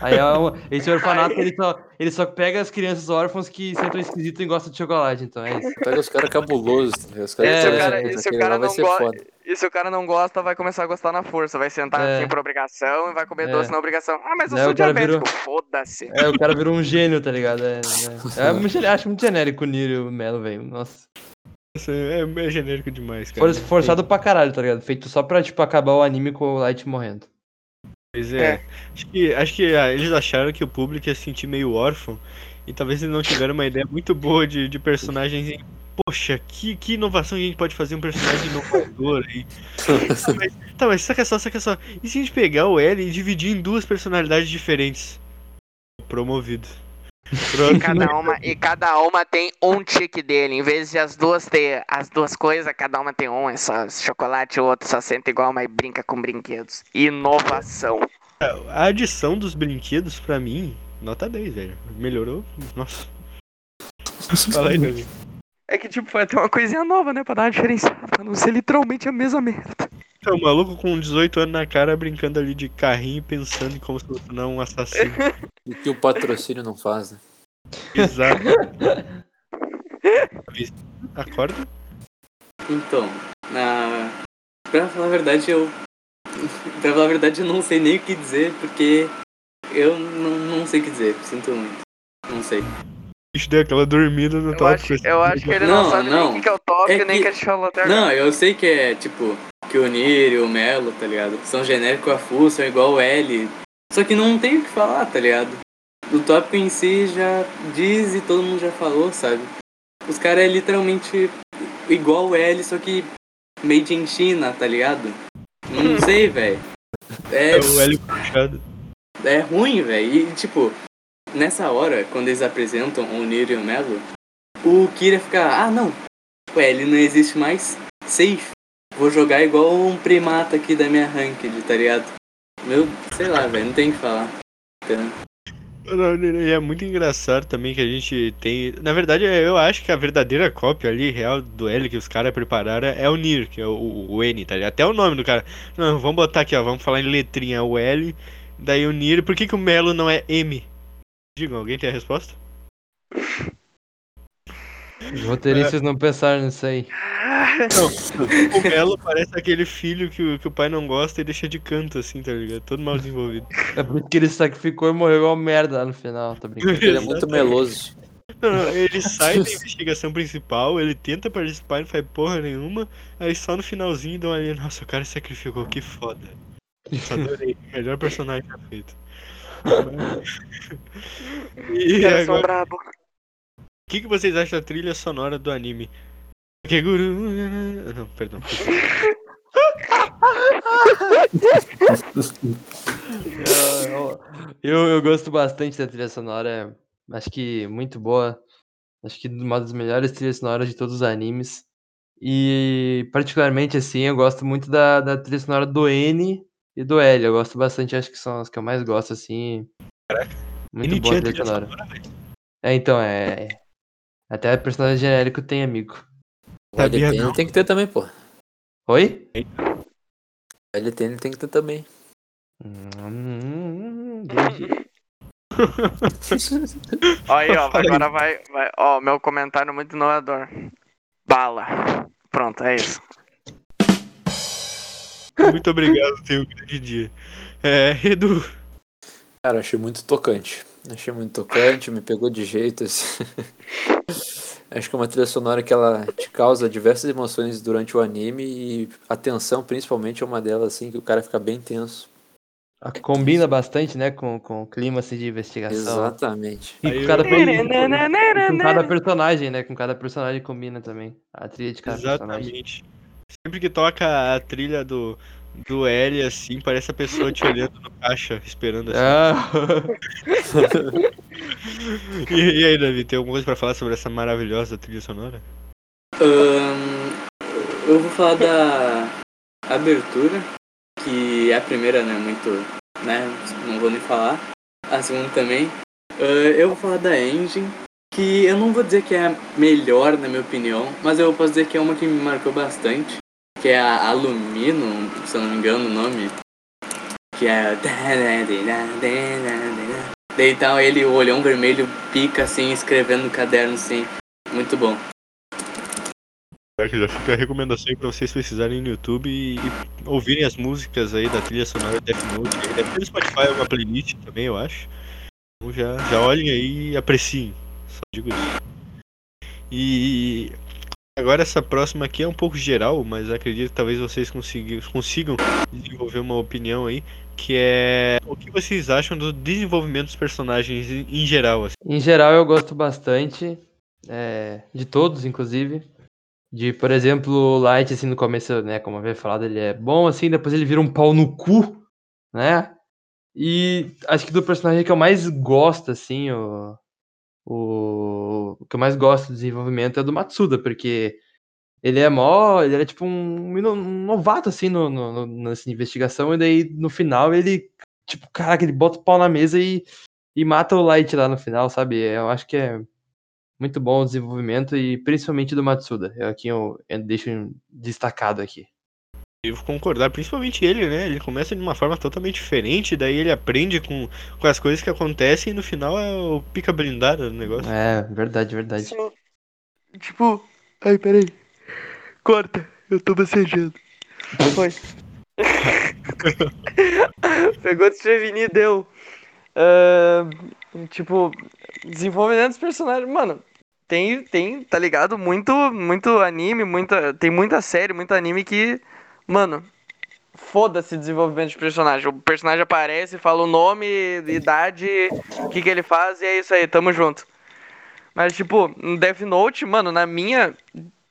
Aí é um- esse orfanato, ele só, ele só pega as crianças órfãos que sentam esquisito e gostam de chocolate, então é isso. Pega os caras cabulosos, tá? Os caras É, que se o fazem cara- essa coisa, e se o aquele cara vai não ser gosta- foda. E se o cara não gosta, vai começar a gostar na força. Vai sentar É. assim por obrigação e vai comer É. doce na obrigação. Ah, mas eu Daí sou diabético. virou- Foda-se. É, o cara virou um gênio, tá ligado? É, é, é muito, acho muito genérico o Niro e o Melo, velho. Nossa. Isso é, é genérico demais, cara. For, forçado pra caralho, tá ligado? Feito só pra, tipo, acabar o anime com o Light morrendo. Pois é. É. Acho que, acho que ah, eles acharam que o público ia se sentir meio órfão. E talvez eles não tiveram uma ideia muito boa de, de personagens. em- Poxa, que, que inovação a gente pode fazer um personagem inovador aí. tá, mas, tá, mas saca só, saca só. E se a gente pegar o L e dividir em duas personalidades diferentes? Promovido. Pronto. E cada, uma, e cada uma tem um tique dele. Em vez de as duas ter as duas coisas, cada uma tem um. É só chocolate, o outro só senta igual, mas brinca com brinquedos. Inovação. A adição dos brinquedos, pra mim, nota 10, velho. Melhorou. Nossa. Fala aí. É que, tipo, foi até uma coisinha nova, né? Pra dar uma diferenciada. Pra não ser literalmente a mesma merda. É o maluco com 18 anos na cara brincando ali de carrinho pensando em como se fosse não um assassino. O que o patrocínio não faz, né? Exato. Acorda? Então, na... pra falar a verdade, eu. pra falar a verdade, eu não sei nem o que dizer, porque eu não, não sei o que dizer. Sinto muito. Não sei. Bicho deu aquela dormida no Eu tópico. acho, eu acho que ele não, Não, sabe não. nem o que é o tópico, É nem que- que gente falou até agora. Não, eu sei que é tipo que o Nir e o Melo, tá ligado? São genéricos a full, são igual o L. Só que não tem o que falar, tá ligado? O tópico em si já diz e todo mundo já falou, sabe? Os caras é literalmente igual o L, só que made in China, tá ligado? Não sei, velho. É, É o L puxado. é ruim, velho. E, tipo, nessa hora, quando eles apresentam o Niro e o Melo, o Kira fica, ah, não, ué, ele não existe mais, safe. Vou jogar igual um primata aqui da minha ranked, tá ligado? Meu, sei lá, velho, não tem o que falar. E é muito engraçado também que a gente tem. Na verdade, eu acho que a verdadeira cópia ali, real do L que os caras prepararam é o Nir, que é o, o N, tá ligado? Até o nome do cara. Não, vamos botar aqui, ó. Vamos falar em letrinha é o L, daí o Nir. Por que, que o Melo não é M? Digam, alguém tem a resposta? Os roteiristas não pensaram nisso aí. O Melo parece aquele filho que, o- que o pai não gosta e deixa de canto, assim, tá ligado? Todo mal desenvolvido. É por isso que ele sacrificou e morreu igual merda lá no final, tá brincando? Ele é muito meloso. Não, não, ele sai da investigação principal, ele tenta participar e não faz porra nenhuma, aí só no finalzinho dão ali, nossa, o cara sacrificou, que foda. Só adorei, melhor personagem já feito. E são agora, brabo. o que, que vocês acham da trilha sonora do anime? Que guru... Não, perdão. Eu, eu, eu gosto bastante da trilha sonora. Acho que muito boa. Acho que uma das melhores trilhas sonoras de todos os animes. E particularmente assim, eu gosto muito da, da trilha sonora do N e do L. Eu gosto bastante, acho que são as que eu mais gosto, assim. Muito N boa a trilha sonora. É, então, é. Até personagem genérico tem amigo. O LTN não. tem que ter também, pô. Oi? O LTN tem que ter também. Hum, aí, ó, agora vai, vai. Ó, meu comentário muito inovador. Bala. Pronto, é isso. Muito obrigado, tenha um grande dia. É, Edu, Cara, achei muito tocante. Achei muito tocante, me pegou de jeito. assim. Acho que é uma trilha sonora que ela te causa diversas emoções durante o anime e a tensão, principalmente, é uma delas, assim, que o cara fica bem tenso. Combina bastante, né, com, com o clima assim, de investigação. Exatamente. E com cada, com cada personagem, né? Com cada personagem combina também. A trilha de cada personagem. exatamente. Sempre que toca a trilha do, do L, assim, parece a pessoa te olhando no caixa, esperando assim. Ah, E, e aí, Davi, tem alguma coisa pra falar sobre essa maravilhosa trilha sonora? Ahn, eu vou falar da abertura, que é a primeira, né? Muito. né? Não vou nem falar. A segunda também. Ah, eu vou falar da Engine, que eu não vou dizer que é a melhor, na minha opinião, mas eu posso dizer que é uma que me marcou bastante. Que é a Alumino, se eu não me engano o nome. Que é. Então ele, o olhão vermelho, pica assim, escrevendo no caderno assim. Muito bom. Que já fica a recomendação aí pra vocês pesquisarem no YouTube e, e ouvirem as músicas aí da trilha sonora Death Note. Deve ter no Spotify alguma playlist também, eu acho. Então já, já olhem aí e apreciem. Só digo isso. E agora essa próxima aqui é um pouco geral, mas acredito que talvez vocês consigam, desenvolver uma opinião aí. Que é o que vocês acham do desenvolvimento dos personagens em, em geral, assim. em geral, eu gosto bastante. é, de todos, inclusive. De, por exemplo, o Light, assim, no começo, né? Como eu havia falado, ele é bom, assim, depois ele vira um pau no cu, né? E acho que do personagem que eu mais gosto, assim, o, o, o que eu mais gosto do desenvolvimento é do Matsuda, porque ele é mó, ele era tipo um, um novato, assim, no, no- no- nessa investigação, e daí no final ele, tipo, caraca, ele bota o pau na mesa e, e mata o Light lá no final, sabe? Eu acho que é muito bom o desenvolvimento e principalmente do Matsuda. É aqui eu, eu deixo destacado aqui. Eu vou concordar, principalmente ele, né? Ele começa de uma forma totalmente diferente, daí ele aprende com, com as coisas que acontecem e no final é o pica blindada do negócio. É, verdade, verdade. Só- Tipo. Ai, peraí. Corta. Eu tô bocejando. Foi. Pegou desprevenido, deu. Ah, tipo, desenvolvimento dos personagens. Mano, tem, tem, tá ligado? Muito, muito anime, muita, tem muita série, muito anime que. Mano, foda-se desenvolvimento de personagem. O personagem aparece, fala o nome, idade, o que, que ele faz e é isso aí, tamo junto. Mas, tipo, no Death Note, mano, na minha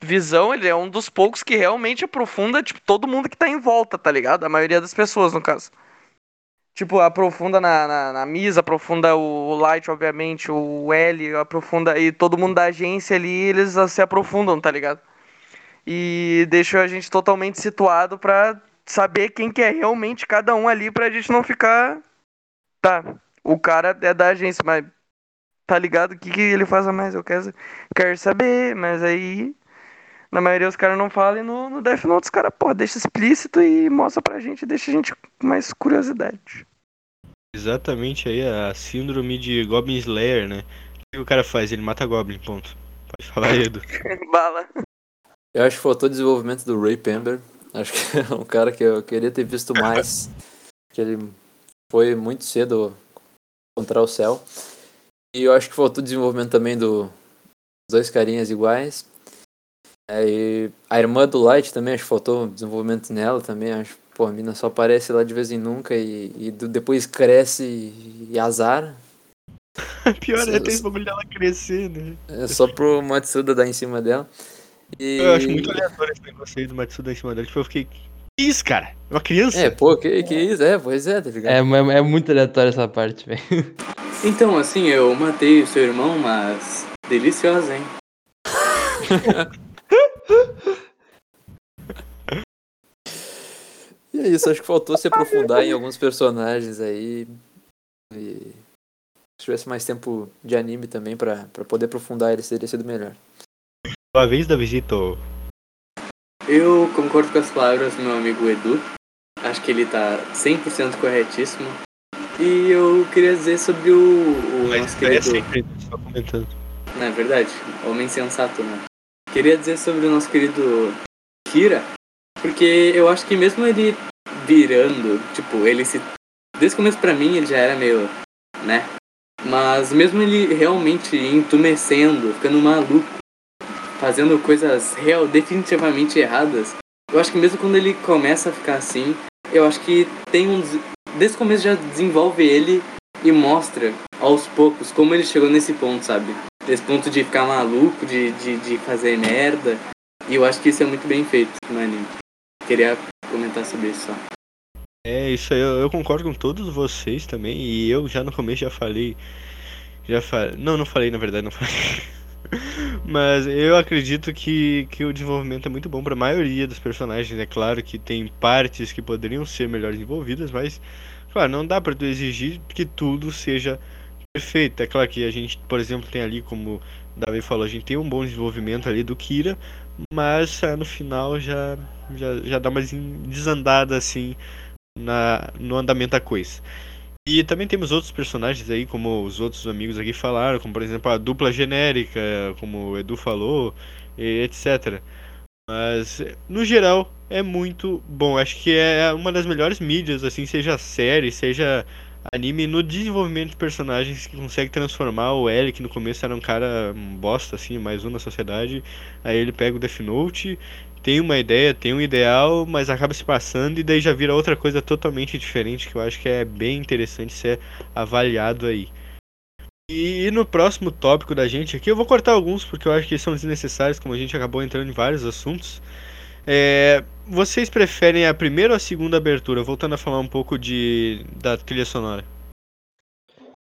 visão, ele é um dos poucos que realmente aprofunda, tipo, todo mundo que tá em volta, tá ligado? A maioria das pessoas, no caso. Tipo, aprofunda na, na, na Misa, aprofunda o Light, obviamente, o L, aprofunda e todo mundo da agência ali, eles se aprofundam, tá ligado? E deixa a gente totalmente situado pra saber quem que é realmente cada um ali pra gente não ficar. Tá, o cara é da agência, mas tá ligado? O que, que ele faz a mais? Eu quero, quero saber, mas aí. Na maioria os caras não falam e no, no Death Note os caras, pô, deixa explícito e mostra pra gente, deixa a gente com mais curiosidade. Exatamente aí a síndrome de Goblin Slayer, né? O que o cara faz? Ele mata Goblin, ponto. Pode falar, Edu. Bala. Eu acho que faltou desenvolvimento do Ray Pember. Acho que é um cara que eu queria ter visto mais. Que ele foi muito cedo encontrar o céu. E eu acho que faltou desenvolvimento também do dos dois carinhas iguais. É, a irmã do Light também, acho que faltou desenvolvimento nela também. Acho pô, a mina só aparece lá de vez em nunca e, e depois cresce e, e azar. Pior é ter esse bagulho dela crescer, né? É só pro Matsuda dar em cima dela. E... Eu acho muito aleatório esse negócio aí do Matsuda em cima dela. Tipo, eu fiquei. Que isso, cara? É uma criança? É, pô, que, que isso? É, pois é, tá ligado? É, é, é muito aleatório essa parte, velho. Então, assim, eu matei o seu irmão, mas. Deliciosa, hein? E é isso, acho que faltou se aprofundar em alguns personagens aí. E se tivesse mais tempo de anime também pra, pra poder aprofundar eles, teria sido melhor. Uma vez da visita. Eu concordo com as palavras do meu amigo Edu. Acho que ele tá 100% corretíssimo. E eu queria dizer sobre o, o Mas nosso é querido. sempre, só comentando. Não é verdade? Homem sensato, né? Queria dizer sobre o nosso querido Kira, porque eu acho que mesmo ele virando, tipo, ele se. Desde o começo pra mim ele já era meio. né? Mas mesmo ele realmente entumecendo, ficando maluco, fazendo coisas real, definitivamente erradas, eu acho que mesmo quando ele começa a ficar assim, eu acho que tem um. des- Desde o começo já desenvolve ele e mostra aos poucos como ele chegou nesse ponto, sabe? Esse ponto de ficar maluco, de, de, de fazer merda. E eu acho que isso é muito bem feito no anime. Queria comentar sobre isso só. É, isso aí, eu, eu concordo com todos vocês também, e eu já no começo já falei. Já falei. Não, não falei, na verdade, não falei. Mas eu acredito que, que o desenvolvimento é muito bom pra maioria dos personagens. É claro que tem partes que poderiam ser melhor desenvolvidas, mas, claro, não dá pra tu exigir que tudo seja perfeito. É claro que a gente, por exemplo, tem ali, como o Davi falou, a gente tem um bom desenvolvimento ali do Kira, mas ah, no final já, já, já dá uma desandada assim na, no andamento da coisa. E também temos outros personagens aí, como os outros amigos aqui falaram, como por exemplo a dupla genérica, como o Edu falou, etc. Mas no geral é muito bom. Acho que é uma das melhores mídias, assim, seja série, seja anime, no desenvolvimento de personagens que consegue transformar o L, que no começo era um cara bosta, assim, mais um na sociedade. Aí ele pega o Death Note tem uma ideia, tem um ideal, mas acaba se passando e daí já vira outra coisa totalmente diferente que eu acho que é bem interessante ser avaliado aí. E no próximo tópico da gente aqui, eu vou cortar alguns porque eu acho que são desnecessários, como a gente acabou entrando em vários assuntos. É, vocês preferem a primeira ou a segunda abertura? Voltando a falar um pouco de da trilha sonora.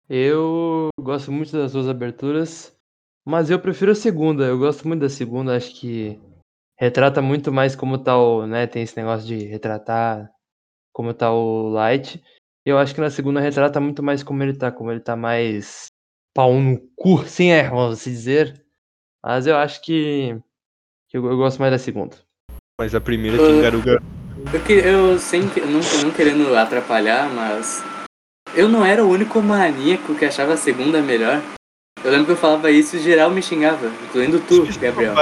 Eu gosto muito das duas aberturas, mas eu prefiro a segunda. Eu gosto muito da segunda, acho que retrata muito mais como tá o, né, tem esse negócio de retratar como tá o Light. Eu acho que na segunda retrata muito mais como ele tá, como ele tá mais pau no cu, sem erro, vamos assim dizer. Mas eu acho que, que eu, eu gosto mais da segunda. Mas a primeira tem. Garuga. Eu, que, eu sem não, não querendo atrapalhar, mas eu não era o único maníaco que achava a segunda melhor. Eu lembro que eu falava isso e geral me xingava, incluindo tu, Gabriel.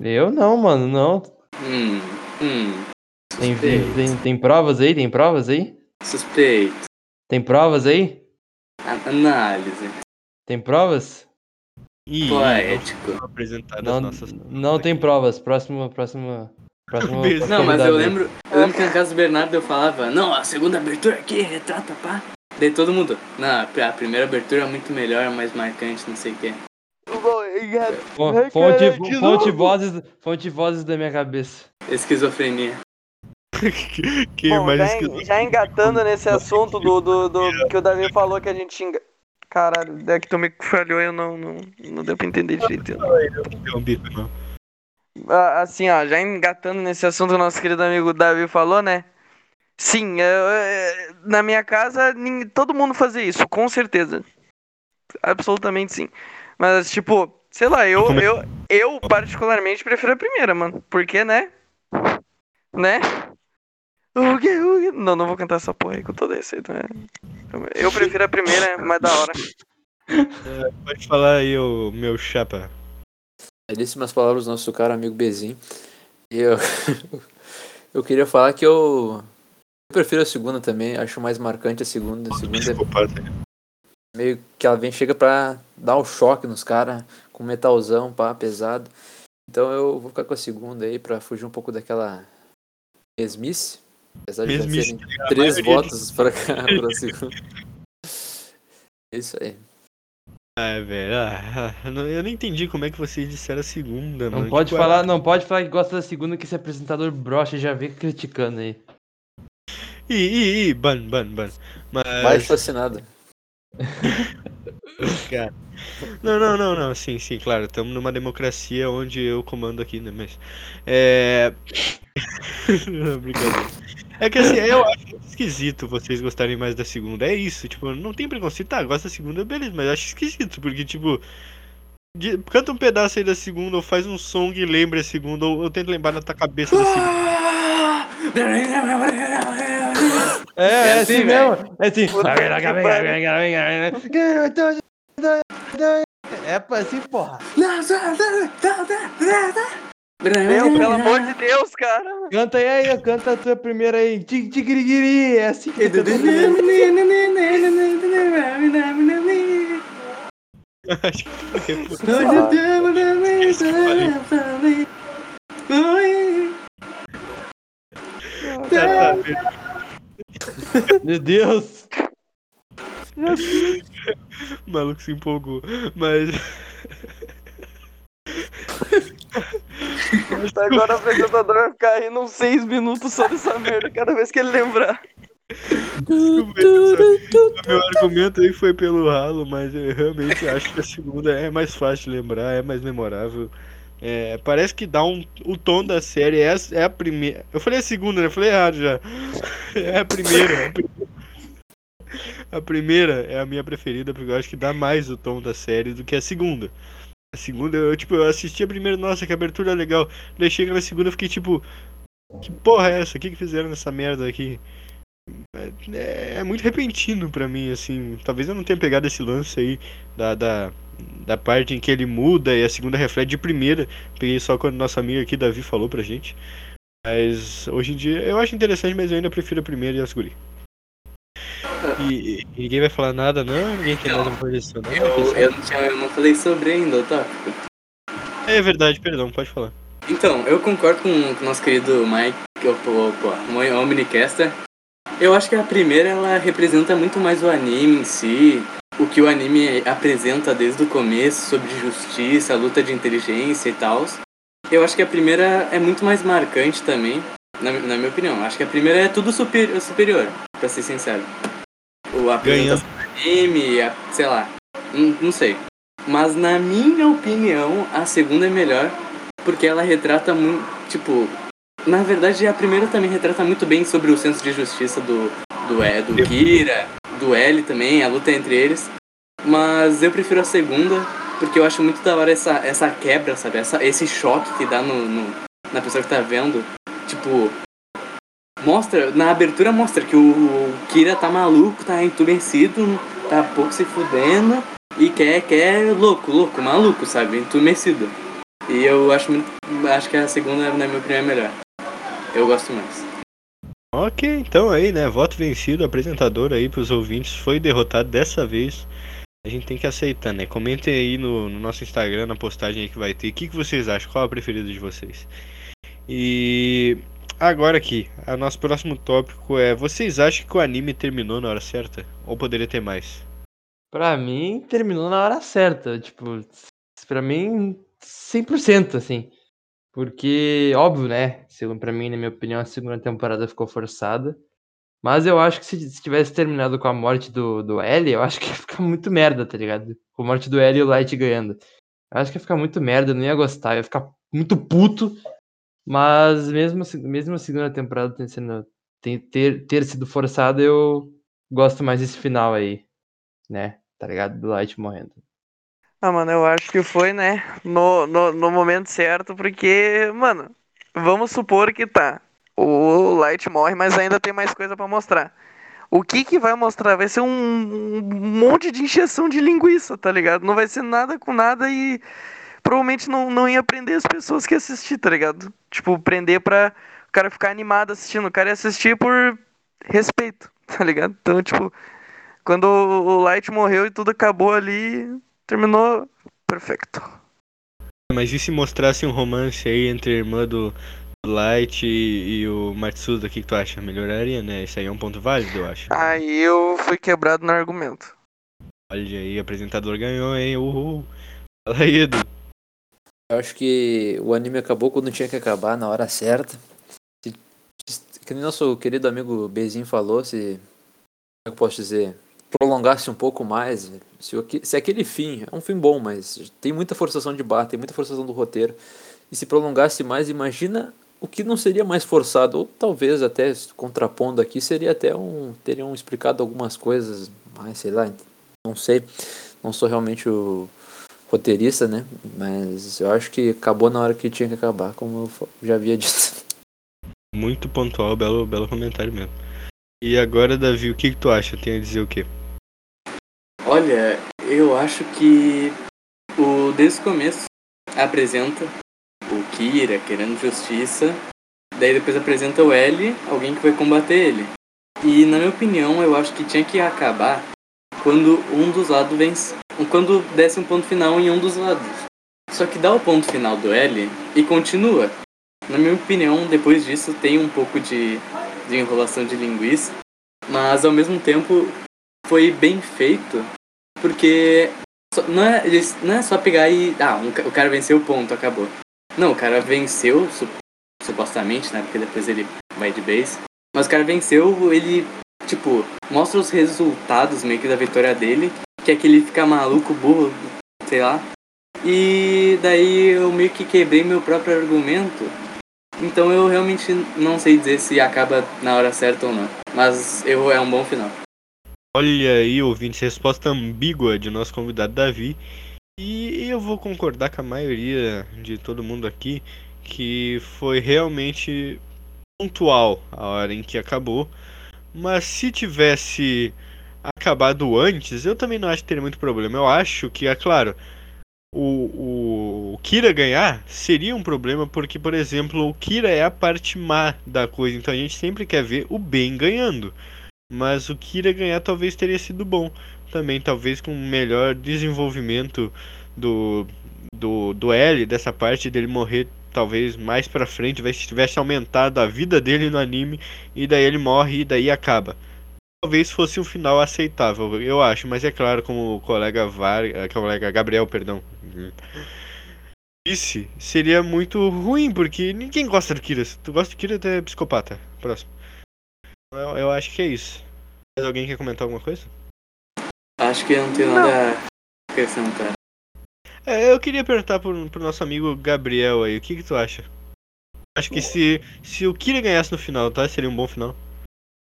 Eu não, mano, não. Hum, hum. Tem, Suspeito. tem, tem provas aí? Tem provas aí? Suspeito. Tem provas aí? A- Análise. Tem provas? Ih, Poético. não Não, não tem provas. Próxima, próxima, próxima. Não, mas eu lembro, eu lembro que na casa do Bernardo eu falava, não, a segunda abertura aqui retrata, pá. Daí todo mundo, não, a primeira abertura é muito melhor, é mais marcante, não sei o Ai, Fonte, fonte, vozes, fonte vozes da minha cabeça. Esquizofrenia. que Bom, mais já, já engatando nesse assunto do, do, do que o Davi falou que a gente enga... Caralho, é que tu me falhou eu não, não, não deu pra entender direito. Bico, não. Ah, Assim, ó, já engatando nesse assunto que o nosso querido amigo Davi falou, né? Sim, eu, eh, na minha casa todo mundo fazia isso, com certeza. Absolutamente sim. Mas, tipo, sei lá, eu, é- eu, eu particularmente prefiro a primeira, mano. Porque, né? Né? Não, não vou cantar essa porra aí com todo respeito, né? Eu prefiro a primeira, é mais da hora. Pode falar aí, o meu chapa. Belíssimas palavras do nosso caro amigo Bezin. E eu, eu queria falar que eu, eu prefiro a segunda também, acho mais marcante a segunda. A segunda é Psicopata. meio que ela vem, chega pra dar um choque nos caras, com metalzão, pá, pesado. Então eu vou ficar com a segunda aí pra fugir um pouco daquela mesmice. Apesar de já Mesmice, serem tá três votos pra cá, pra segunda. É isso aí. Ah, velho. ah, ah, eu não entendi como é que vocês disseram a segunda, Não mano. pode Tipo, falar, não pode falar que gosta da segunda que esse apresentador brocha já vem criticando aí. Ih, ih, ih, ban, ban, ban. Mas. Mais fascinado. Cara. Não, não, não, não. Sim, sim, claro. Estamos numa democracia onde eu comando aqui, né? Mas. É. Brincadeira. É que assim, eu acho esquisito vocês gostarem mais da segunda. É isso, tipo, não tem preconceito. Tá, gosta da segunda, beleza, mas eu acho esquisito, porque, tipo. de- Canta um pedaço aí da segunda, ou faz um som que lembre a segunda, ou eu tento lembrar na tua cabeça da segunda. É, é, É assim, assim, mesmo. É assim. É pra assim, porra. Meu, pelo amor de Deus, cara. Canta aí, canta a tua primeira aí. Tig- Tigirigiri. É assim que canta. Acho que foi. Meu Deus. O maluco se empolgou. Mas. Agora o apresentador vai ficar rindo uns seis minutos só dessa merda cada vez que ele lembrar. O meu argumento aí foi pelo ralo, mas eu realmente acho que a segunda é mais fácil de lembrar, é mais memorável. É, parece que dá um. O tom da série é, é a primeira. Eu falei a segunda, né? Falei errado já. É a primeira. é a primeira. A primeira é a minha preferida, porque eu acho que dá mais o tom da série do que a segunda. A segunda, eu tipo, eu assisti a primeira, nossa, que abertura legal. Daí chega na segunda, eu fiquei tipo. Que porra é essa? O que, que fizeram nessa merda aqui? É, é muito repentino pra mim, assim. Talvez eu não tenha pegado esse lance aí da, da, da parte em que ele muda e a segunda reflete de primeira. Peguei só quando nosso amigo aqui, Davi, falou pra gente. Mas hoje em dia eu acho interessante, mas eu ainda prefiro a primeira e a segunda. E, e ninguém vai falar nada, não? Ninguém tem mais uma não? Eu, eu, não tinha, eu não falei sobre ainda, tá? É verdade, perdão, pode falar. Então, eu concordo com o nosso querido Mike, que é o pô, o Omnicaster. Eu acho que a primeira ela representa muito mais o anime em si, o que o anime apresenta desde o começo sobre justiça, luta de inteligência e tal. Eu acho que a primeira é muito mais marcante também, na, na minha opinião. Acho que a primeira é tudo super, superior, pra ser sincero. O apresentação do anime, a- sei lá, não, não sei. Mas na minha opinião, a segunda é melhor, porque ela retrata muito, tipo, na verdade a primeira também retrata muito bem sobre o senso de justiça do do, é, do Kira, do L também, a luta entre eles. Mas eu prefiro a segunda, porque eu acho muito da hora essa, essa quebra, sabe? Essa, esse choque que dá no, no- na pessoa que tá vendo. Tipo, mostra, na abertura mostra que o, o Kira tá maluco, tá entumecido, tá pouco se fudendo e quer, quer louco, louco, maluco, sabe? Entumecido. E eu acho muito. Acho que a segunda, na minha opinião, é melhor. Eu gosto mais. Ok, então aí, né? Voto vencido, apresentador aí pros ouvintes foi derrotado dessa vez. A gente tem que aceitar, né? Comentem aí no, no nosso Instagram, na postagem aí que vai ter. O que, que vocês acham? Qual é o preferido de vocês? E agora aqui, o nosso próximo tópico é: vocês acham que o anime terminou na hora certa? Ou poderia ter mais? Pra mim, terminou na hora certa. Tipo, pra mim, 100%, assim. Porque, óbvio, né? Segundo pra mim, na minha opinião, a segunda temporada ficou forçada. Mas eu acho que se, se tivesse terminado com a morte do, do L, eu acho que ia ficar muito merda, tá ligado? Com a morte do L e o Light ganhando. Eu acho que ia ficar muito merda, eu não ia gostar, eu ia ficar muito puto. Mas mesmo, mesmo a segunda temporada ter, sendo, ter, ter sido forçada, eu gosto mais desse final aí, né? Tá ligado? Do Light morrendo. Ah, mano, eu acho que foi, né? No, no, no momento certo, porque, mano, vamos supor que tá. O Light morre, mas ainda tem mais coisa pra mostrar. O que que vai mostrar? Vai ser um, um monte de encheção de linguiça, tá ligado? Não vai ser nada com nada e. provavelmente não, não ia prender as pessoas que assistir, tá ligado? Tipo, prender pra o cara ficar animado assistindo. O cara ia assistir por respeito, tá ligado? Então, tipo, quando o Light morreu e tudo acabou ali, terminou perfeito. Mas e se mostrasse um romance aí entre a irmã do do Light e, e o Matsuda, o que, que tu acha? Melhoraria, né? Isso aí é um ponto válido, eu acho. Aí eu fui quebrado no argumento. Olha aí, apresentador ganhou, hein? Uhul. Fala aí, Edu. Eu acho que o anime acabou quando tinha que acabar, na hora certa. Se, se- que nem nosso querido amigo Bezinho falou, se. Como é que eu posso dizer? Prolongasse um pouco mais. Se, se aquele fim, é um fim bom, mas tem muita forçação de barra, tem muita forçação do roteiro. E se prolongasse mais, imagina o que não seria mais forçado, ou talvez até contrapondo aqui, seria até um. teriam explicado algumas coisas, mais, sei lá, não sei. Não sou realmente o roteirista, né? Mas eu acho que acabou na hora que tinha que acabar, como eu já havia dito. Muito pontual, belo, belo comentário mesmo. E agora, Davi, o que, que tu acha? Tem a dizer o quê? Olha, eu acho que o desde o começo apresenta o Kira querendo justiça, daí depois apresenta o L, alguém que vai combater ele. E na minha opinião, eu acho que tinha que acabar quando um dos lados vence, quando desse um ponto final em um dos lados. Só que dá o ponto final do L e continua. Na minha opinião, depois disso tem um pouco de, de enrolação de linguiça, mas ao mesmo tempo foi bem feito porque não, é, não é só pegar e. Ah, um o cara venceu, ponto, acabou. Não, o cara venceu, su- supostamente, né? Porque depois ele vai de base. Mas o cara venceu, ele, tipo, mostra os resultados meio que da vitória dele, que é que ele fica maluco, burro, sei lá. E daí eu meio que quebrei meu próprio argumento. Então eu realmente não sei dizer se acaba na hora certa ou não. Mas eu, é um bom final. Olha aí, ouvintes, resposta ambígua de nosso convidado Davi. E eu vou concordar com a maioria de todo mundo aqui que foi realmente pontual a hora em que acabou. Mas se tivesse acabado antes, eu também não acho que teria muito problema. Eu acho que, é claro, o, o, o Kira ganhar seria um problema porque, por exemplo, o Kira é a parte má da coisa. Então a gente sempre quer ver o bem ganhando. Mas o Kira ganhar talvez teria sido bom. Também, talvez com um melhor desenvolvimento do, do, do L, dessa parte dele morrer talvez mais pra frente, se tivesse aumentado a vida dele no anime, e daí ele morre e daí acaba. Talvez fosse um final aceitável, eu acho, mas é claro, como o colega Var, eh, colega Gabriel, perdão, disse, seria muito ruim, porque ninguém gosta do Kira. Se tu gosta do Kira, tu é psicopata. Próximo. Eu, eu acho que é isso. Mais alguém quer comentar alguma coisa? Acho que eu não tenho Não. nada a acrescentar. É, eu queria perguntar pro, pro nosso amigo Gabriel aí, o que que tu acha? Acho que se, se o Kira ganhasse no final, tá? Seria um bom final.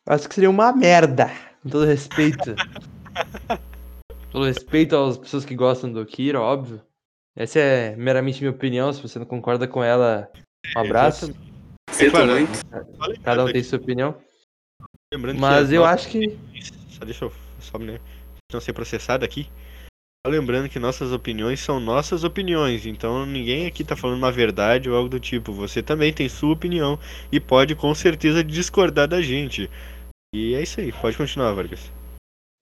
Acho que seria uma merda, com todo respeito. todo respeito às pessoas que gostam do Kira, óbvio. Essa é meramente minha opinião, se você não concorda com ela, um abraço. Sinto claro, muito. Só lembrando Cada um tem sua opinião. Lembrando que Mas as eu nossas acho que. Só deixa eu. Só né, não ser processado aqui. Só lembrando que nossas opiniões são nossas opiniões. Então ninguém aqui tá falando uma verdade ou algo do tipo. Você também tem sua opinião e pode com certeza discordar da gente. E é isso aí. Pode continuar, Vargas.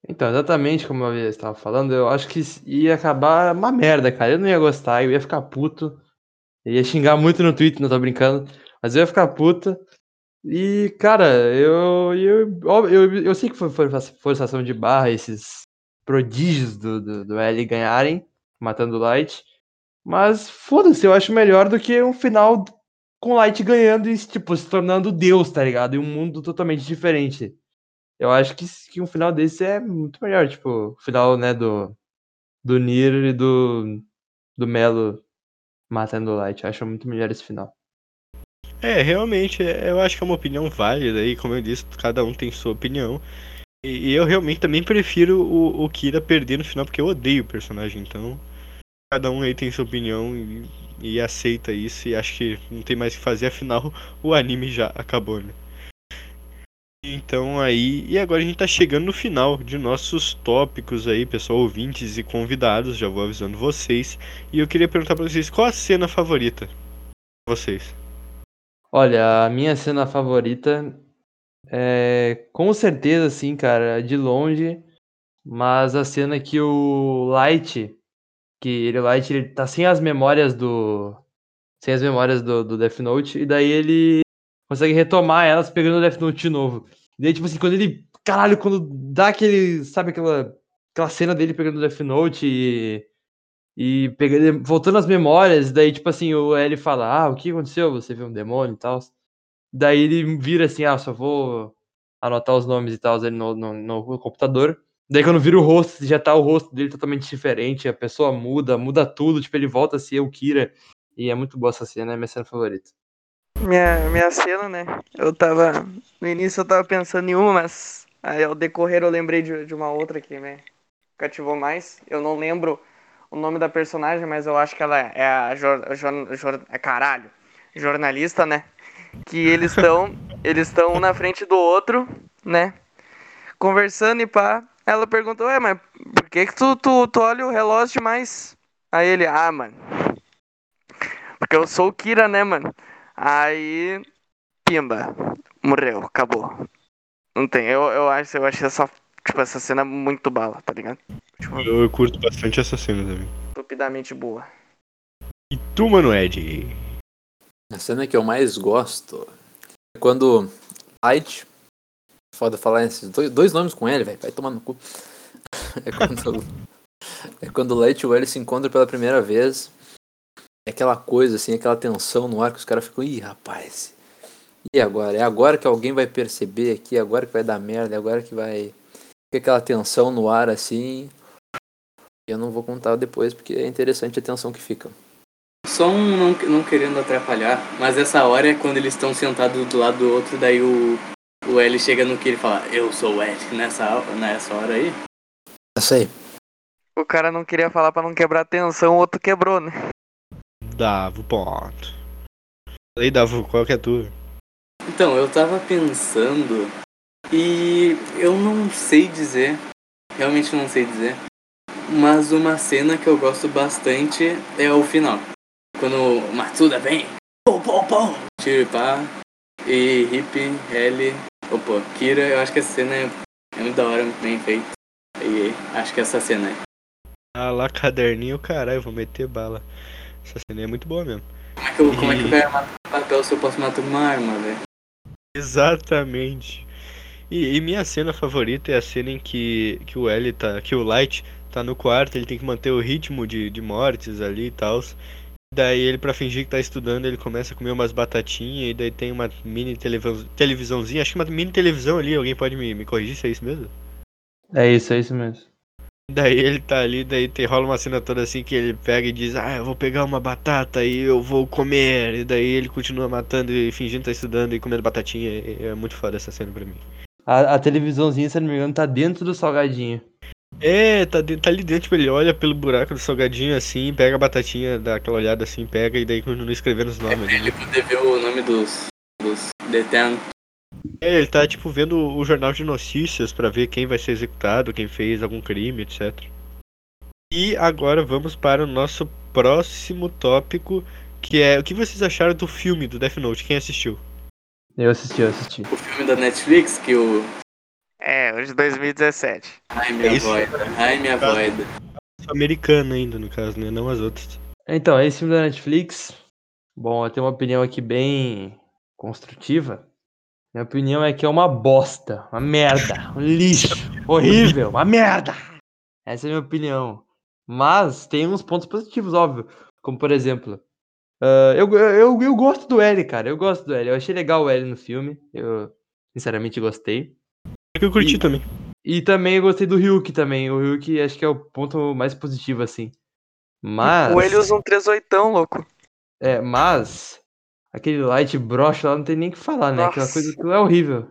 Então, exatamente como eu estava falando, eu acho que ia acabar uma merda, cara. Eu não ia gostar, eu ia ficar puto. Eu ia xingar muito no Twitter, não tô brincando. Mas eu ia ficar puto. E, cara, eu, eu, eu, eu sei que foi força- forçação de barra esses prodígios do, do, do L ganharem, matando o Light. Mas foda-se, eu acho melhor do que um final com Light ganhando e, tipo, se tornando Deus, tá ligado? Em um mundo totalmente diferente. Eu acho que, que um final desse é muito melhor, tipo, o final, né, do, do Nier e do, do Melo matando o Light. Eu acho muito melhor esse final. É, realmente, é- eu acho que é uma opinião válida e, como eu disse, cada um tem sua opinião. E, eu realmente também prefiro o, o Kira perder no final, porque eu odeio o personagem, então. Cada um aí tem sua opinião e, e aceita isso, e acho que não tem mais o que fazer, afinal, o anime já acabou, né? Então aí, e agora a gente tá chegando no final de nossos tópicos aí, pessoal, ouvintes e convidados, já vou avisando vocês. E eu queria perguntar pra vocês, qual a cena favorita vocês? Olha, a minha cena favorita é com certeza, assim, cara, de longe, mas a cena que o Light, que ele, o Light, ele tá sem as memórias do. Sem as memórias do, do Death Note, e daí ele consegue retomar elas pegando o Death Note de novo. E daí, tipo assim, quando ele. Caralho, quando dá aquele. Sabe aquela. Aquela cena dele pegando o Death Note e. E pegando, voltando às memórias, daí, tipo assim, o L fala, ah, o que aconteceu? Você viu um demônio e tal. Daí ele vira assim, ah, só vou anotar os nomes e tal no, no, no computador. Daí quando vira o rosto, já tá o rosto dele totalmente diferente, a pessoa muda, muda tudo, tipo, ele volta a ser o Kira. E é muito boa essa cena, é minha cena favorita. Minha, minha cena, né? Eu tava. No início eu tava pensando em uma, mas aí ao decorrer eu lembrei de, de uma outra que me cativou mais. Eu não lembro o nome da personagem, mas eu acho que ela é a jor, jor, jor, é caralho, jornalista, né? Que eles estão eles estão um na frente do outro, né? Conversando e pá. Ela perguntou, ué, mas por que que tu, tu, tu olha o relógio demais? Aí ele, ah, mano. Porque eu sou o Kira, né, mano? Aí, pimba, morreu, acabou. Não tem, eu, eu acho, eu acho essa, tipo, essa cena muito bala, tá ligado? Tipo, Eu, eu curto bastante essa cena também. estupidamente boa. E tu, mano, Ed? A cena que eu mais gosto é quando Light. Foda falar esses dois, dois nomes com ele, velho. Vai tomar no cu. É quando. é quando o Light e o L se encontram pela primeira vez. É aquela coisa, assim, aquela tensão no ar que os caras ficam, ih, rapaz. E agora? É agora que alguém vai perceber aqui, é agora que vai dar merda, é agora que vai. Fica aquela tensão no ar assim. Eu não vou contar depois porque é interessante a tensão que fica. Só um não, não querendo atrapalhar, mas essa hora é quando eles estão sentados do lado do outro, daí o, o L chega no que ele fala, eu sou o L, nessa, nessa hora aí. Essa aí. O cara não queria falar pra não quebrar a tensão, o outro quebrou, né? Davo, ponto. Aí, Davo, qual que é a tua? Então, eu tava pensando e eu não sei dizer, realmente não sei dizer, mas uma cena que eu gosto bastante é o final. Quando o Matsuda vem, pô, pô, pô, tiro e pá, e Hip, L, opa, Kira, eu acho que essa cena é, é muito da hora, muito bem feita. E acho que essa cena é. Ah lá, caderninho, caralho, vou meter bala. Essa cena é muito boa mesmo. Como é que eu, como é que eu quero matar papel se eu posso matar uma arma, velho? Exatamente. E, e minha cena favorita é a cena em que, que o L tá. que o Light tá no quarto, ele tem que manter o ritmo de, de mortes ali e tal. Daí ele, pra fingir que tá estudando, ele começa a comer umas batatinhas e daí tem uma mini televisão, televisãozinha, acho que uma mini televisão ali, alguém pode me, me corrigir se é isso mesmo? É isso, é isso mesmo. Daí ele tá ali, daí tem, rola uma cena toda assim que ele pega e diz, ah, eu vou pegar uma batata e eu vou comer. E daí ele continua matando e fingindo que tá estudando e comendo batatinha. É muito foda essa cena pra mim. A, a televisãozinha, se não me engano, tá dentro do salgadinho. É, tá, de- tá ali dentro, tipo, ele olha pelo buraco do salgadinho assim, pega a batatinha, dá aquela olhada assim, pega e daí continua escrevendo os nomes. Pra ele poder ver o nome dos, dos detentos. É, ele tá tipo vendo o jornal de notícias pra ver quem vai ser executado, quem fez algum crime, etc. E agora vamos para o nosso próximo tópico, que é o que vocês acharam do filme do Death Note? Quem assistiu? Eu assisti, eu assisti. O filme da Netflix que o. É, o de 2017. Ai, minha É isso. voida. Ai, minha voida. Americano ainda, no caso, né? Não as outras. Então, esse filme da Netflix, bom, eu tenho uma opinião aqui bem construtiva. Minha opinião é que é uma bosta, uma merda, um lixo, horrível, uma merda. Essa é a minha opinião. Mas tem uns pontos positivos, óbvio. Como, por exemplo, ah, eu, eu, eu gosto do L, cara. Eu gosto do L. Eu achei legal o L no filme. Eu, sinceramente, gostei. É que eu curti E- também. E também eu gostei do Ryuk também. O Ryuk acho que é o ponto mais positivo, assim. Mas. O ele usa um 38, louco. É, mas. Aquele light brocha lá não tem nem o que falar, né? Aquela Nossa. coisa que é horrível.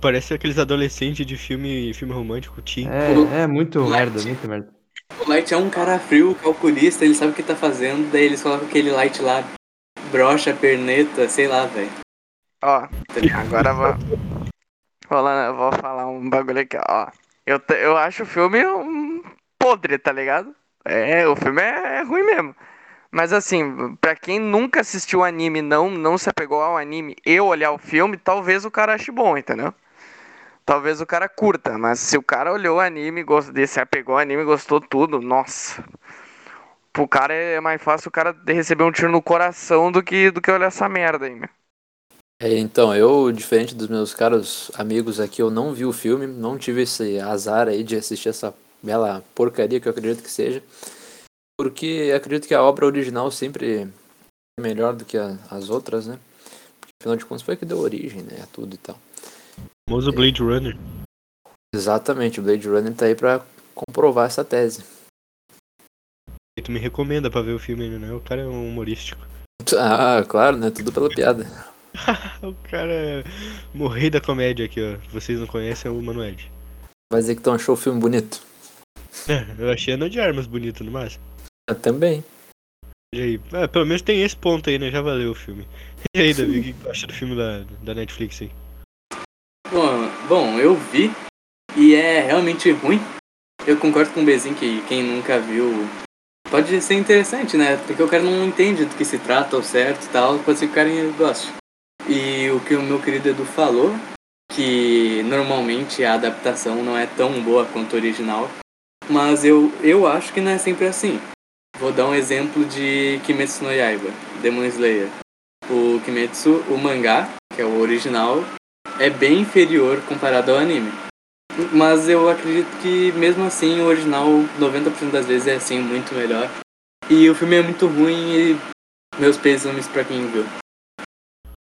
Parece aqueles adolescentes de filme, filme romântico, teen. É, é muito merda, muito merda. O Light é um cara frio, calculista, ele sabe o que tá fazendo, daí eles colocam aquele Light lá, brocha, perneta, sei lá, velho. Ó, agora vamos. Falando, eu vou falar um bagulho aqui, ó. Eu, eu acho o filme um podre, tá ligado? É, o filme é, é ruim mesmo. Mas assim, pra quem nunca assistiu anime, não não se apegou ao anime e olhar o filme, talvez o cara ache bom, entendeu? Talvez o cara curta, mas se o cara olhou o anime, gostou, se apegou ao anime, gostou tudo, nossa. Pro cara é mais fácil o cara receber um tiro no coração do que do que olhar essa merda aí, meu. É, então, eu, diferente dos meus caros amigos aqui, eu não vi o filme, não tive esse azar aí de assistir essa bela porcaria que eu acredito que seja. Porque acredito que a obra original sempre é melhor do que a- as outras, né? Porque, afinal de contas, foi que deu origem, né? A tudo e tal. Famoso Blade Runner. Exatamente, o Blade Runner tá aí pra comprovar essa tese. E tu me recomenda pra ver o filme, né? O cara é um humorístico. Ah, claro, né? Tudo pela piada. O cara é o rei da comédia aqui, ó. Vocês não conhecem é o Manoel. Vai dizer que tu achou o filme bonito? É, eu achei Ana de Armas bonito no máximo. Eu também. E aí? Ah, pelo menos tem esse ponto aí, né? Já valeu o filme. E aí, Davi, o que tu acha do filme da, da Netflix aí? Bom, eu vi e é realmente ruim. Eu concordo com o Bezinho que quem nunca viu pode ser interessante, né? Porque o cara não entende do que se trata ao certo e tal, pode ser que o cara goste. E o que o meu querido Edu falou, que normalmente a adaptação não é tão boa quanto a original, mas eu, eu acho que não é sempre assim. Vou dar um exemplo de Kimetsu no Yaiba, Demon Slayer. O Kimetsu, o mangá, que é o original, é bem inferior comparado ao anime. Mas eu acredito que mesmo assim o original 90% das vezes é assim muito melhor. E o filme é muito ruim e meus pêsames pra quem viu.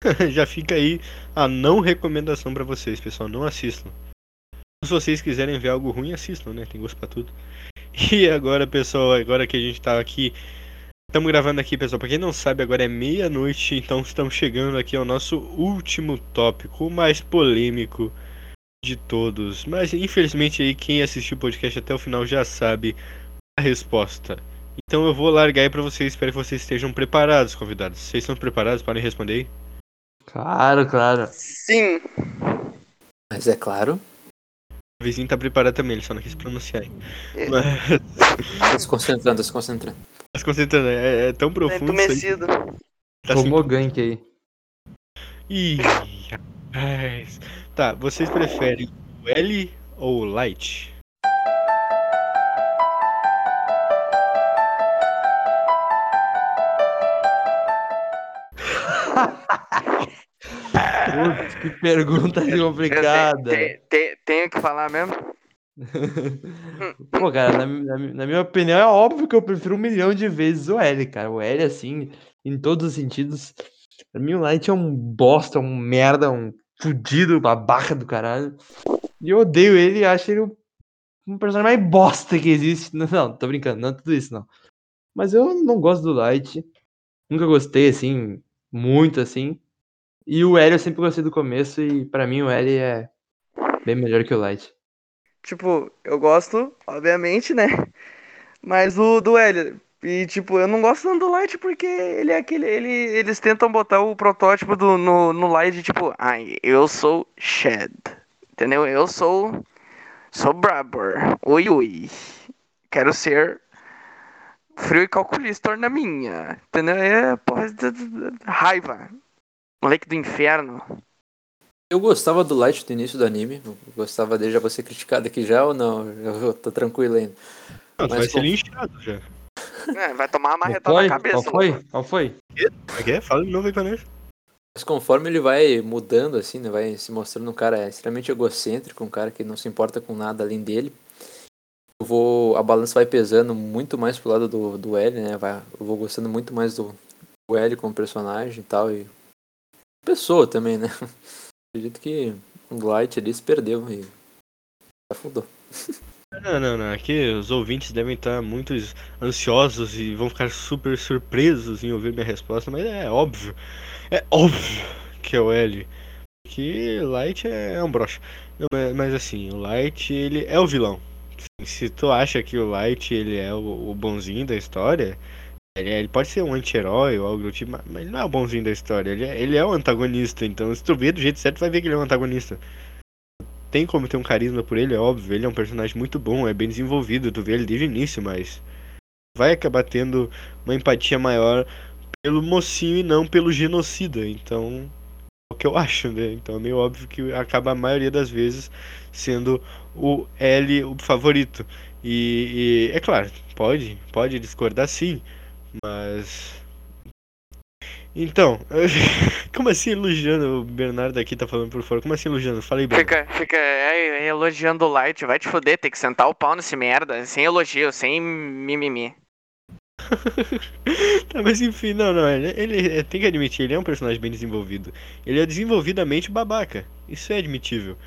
Já fica aí a não recomendação pra vocês, pessoal. Não assistam. Se vocês quiserem ver algo ruim, assistam, né? Tem gosto pra tudo. E agora, pessoal, agora que a gente tá aqui. Estamos gravando aqui, pessoal. Pra quem não sabe, agora é meia-noite, então estamos chegando aqui ao nosso último tópico, o mais polêmico de todos. Mas infelizmente aí quem assistiu o podcast até o final já sabe a resposta. Então eu vou largar aí pra vocês, espero que vocês estejam preparados, convidados. Vocês estão preparados? Podem responder aí? Claro, claro. Sim. Mas é claro, O vizinho tá preparado também, ele só não quis pronunciar. aí. É. Mas, tá se concentrando, tá se concentrando. tá se concentrando, é, é tão Tá profundo. isso aí. entumecido. Tá assim, Tomou gank aí. Ih, rapaz. Tá, vocês preferem o L ou o Light? Putz, que pergunta complicada. Tenho que falar mesmo? Pô, cara, na, na- na minha opinião, é óbvio que eu prefiro um milhão de vezes o L, cara. O L, assim, em todos os sentidos. Pra mim, o Light é um bosta, um merda, um fudido, babaca do caralho. E eu odeio ele e acho ele um, um personagem mais bosta que existe. Não, não, tô brincando, não é tudo isso, não. Mas eu não gosto do Light. Nunca gostei, assim, muito, assim. E o L eu sempre gostei do começo e pra mim o L é bem melhor que o Light. Tipo, eu gosto, obviamente, né? Mas o do L. E, tipo, eu não gosto do Light porque ele é aquele. Ele, eles tentam botar o protótipo do, no, no Light, tipo, ai, eu sou Shed. Entendeu? Eu sou. Sou Brabor. Ui, ui. Quero ser. Frio e calculista na minha. Entendeu? É, porra, raiva. Moleque do inferno. Eu gostava do Light do início do anime. eu Gostava dele, já vou ser criticado aqui já ou não? Eu tô tranquilo ainda. Não, Mas vai ser linchado já. É, vai tomar uma marretada foi? na cabeça. Qual foi? Qual foi? Como é que é? Fala de novo aí pra nós. Mas conforme ele vai mudando, assim, né? Vai se mostrando um cara extremamente egocêntrico, um cara que não se importa com nada além dele. Eu vou. A balança vai pesando muito mais pro lado do, do L, né? Vai, eu vou gostando muito mais do, do L como personagem e tal. E. Pessoa também, né? Acredito que o Light ali se perdeu e. Afundou. Não, não, não. Aqui os ouvintes devem estar muito ansiosos e vão ficar super surpresos em ouvir minha resposta, mas é óbvio. É óbvio que é o L. Que Light é, um brocha. Mas, assim, o Light ele é o vilão. Se tu acha que o Light ele é o bonzinho da história, ele, é- ele pode ser um anti-herói ou algo do tipo, mas- ele não é o bonzinho da história. Ele é, ele é o antagonista. Então, se tu vê do jeito certo, vai ver que ele é um antagonista. tem como ter um carisma por ele, é óbvio. Ele é um personagem muito bom, é bem desenvolvido, tu vê ele desde o início, mas vai acabar tendo uma empatia maior pelo mocinho e não pelo genocida. Então, é o que eu acho, né? Então é meio óbvio que acaba a maioria das vezes sendo o L o favorito. E, e é claro, pode, pode discordar sim, mas então, como assim elogiando? O Bernardo aqui tá falando por fora. Como assim elogiando? Falei bem. Fica, fica é, elogiando o Light. Vai te foder, tem que sentar o pau nesse merda. Sem elogio, sem mimimi. tá, mas enfim, não, não. Ele, ele tem que admitir, ele é um personagem bem desenvolvido. Ele é desenvolvidamente babaca. Isso é admitível.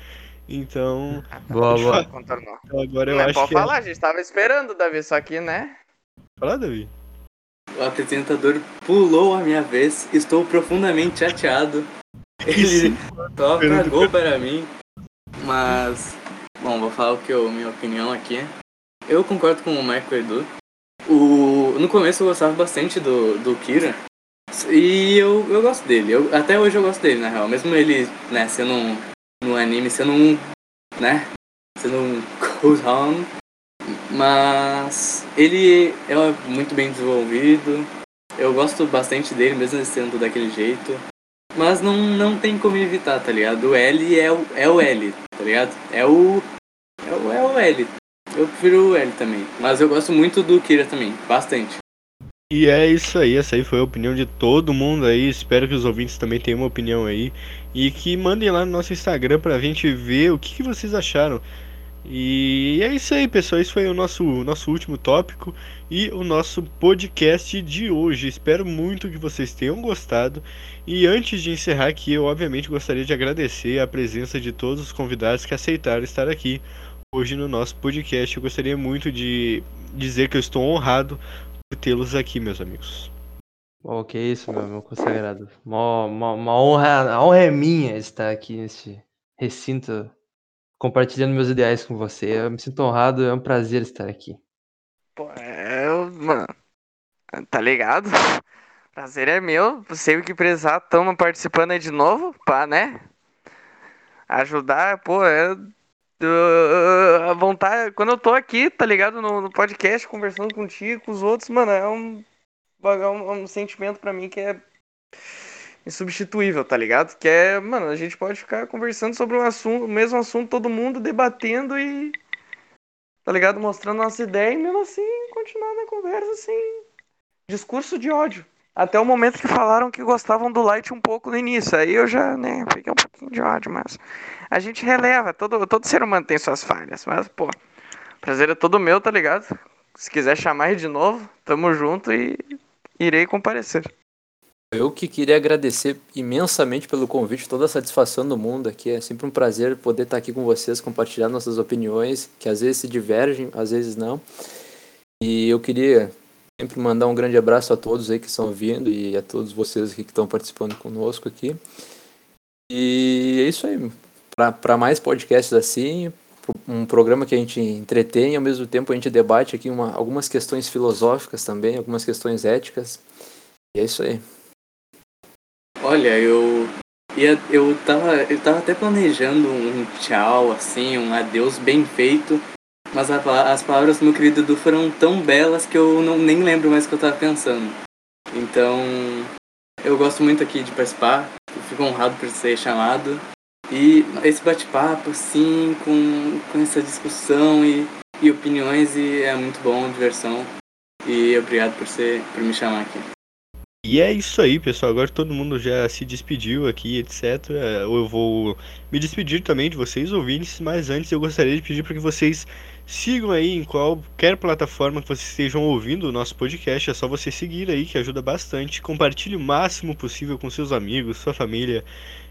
Então. Boa, boa. Então, agora eu Mas acho pode que. é- falar, a gente tava esperando, Davi, só que, né? Fala, Davi. O apresentador pulou a minha vez. Estou profundamente chateado. Ele só cagou para mim. Mas, bom, vou falar o que eu, minha opinião aqui. Eu concordo com o Marco Edu. O, no começo eu gostava bastante do, do Kira. E eu, eu gosto dele. Eu, até hoje eu gosto dele, na real. Mesmo ele, né, sendo um, no anime, sendo um, né, sendo um Kohan. Mas ele é muito bem desenvolvido. Eu gosto bastante dele, mesmo sendo daquele jeito. Mas não, não tem como evitar, tá ligado? O L é o, é o L, tá ligado? É o, é o. É o L. Eu prefiro o L também. Mas eu gosto muito do Kira também, bastante. E é isso aí, essa aí foi a opinião de todo mundo aí. Espero que os ouvintes também tenham uma opinião aí. E que mandem lá no nosso Instagram pra gente ver o que, que vocês acharam. E é isso aí, pessoal. Esse foi o nosso, nosso último tópico e o nosso podcast de hoje. Espero muito que vocês tenham gostado. E antes de encerrar aqui, eu obviamente gostaria de agradecer a presença de todos os convidados que aceitaram estar aqui hoje no nosso podcast. Eu gostaria muito de dizer que eu estou honrado por tê-los aqui, meus amigos. Oh, que isso, meu, meu consagrado. Uma, uma, uma honra, a honra é minha estar aqui neste recinto compartilhando meus ideais com você. Eu me sinto honrado, é um prazer estar aqui. Pô, é, mano. Tá ligado? Prazer é meu. Sei o que precisar, tamo participando aí de novo, pá, né? Ajudar, pô, é. uh, A vontade. Quando eu tô aqui, tá ligado? No, no podcast, conversando contigo, com os outros, mano, é um. É um, um sentimento pra mim que é insubstituível, tá ligado? Que é, mano, a gente pode ficar conversando sobre um assunto, o mesmo assunto, todo mundo debatendo e. Tá ligado? Mostrando nossa ideia e mesmo assim continuar na conversa, assim. Discurso de ódio. Até o momento que falaram que gostavam do Light um pouco no início. Aí eu já, né, peguei um pouquinho de ódio, mas. A gente releva, todo, todo ser humano tem suas falhas, mas, pô. Prazer é todo meu, tá ligado? Se quiser chamar de novo, tamo junto e irei comparecer. Eu que queria agradecer imensamente pelo convite, toda a satisfação do mundo aqui. É sempre um prazer poder estar aqui com vocês, compartilhar nossas opiniões, que às vezes se divergem, às vezes não. E eu queria sempre mandar um grande abraço a todos aí que estão vindo e a todos vocês que estão participando conosco aqui. E é isso aí. Para mais podcasts assim, um programa que a gente entretém e ao mesmo tempo a gente debate aqui uma, algumas questões filosóficas também, algumas questões éticas. E é isso aí. Olha, eu ia, eu tava, eu tava até planejando um tchau, assim, um adeus bem feito, mas a as palavras do meu querido Edu foram tão belas que eu não, nem lembro mais o que eu tava pensando. Então, eu gosto muito aqui de participar, fico honrado por ser chamado. E esse bate-papo, assim, com, com essa discussão e, e opiniões, e é muito bom, diversão. E obrigado por, ser, por me chamar aqui. E é isso aí, pessoal. Agora todo mundo já se despediu aqui, etc. Eu vou me despedir também de vocês, ouvintes, mas antes eu gostaria de pedir para que vocês sigam aí em qualquer plataforma que vocês estejam ouvindo o nosso podcast. É só você seguir aí, que ajuda bastante. Compartilhe o máximo possível com seus amigos, sua família,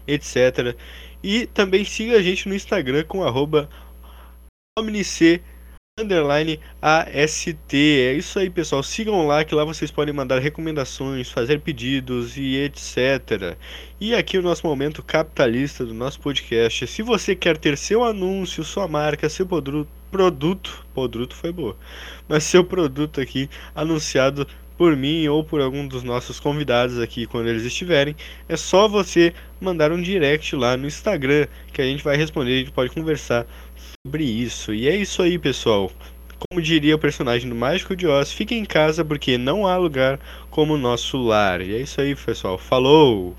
etc. E também siga a gente no Instagram com arroba underline AST. É isso aí, pessoal. Sigam lá, que lá vocês podem mandar recomendações, fazer pedidos e etc. E aqui o nosso momento capitalista do nosso podcast. Se você quer ter seu anúncio, sua marca, seu produto, produto, produto foi boa, mas seu produto aqui anunciado por mim ou por algum dos nossos convidados aqui quando eles estiverem, é só você mandar um direct lá no Instagram que a gente vai responder, a gente pode conversar sobre isso. E é isso aí, pessoal. Como diria o personagem do Mágico de Oz, fiquem em casa porque não há lugar como o nosso lar. E é isso aí, pessoal. Falou!